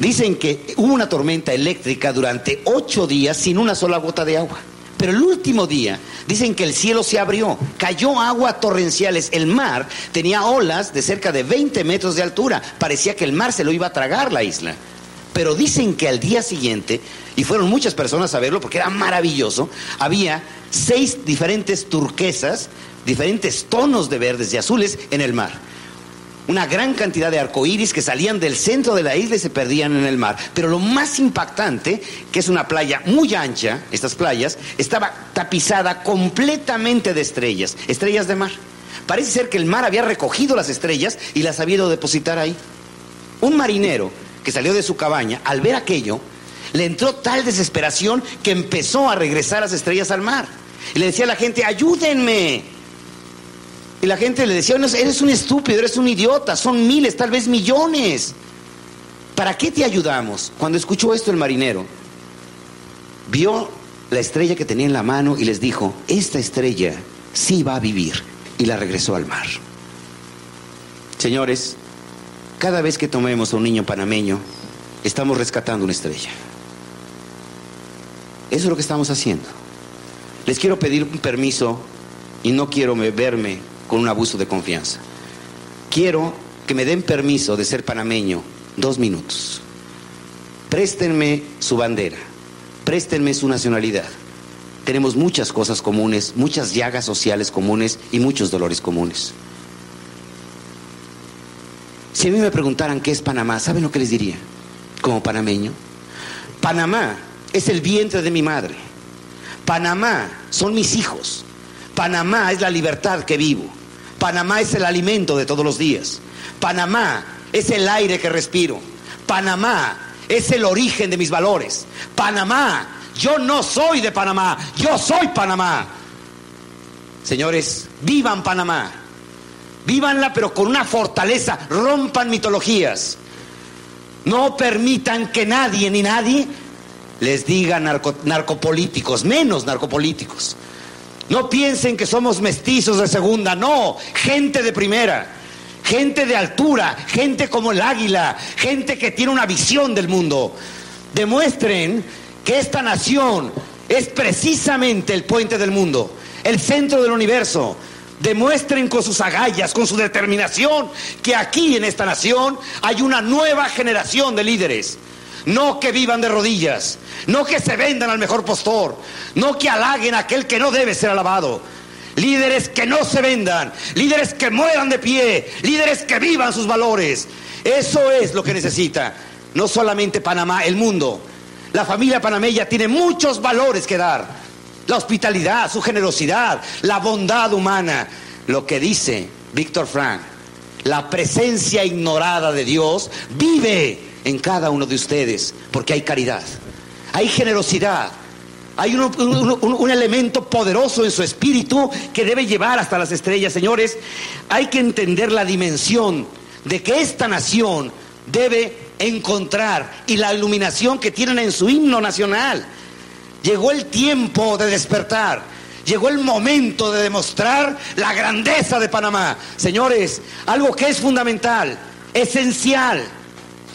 Dicen que hubo una tormenta eléctrica durante ocho días sin una sola gota de agua. Pero el último día dicen que el cielo se abrió, cayó agua torrenciales, el mar tenía olas de cerca de 20 metros de altura, parecía que el mar se lo iba a tragar la isla. Pero dicen que al día siguiente, y fueron muchas personas a verlo porque era maravilloso, había seis diferentes turquesas, diferentes tonos de verdes y azules en el mar. Una gran cantidad de arcoíris que salían del centro de la isla y se perdían en el mar. Pero lo más impactante, que es una playa muy ancha, estas playas, estaba tapizada completamente de estrellas, estrellas de mar. Parece ser que el mar había recogido las estrellas y las había ido a depositar ahí. Un marinero que salió de su cabaña, al ver aquello, le entró tal desesperación que empezó a regresar las estrellas al mar. Y le decía a la gente, ayúdenme. Y la gente le decía, eres un estúpido, eres un idiota, son miles, tal vez millones. ¿Para qué te ayudamos? Cuando escuchó esto el marinero, vio la estrella que tenía en la mano y les dijo, esta estrella sí va a vivir. Y la regresó al mar. Señores, cada vez que tomemos a un niño panameño, estamos rescatando una estrella. Eso es lo que estamos haciendo. Les quiero pedir un permiso y no quiero verme con un abuso de confianza. Quiero que me den permiso de ser panameño dos minutos. Préstenme su bandera, préstenme su nacionalidad. Tenemos muchas cosas comunes, muchas llagas sociales comunes y muchos dolores comunes. Si a mí me preguntaran qué es Panamá, ¿saben lo que les diría? Como panameño. Panamá es el vientre de mi madre. Panamá son mis hijos. Panamá es la libertad que vivo. Panamá es el alimento de todos los días. Panamá es el aire que respiro. Panamá es el origen de mis valores. Panamá, yo no soy de Panamá, yo soy Panamá. Señores, vivan Panamá. Vívanla pero con una fortaleza, rompan mitologías. No permitan que nadie ni nadie les diga narcopolíticos, menos narcopolíticos. No piensen que somos mestizos de segunda, no, gente de primera. gente de altura, gente como el águila, gente que tiene una visión del mundo. Demuestren que esta nación es precisamente el puente del mundo, el centro del universo. Demuestren con sus agallas, con su determinación, que aquí en esta nación hay una nueva generación de líderes. No que vivan de rodillas, no que se vendan al mejor postor, no que halaguen a aquel que no debe ser alabado. Líderes que no se vendan, líderes que mueran de pie, líderes que vivan sus valores. Eso es lo que necesita, no solamente Panamá, el mundo. La familia panameña tiene muchos valores que dar. La hospitalidad, su generosidad, la bondad humana. Lo que dice Víctor Frank, la presencia ignorada de Dios vive en cada uno de ustedes porque hay caridad, hay generosidad, hay un, elemento poderoso en su espíritu que debe llevar hasta las estrellas. Señores, hay que entender la dimensión de que esta nación debe encontrar y la iluminación que tienen en su himno nacional. Llegó el tiempo de despertar. Llegó el momento de demostrar la grandeza de Panamá. Señores, algo que es fundamental, esencial.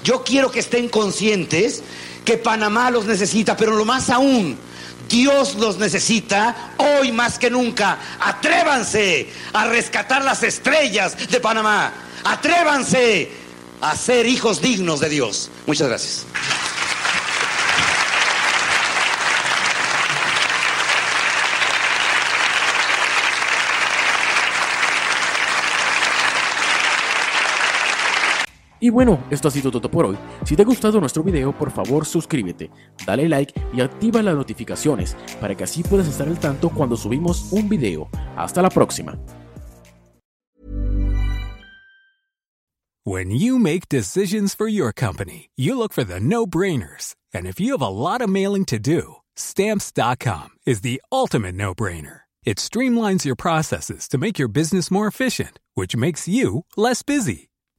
Yo quiero que estén conscientes que Panamá los necesita, pero lo más aún, Dios los necesita hoy más que nunca. Atrévanse a rescatar las estrellas de Panamá. Atrévanse a ser hijos dignos de Dios. Muchas gracias. Y bueno, esto ha sido todo por hoy. Si te ha gustado nuestro video, por favor suscríbete, dale like y activa las notificaciones para que así puedas estar al tanto cuando subimos un video. Hasta la próxima. When you make decisions for your company, you look for the no-brainers. And if you have a lot of mailing to do, stamps.com is the ultimate no-brainer. It streamlines your processes to make your business more efficient, which makes you less busy.